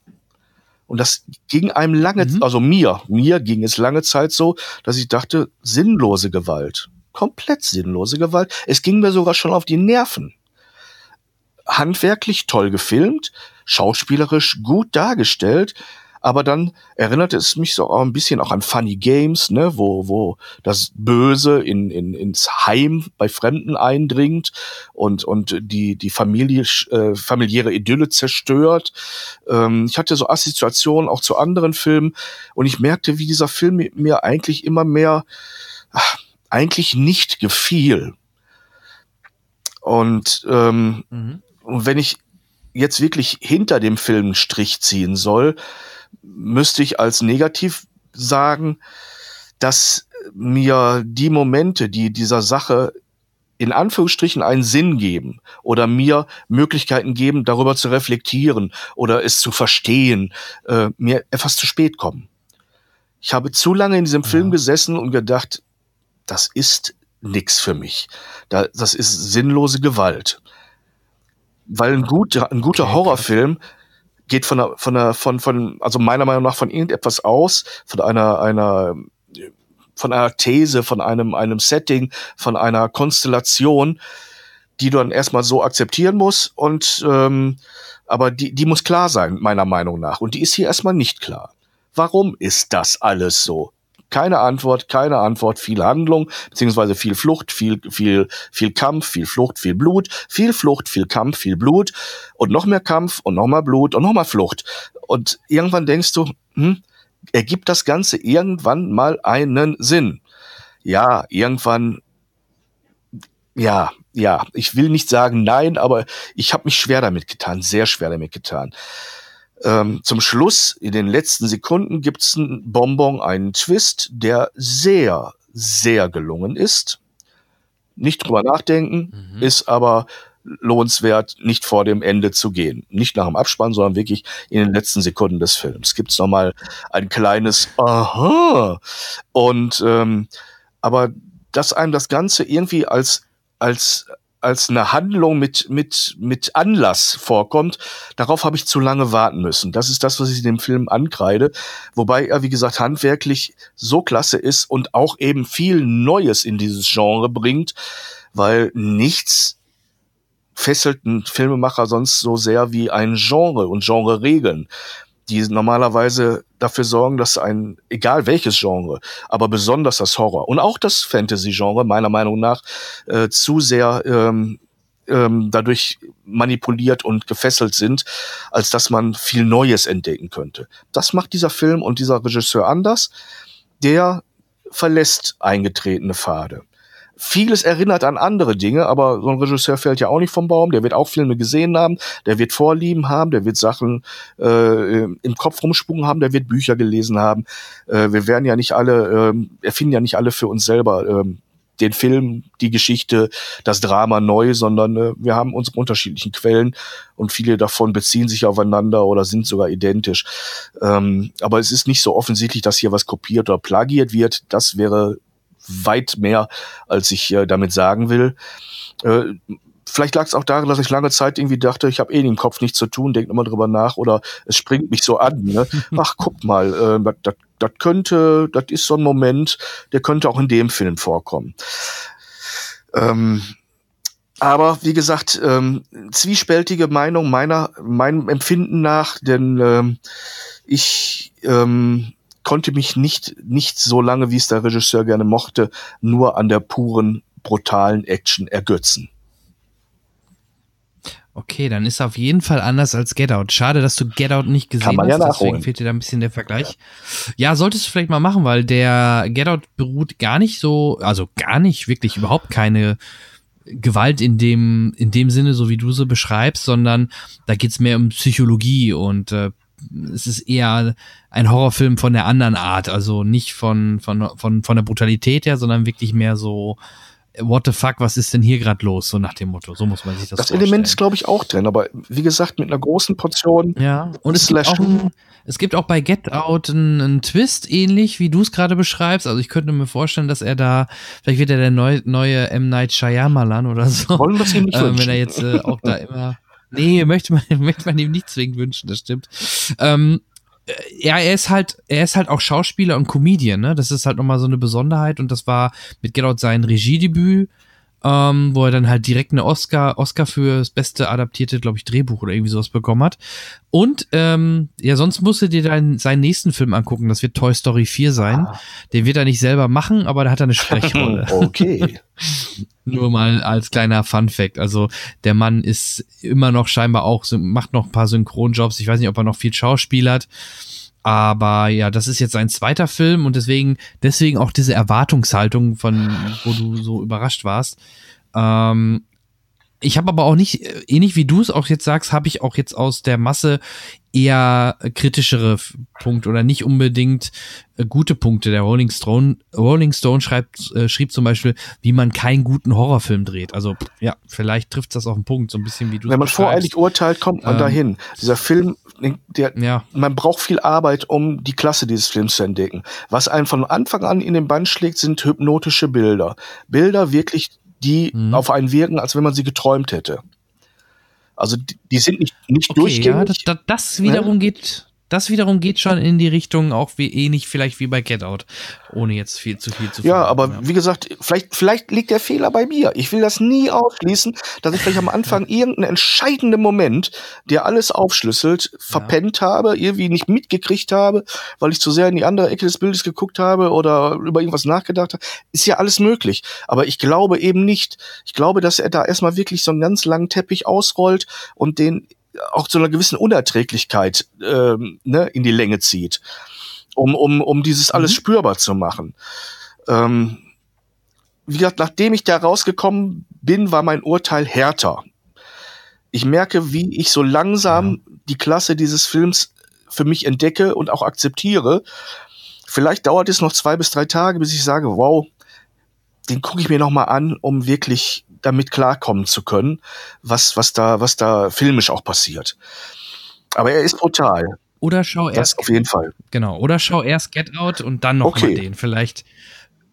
Und das ging einem lange, also mir, mir ging es lange Zeit so, dass ich dachte, sinnlose Gewalt. Komplett sinnlose Gewalt. Es ging mir sogar schon auf die Nerven. Handwerklich toll gefilmt, schauspielerisch gut dargestellt, aber dann erinnerte es mich so auch ein bisschen auch an Funny Games, ne, wo, wo das Böse in, in, ins Heim bei Fremden eindringt und, und die, die Familie, äh, familiäre Idylle zerstört. Ähm, ich hatte so Assoziationen auch zu anderen Filmen und ich merkte, wie dieser Film mir eigentlich immer mehr ach, eigentlich nicht gefiel. Und, ähm, Mhm. wenn ich jetzt wirklich hinter dem Film einen Strich ziehen soll, müsste ich als negativ sagen, dass mir die Momente, die dieser Sache in Anführungsstrichen einen Sinn geben oder mir Möglichkeiten geben, darüber zu reflektieren oder es zu verstehen, äh, mir etwas zu spät kommen. Ich habe zu lange in diesem Film gesessen und gedacht, das ist nix für mich. Da, das ist sinnlose Gewalt. Weil ein guter, ein guter Horrorfilm geht von einer, von einer, von, von, also meiner Meinung nach von irgendetwas aus, von einer, einer, von einer These, von einem, einem Setting, von einer Konstellation, die du dann erstmal so akzeptieren musst und, ähm, aber die, die muss klar sein, meiner Meinung nach. Und die ist hier erstmal nicht klar. Warum ist das alles so? Keine Antwort, keine Antwort, viel Handlung, beziehungsweise viel Flucht, viel, viel, viel Kampf, viel Flucht, viel Blut, viel Flucht, viel Kampf, viel Blut und noch mehr Kampf und noch mal Blut und noch mal Flucht. Und irgendwann denkst du, hm, ergibt das Ganze irgendwann mal einen Sinn? Ja, irgendwann, ja, ja, ich will nicht sagen nein, aber ich habe mich schwer damit getan, sehr schwer damit getan. Ähm, zum Schluss, in den letzten Sekunden, gibt's einen Bonbon, einen Twist, der sehr, sehr gelungen ist. Nicht drüber nachdenken, mhm. ist aber lohnenswert, nicht vor dem Ende zu gehen. Nicht nach dem Abspann, sondern wirklich in den letzten Sekunden des Films. Gibt's noch mal ein kleines Aha. Und ähm, aber dass einem das Ganze irgendwie als als als eine Handlung mit, mit, mit Anlass vorkommt, darauf habe ich zu lange warten müssen. Das ist das, was ich in dem Film ankreide. Wobei er, wie gesagt, handwerklich so klasse ist und auch eben viel Neues in dieses Genre bringt, weil nichts fesselt einen Filmemacher sonst so sehr wie ein Genre und Genre-Regeln die normalerweise dafür sorgen, dass ein, egal welches Genre, aber besonders das Horror und auch das Fantasy-Genre meiner Meinung nach äh, zu sehr ähm, ähm, dadurch manipuliert und gefesselt sind, als dass man viel Neues entdecken könnte. Das macht dieser Film und dieser Regisseur anders. Der verlässt eingetretene Pfade. Vieles erinnert an andere Dinge, aber so ein Regisseur fällt ja auch nicht vom Baum. Der wird auch Filme gesehen haben, der wird Vorlieben haben, der wird Sachen äh, im Kopf rumspucken haben, der wird Bücher gelesen haben. Äh, wir werden ja nicht alle, äh, erfinden ja nicht alle für uns selber äh, den Film, die Geschichte, das Drama neu, sondern äh, wir haben unsere unterschiedlichen Quellen und viele davon beziehen sich aufeinander oder sind sogar identisch. Ähm, aber es ist nicht so offensichtlich, dass hier was kopiert oder plagiert wird. Das wäre weit mehr, als ich äh, damit sagen will. Äh, vielleicht lag es auch daran, dass ich lange Zeit irgendwie dachte, ich habe eh im Kopf nichts zu tun, denke immer drüber nach oder es springt mich so an. Ne? Ach, guck mal, äh, das, könnte, das ist so ein Moment, der könnte auch in dem Film vorkommen. Ähm, aber wie gesagt, ähm, zwiespältige Meinung meiner, meinem Empfinden nach, denn ähm, ich ähm, konnte mich nicht, nicht so lange, wie es der Regisseur gerne mochte, nur an der puren, brutalen Action ergötzen. Okay, dann ist auf jeden Fall anders als Get Out. Schade, dass du Get Out nicht gesehen hast, ja deswegen fehlt dir da ein bisschen der Vergleich. Ja. ja, solltest du vielleicht mal machen, weil der Get Out beruht gar nicht so, also gar nicht, wirklich überhaupt keine Gewalt in dem, in dem Sinne, so wie du sie beschreibst, sondern da geht's mehr um Psychologie und äh, es ist eher ein Horrorfilm von der anderen Art, also nicht von, von, von, von der Brutalität her, sondern wirklich mehr so, what the fuck, was ist denn hier gerade los, so nach dem Motto. So muss man sich das Das vorstellen. Element ist, glaube ich, auch drin, aber wie gesagt, mit einer großen Portion. Ja, und es gibt, auch ein, es gibt auch bei Get Out einen, einen Twist, ähnlich wie du es gerade beschreibst. Also ich könnte mir vorstellen, dass er da, vielleicht wird er der neue, neue M. Night Shyamalan oder so. Wollen wir es ihm nicht äh, Wenn er jetzt äh, auch da immer Nee, möchte man, möchte man ihm nicht zwingend wünschen, das stimmt. Ähm, ja, er ist halt, er ist halt auch Schauspieler und Comedian, ne? Das ist halt nochmal so eine Besonderheit und das war mit Get Out sein Regiedebüt, ähm, wo er dann halt direkt eine Oscar, Oscar für das beste adaptierte, glaube ich, Drehbuch oder irgendwie sowas bekommen hat. Und ähm, ja, sonst musst du dir dann seinen nächsten Film angucken. Das wird Toy Story 4 sein. Ah. Den wird er nicht selber machen, aber da hat er eine Sprechrolle. okay. Nur mal als kleiner Fun Fact. Also der Mann ist immer noch scheinbar auch, macht noch ein paar Synchronjobs. Ich weiß nicht, ob er noch viel schauspielert. Aber ja, das ist jetzt sein zweiter Film und deswegen, deswegen auch diese Erwartungshaltung, von wo du so überrascht warst. Ähm, ich habe aber auch nicht, äh, ähnlich wie du es auch jetzt sagst, habe ich auch jetzt aus der Masse eher kritischere Punkte oder nicht unbedingt äh, gute Punkte. Der Rolling Stone, Rolling Stone schreibt, äh, schrieb zum Beispiel, wie man keinen guten Horrorfilm dreht. Also ja, vielleicht trifft das auf den Punkt, so ein bisschen wie du. Wenn man voreilig urteilt, kommt man ähm, dahin. Dieser Film, der, ja. man braucht viel Arbeit, um die Klasse dieses Films zu entdecken. Was einen von Anfang an in den Band schlägt, sind hypnotische Bilder. Bilder wirklich, die mhm. auf einen wirken, als wenn man sie geträumt hätte. Also die, die sind nicht, nicht okay, durchgängig. Ja, das, das, das wiederum ne? geht, das wiederum geht schon in die Richtung auch wie ähnlich vielleicht wie bei Get Out, ohne jetzt viel zu viel zu Ja, aber ja. wie gesagt, vielleicht, vielleicht liegt der Fehler bei mir. Ich will das nie ausschließen, dass ich vielleicht am Anfang irgendeinen entscheidenden Moment, der alles aufschlüsselt, verpennt ja. habe, irgendwie nicht mitgekriegt habe, weil ich zu sehr in die andere Ecke des Bildes geguckt habe oder über irgendwas nachgedacht habe. Ist ja alles möglich. Aber ich glaube eben nicht. Ich glaube, dass er da erstmal wirklich so einen ganz langen Teppich ausrollt und den auch zu einer gewissen Unerträglichkeit ähm, ne, in die Länge zieht, um, um, um dieses alles mhm. spürbar zu machen. Ähm, wie gesagt, nachdem ich da rausgekommen bin, war mein Urteil härter. ich merke, wie ich so langsam ja. die Klasse dieses Films für mich entdecke und auch akzeptiere. Vielleicht dauert es noch zwei bis drei Tage, bis ich sage, wow, den gucke ich mir noch mal an, um wirklich damit klarkommen zu können, was was da was da filmisch auch passiert. Aber er ist brutal. Oder schau das erst auf jeden Fall. Genau. Oder schau erst Get Out und dann noch okay. mal den. Vielleicht,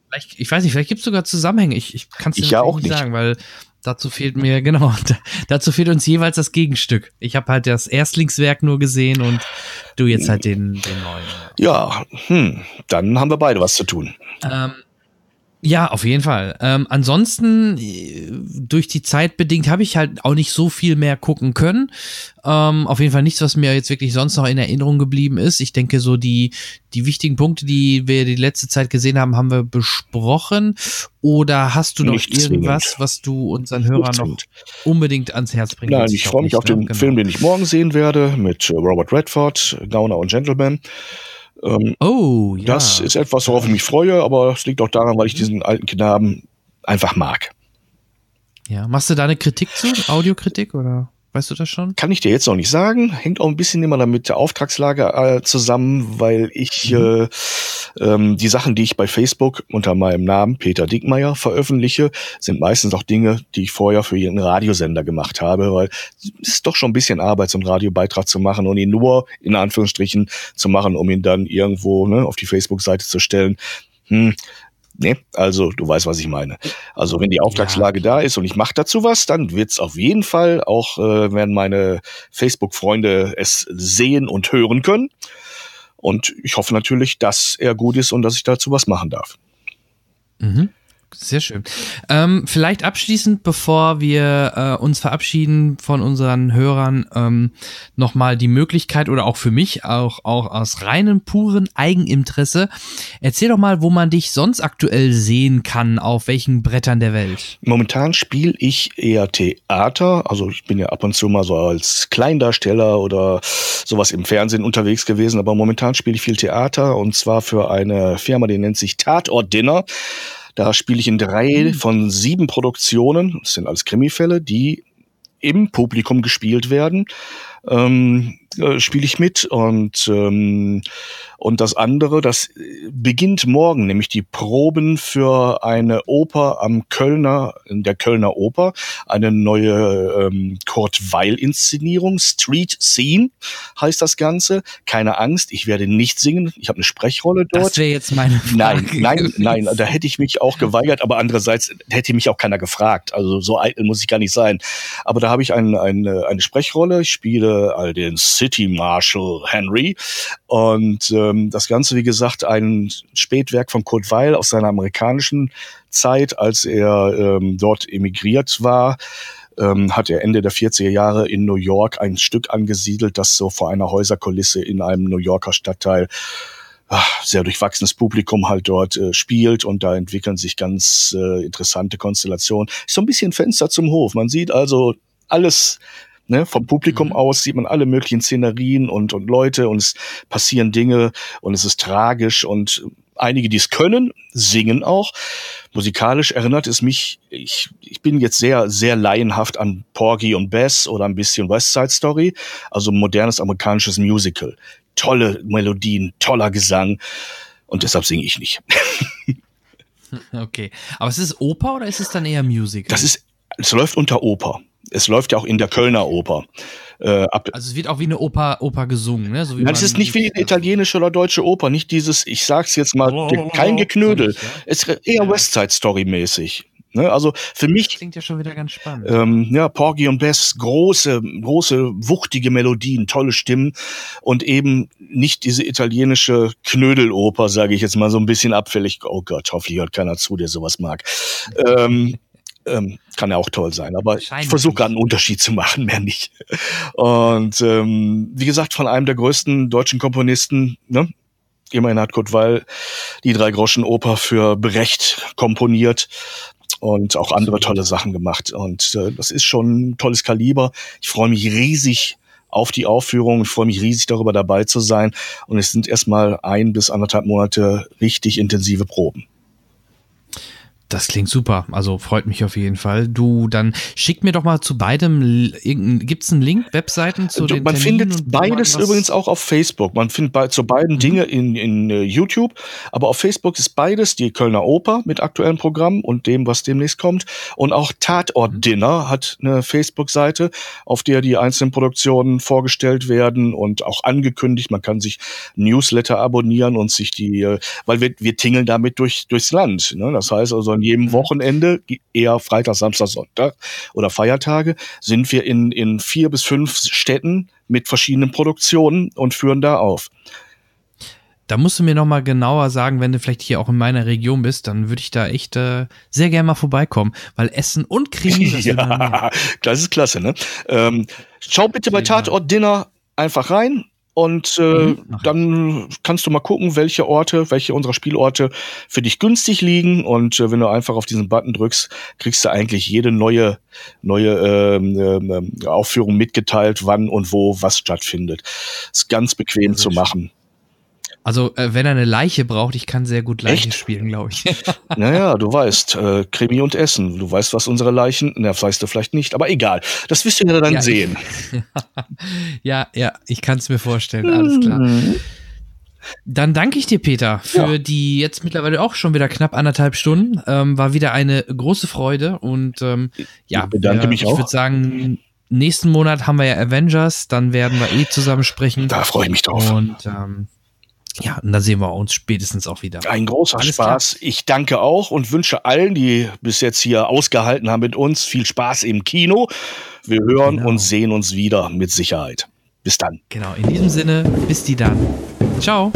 vielleicht, ich weiß nicht, vielleicht gibt es sogar Zusammenhänge. Ich, ich kann es dir ja auch nicht sagen, weil dazu fehlt mir, genau, dazu fehlt uns jeweils das Gegenstück. Ich habe halt das Erstlingswerk nur gesehen und du jetzt halt den, den neuen. Ja, hm, dann haben wir beide was zu tun. Ähm, ja, auf jeden Fall. Ähm, ansonsten, äh, durch die Zeit bedingt, habe ich halt auch nicht so viel mehr gucken können. Ähm, auf jeden Fall nichts, was mir jetzt wirklich sonst noch in Erinnerung geblieben ist. Ich denke, so die, die wichtigen Punkte, die wir die letzte Zeit gesehen haben, haben wir besprochen. Oder hast du noch nicht irgendwas, zwingend. was du unseren Hörern noch unbedingt ans Herz bringen Nein, ich freue mich auf den ne? genau. Film, den ich morgen sehen werde, mit Robert Redford, Gauner und Gentleman. Ähm, oh, ja. Das ist etwas, worauf ich mich freue, aber es liegt auch daran, weil ich diesen alten Knaben einfach mag. Ja, machst du da eine Kritik zu? Audiokritik oder? Weißt du das schon? Kann ich dir jetzt noch nicht sagen. Hängt auch ein bisschen immer damit der Auftragslage äh, zusammen, weil ich mhm. äh, ähm, die Sachen, die ich bei Facebook unter meinem Namen Peter Dickmeier veröffentliche, sind meistens auch Dinge, die ich vorher für ihren Radiosender gemacht habe, weil es ist doch schon ein bisschen Arbeit, so einen Radiobeitrag zu machen und ihn nur in Anführungsstrichen zu machen, um ihn dann irgendwo ne, auf die Facebook-Seite zu stellen. Hm, Nee, also du weißt, was ich meine. Also wenn die Auftragslage ja. da ist und ich mache dazu was, dann wird's auf jeden Fall auch, äh, werden meine Facebook-Freunde es sehen und hören können. Und ich hoffe natürlich, dass er gut ist und dass ich dazu was machen darf. Mhm. Sehr schön. Ähm, vielleicht abschließend, bevor wir äh, uns verabschieden von unseren Hörern, ähm, nochmal die Möglichkeit oder auch für mich, auch, auch aus reinem, puren Eigeninteresse. Erzähl doch mal, wo man dich sonst aktuell sehen kann, auf welchen Brettern der Welt. Momentan spiele ich eher Theater. Also ich bin ja ab und zu mal so als Kleindarsteller oder sowas im Fernsehen unterwegs gewesen, aber momentan spiele ich viel Theater und zwar für eine Firma, die nennt sich Tatort Dinner. Da spiele ich in drei mhm. von sieben Produktionen, das sind alles Krimifälle, die im Publikum gespielt werden. Ähm, äh, spiele ich mit und ähm, und das andere, das beginnt morgen, nämlich die Proben für eine Oper am Kölner, in der Kölner Oper, eine neue ähm, Kurt Weil-Inszenierung, Street Scene heißt das Ganze. Keine Angst, ich werde nicht singen, ich habe eine Sprechrolle dort. Das wäre jetzt meine Frage. Nein, nein, nein, da hätte ich mich auch geweigert, aber andererseits hätte mich auch keiner gefragt. Also so eitel muss ich gar nicht sein. Aber da habe ich ein, eine, eine Sprechrolle, ich spiele all den City Marshal Henry und ähm, das Ganze, wie gesagt, ein Spätwerk von Kurt Weil aus seiner amerikanischen Zeit, als er ähm, dort emigriert war. Ähm, hat er Ende der 40er Jahre in New York ein Stück angesiedelt, das so vor einer Häuserkulisse in einem New Yorker Stadtteil ach, sehr durchwachsenes Publikum halt dort äh, spielt und da entwickeln sich ganz äh, interessante Konstellationen. so ein bisschen Fenster zum Hof. Man sieht also alles Ne, vom Publikum mhm. aus sieht man alle möglichen Szenerien und, und Leute und es passieren Dinge und es ist tragisch und einige, die es können, singen auch. Musikalisch erinnert es mich, ich, ich bin jetzt sehr, sehr laienhaft an Porgy und Bess oder ein bisschen West Side Story, also modernes amerikanisches Musical. Tolle Melodien, toller Gesang und deshalb singe ich nicht. okay, aber es ist Oper oder ist es dann eher Musical? Das ist, es läuft unter Oper es läuft ja auch in der Kölner Oper. Äh, ab also es wird auch wie eine Oper, Oper gesungen, ne? So wie Nein, es ist nicht wie eine italienische oder deutsche Oper, nicht dieses, ich sag's jetzt mal, kein Geknödel. Es ist eher ja. Westside Story mäßig. Ne, also für mich das klingt ja schon wieder ganz spannend. Ähm, ja, Porgy und Bess, große, große, wuchtige Melodien, tolle Stimmen und eben nicht diese italienische Knödeloper, sage ich jetzt mal so ein bisschen abfällig. Oh Gott, hoffentlich hört keiner zu, der sowas mag. ähm, ähm, kann ja auch toll sein, aber ich versuche gerade einen Unterschied zu machen, mehr nicht. Und ähm, wie gesagt, von einem der größten deutschen Komponisten, ne? Immerhin hat Kurt Weil die drei Groschen Oper für Brecht komponiert und auch andere tolle Sachen gemacht. Und äh, das ist schon ein tolles Kaliber. Ich freue mich riesig auf die Aufführung. Ich freue mich riesig darüber dabei zu sein. Und es sind erstmal ein bis anderthalb Monate richtig intensive Proben. Das klingt super. Also freut mich auf jeden Fall. Du, dann schick mir doch mal zu beidem, gibt es einen Link, Webseiten zu du, den Man Terminen findet beides übrigens auch auf Facebook. Man findet bei, zu beiden mhm. Dinge in, in uh, YouTube. Aber auf Facebook ist beides die Kölner Oper mit aktuellem Programm und dem, was demnächst kommt. Und auch Tatort mhm. Dinner hat eine Facebook-Seite, auf der die einzelnen Produktionen vorgestellt werden und auch angekündigt. Man kann sich Newsletter abonnieren und sich die, äh, weil wir, wir tingeln damit durch, durchs Land. Ne? Das heißt also, jedem Wochenende, eher Freitag, Samstag, Sonntag oder Feiertage, sind wir in, in vier bis fünf Städten mit verschiedenen Produktionen und führen da auf. Da musst du mir noch mal genauer sagen, wenn du vielleicht hier auch in meiner Region bist, dann würde ich da echt äh, sehr gerne mal vorbeikommen, weil Essen und Krimi, das, ja, das ist klasse, ne? Ähm, schau bitte bei Tatort Dinner einfach rein, und äh, mhm, dann kannst du mal gucken, welche Orte, welche unserer Spielorte für dich günstig liegen. Und äh, wenn du einfach auf diesen Button drückst, kriegst du eigentlich jede neue, neue ähm, äh, Aufführung mitgeteilt, wann und wo was stattfindet. Ist ganz bequem zu machen. Also, äh, wenn er eine Leiche braucht, ich kann sehr gut Leiche Echt? spielen, glaube ich. naja, du weißt, äh, Krimi und Essen. Du weißt, was unsere Leichen, na, weißt du vielleicht nicht, aber egal. Das wirst du ja dann ja, sehen. ja, ja, ich kann es mir vorstellen, alles klar. Mhm. Dann danke ich dir, Peter, für ja. die jetzt mittlerweile auch schon wieder knapp anderthalb Stunden. Ähm, war wieder eine große Freude und ähm, ja, ich bedanke äh, mich ich auch. Ich würde sagen, nächsten Monat haben wir ja Avengers, dann werden wir eh zusammen sprechen. Da freue ich mich drauf. Und ähm, ja, und da sehen wir uns spätestens auch wieder. Ein großer Alles Spaß. Klar. Ich danke auch und wünsche allen, die bis jetzt hier ausgehalten haben mit uns, viel Spaß im Kino. Wir hören genau. und sehen uns wieder mit Sicherheit. Bis dann. Genau, in diesem Sinne, bis die dann. Ciao.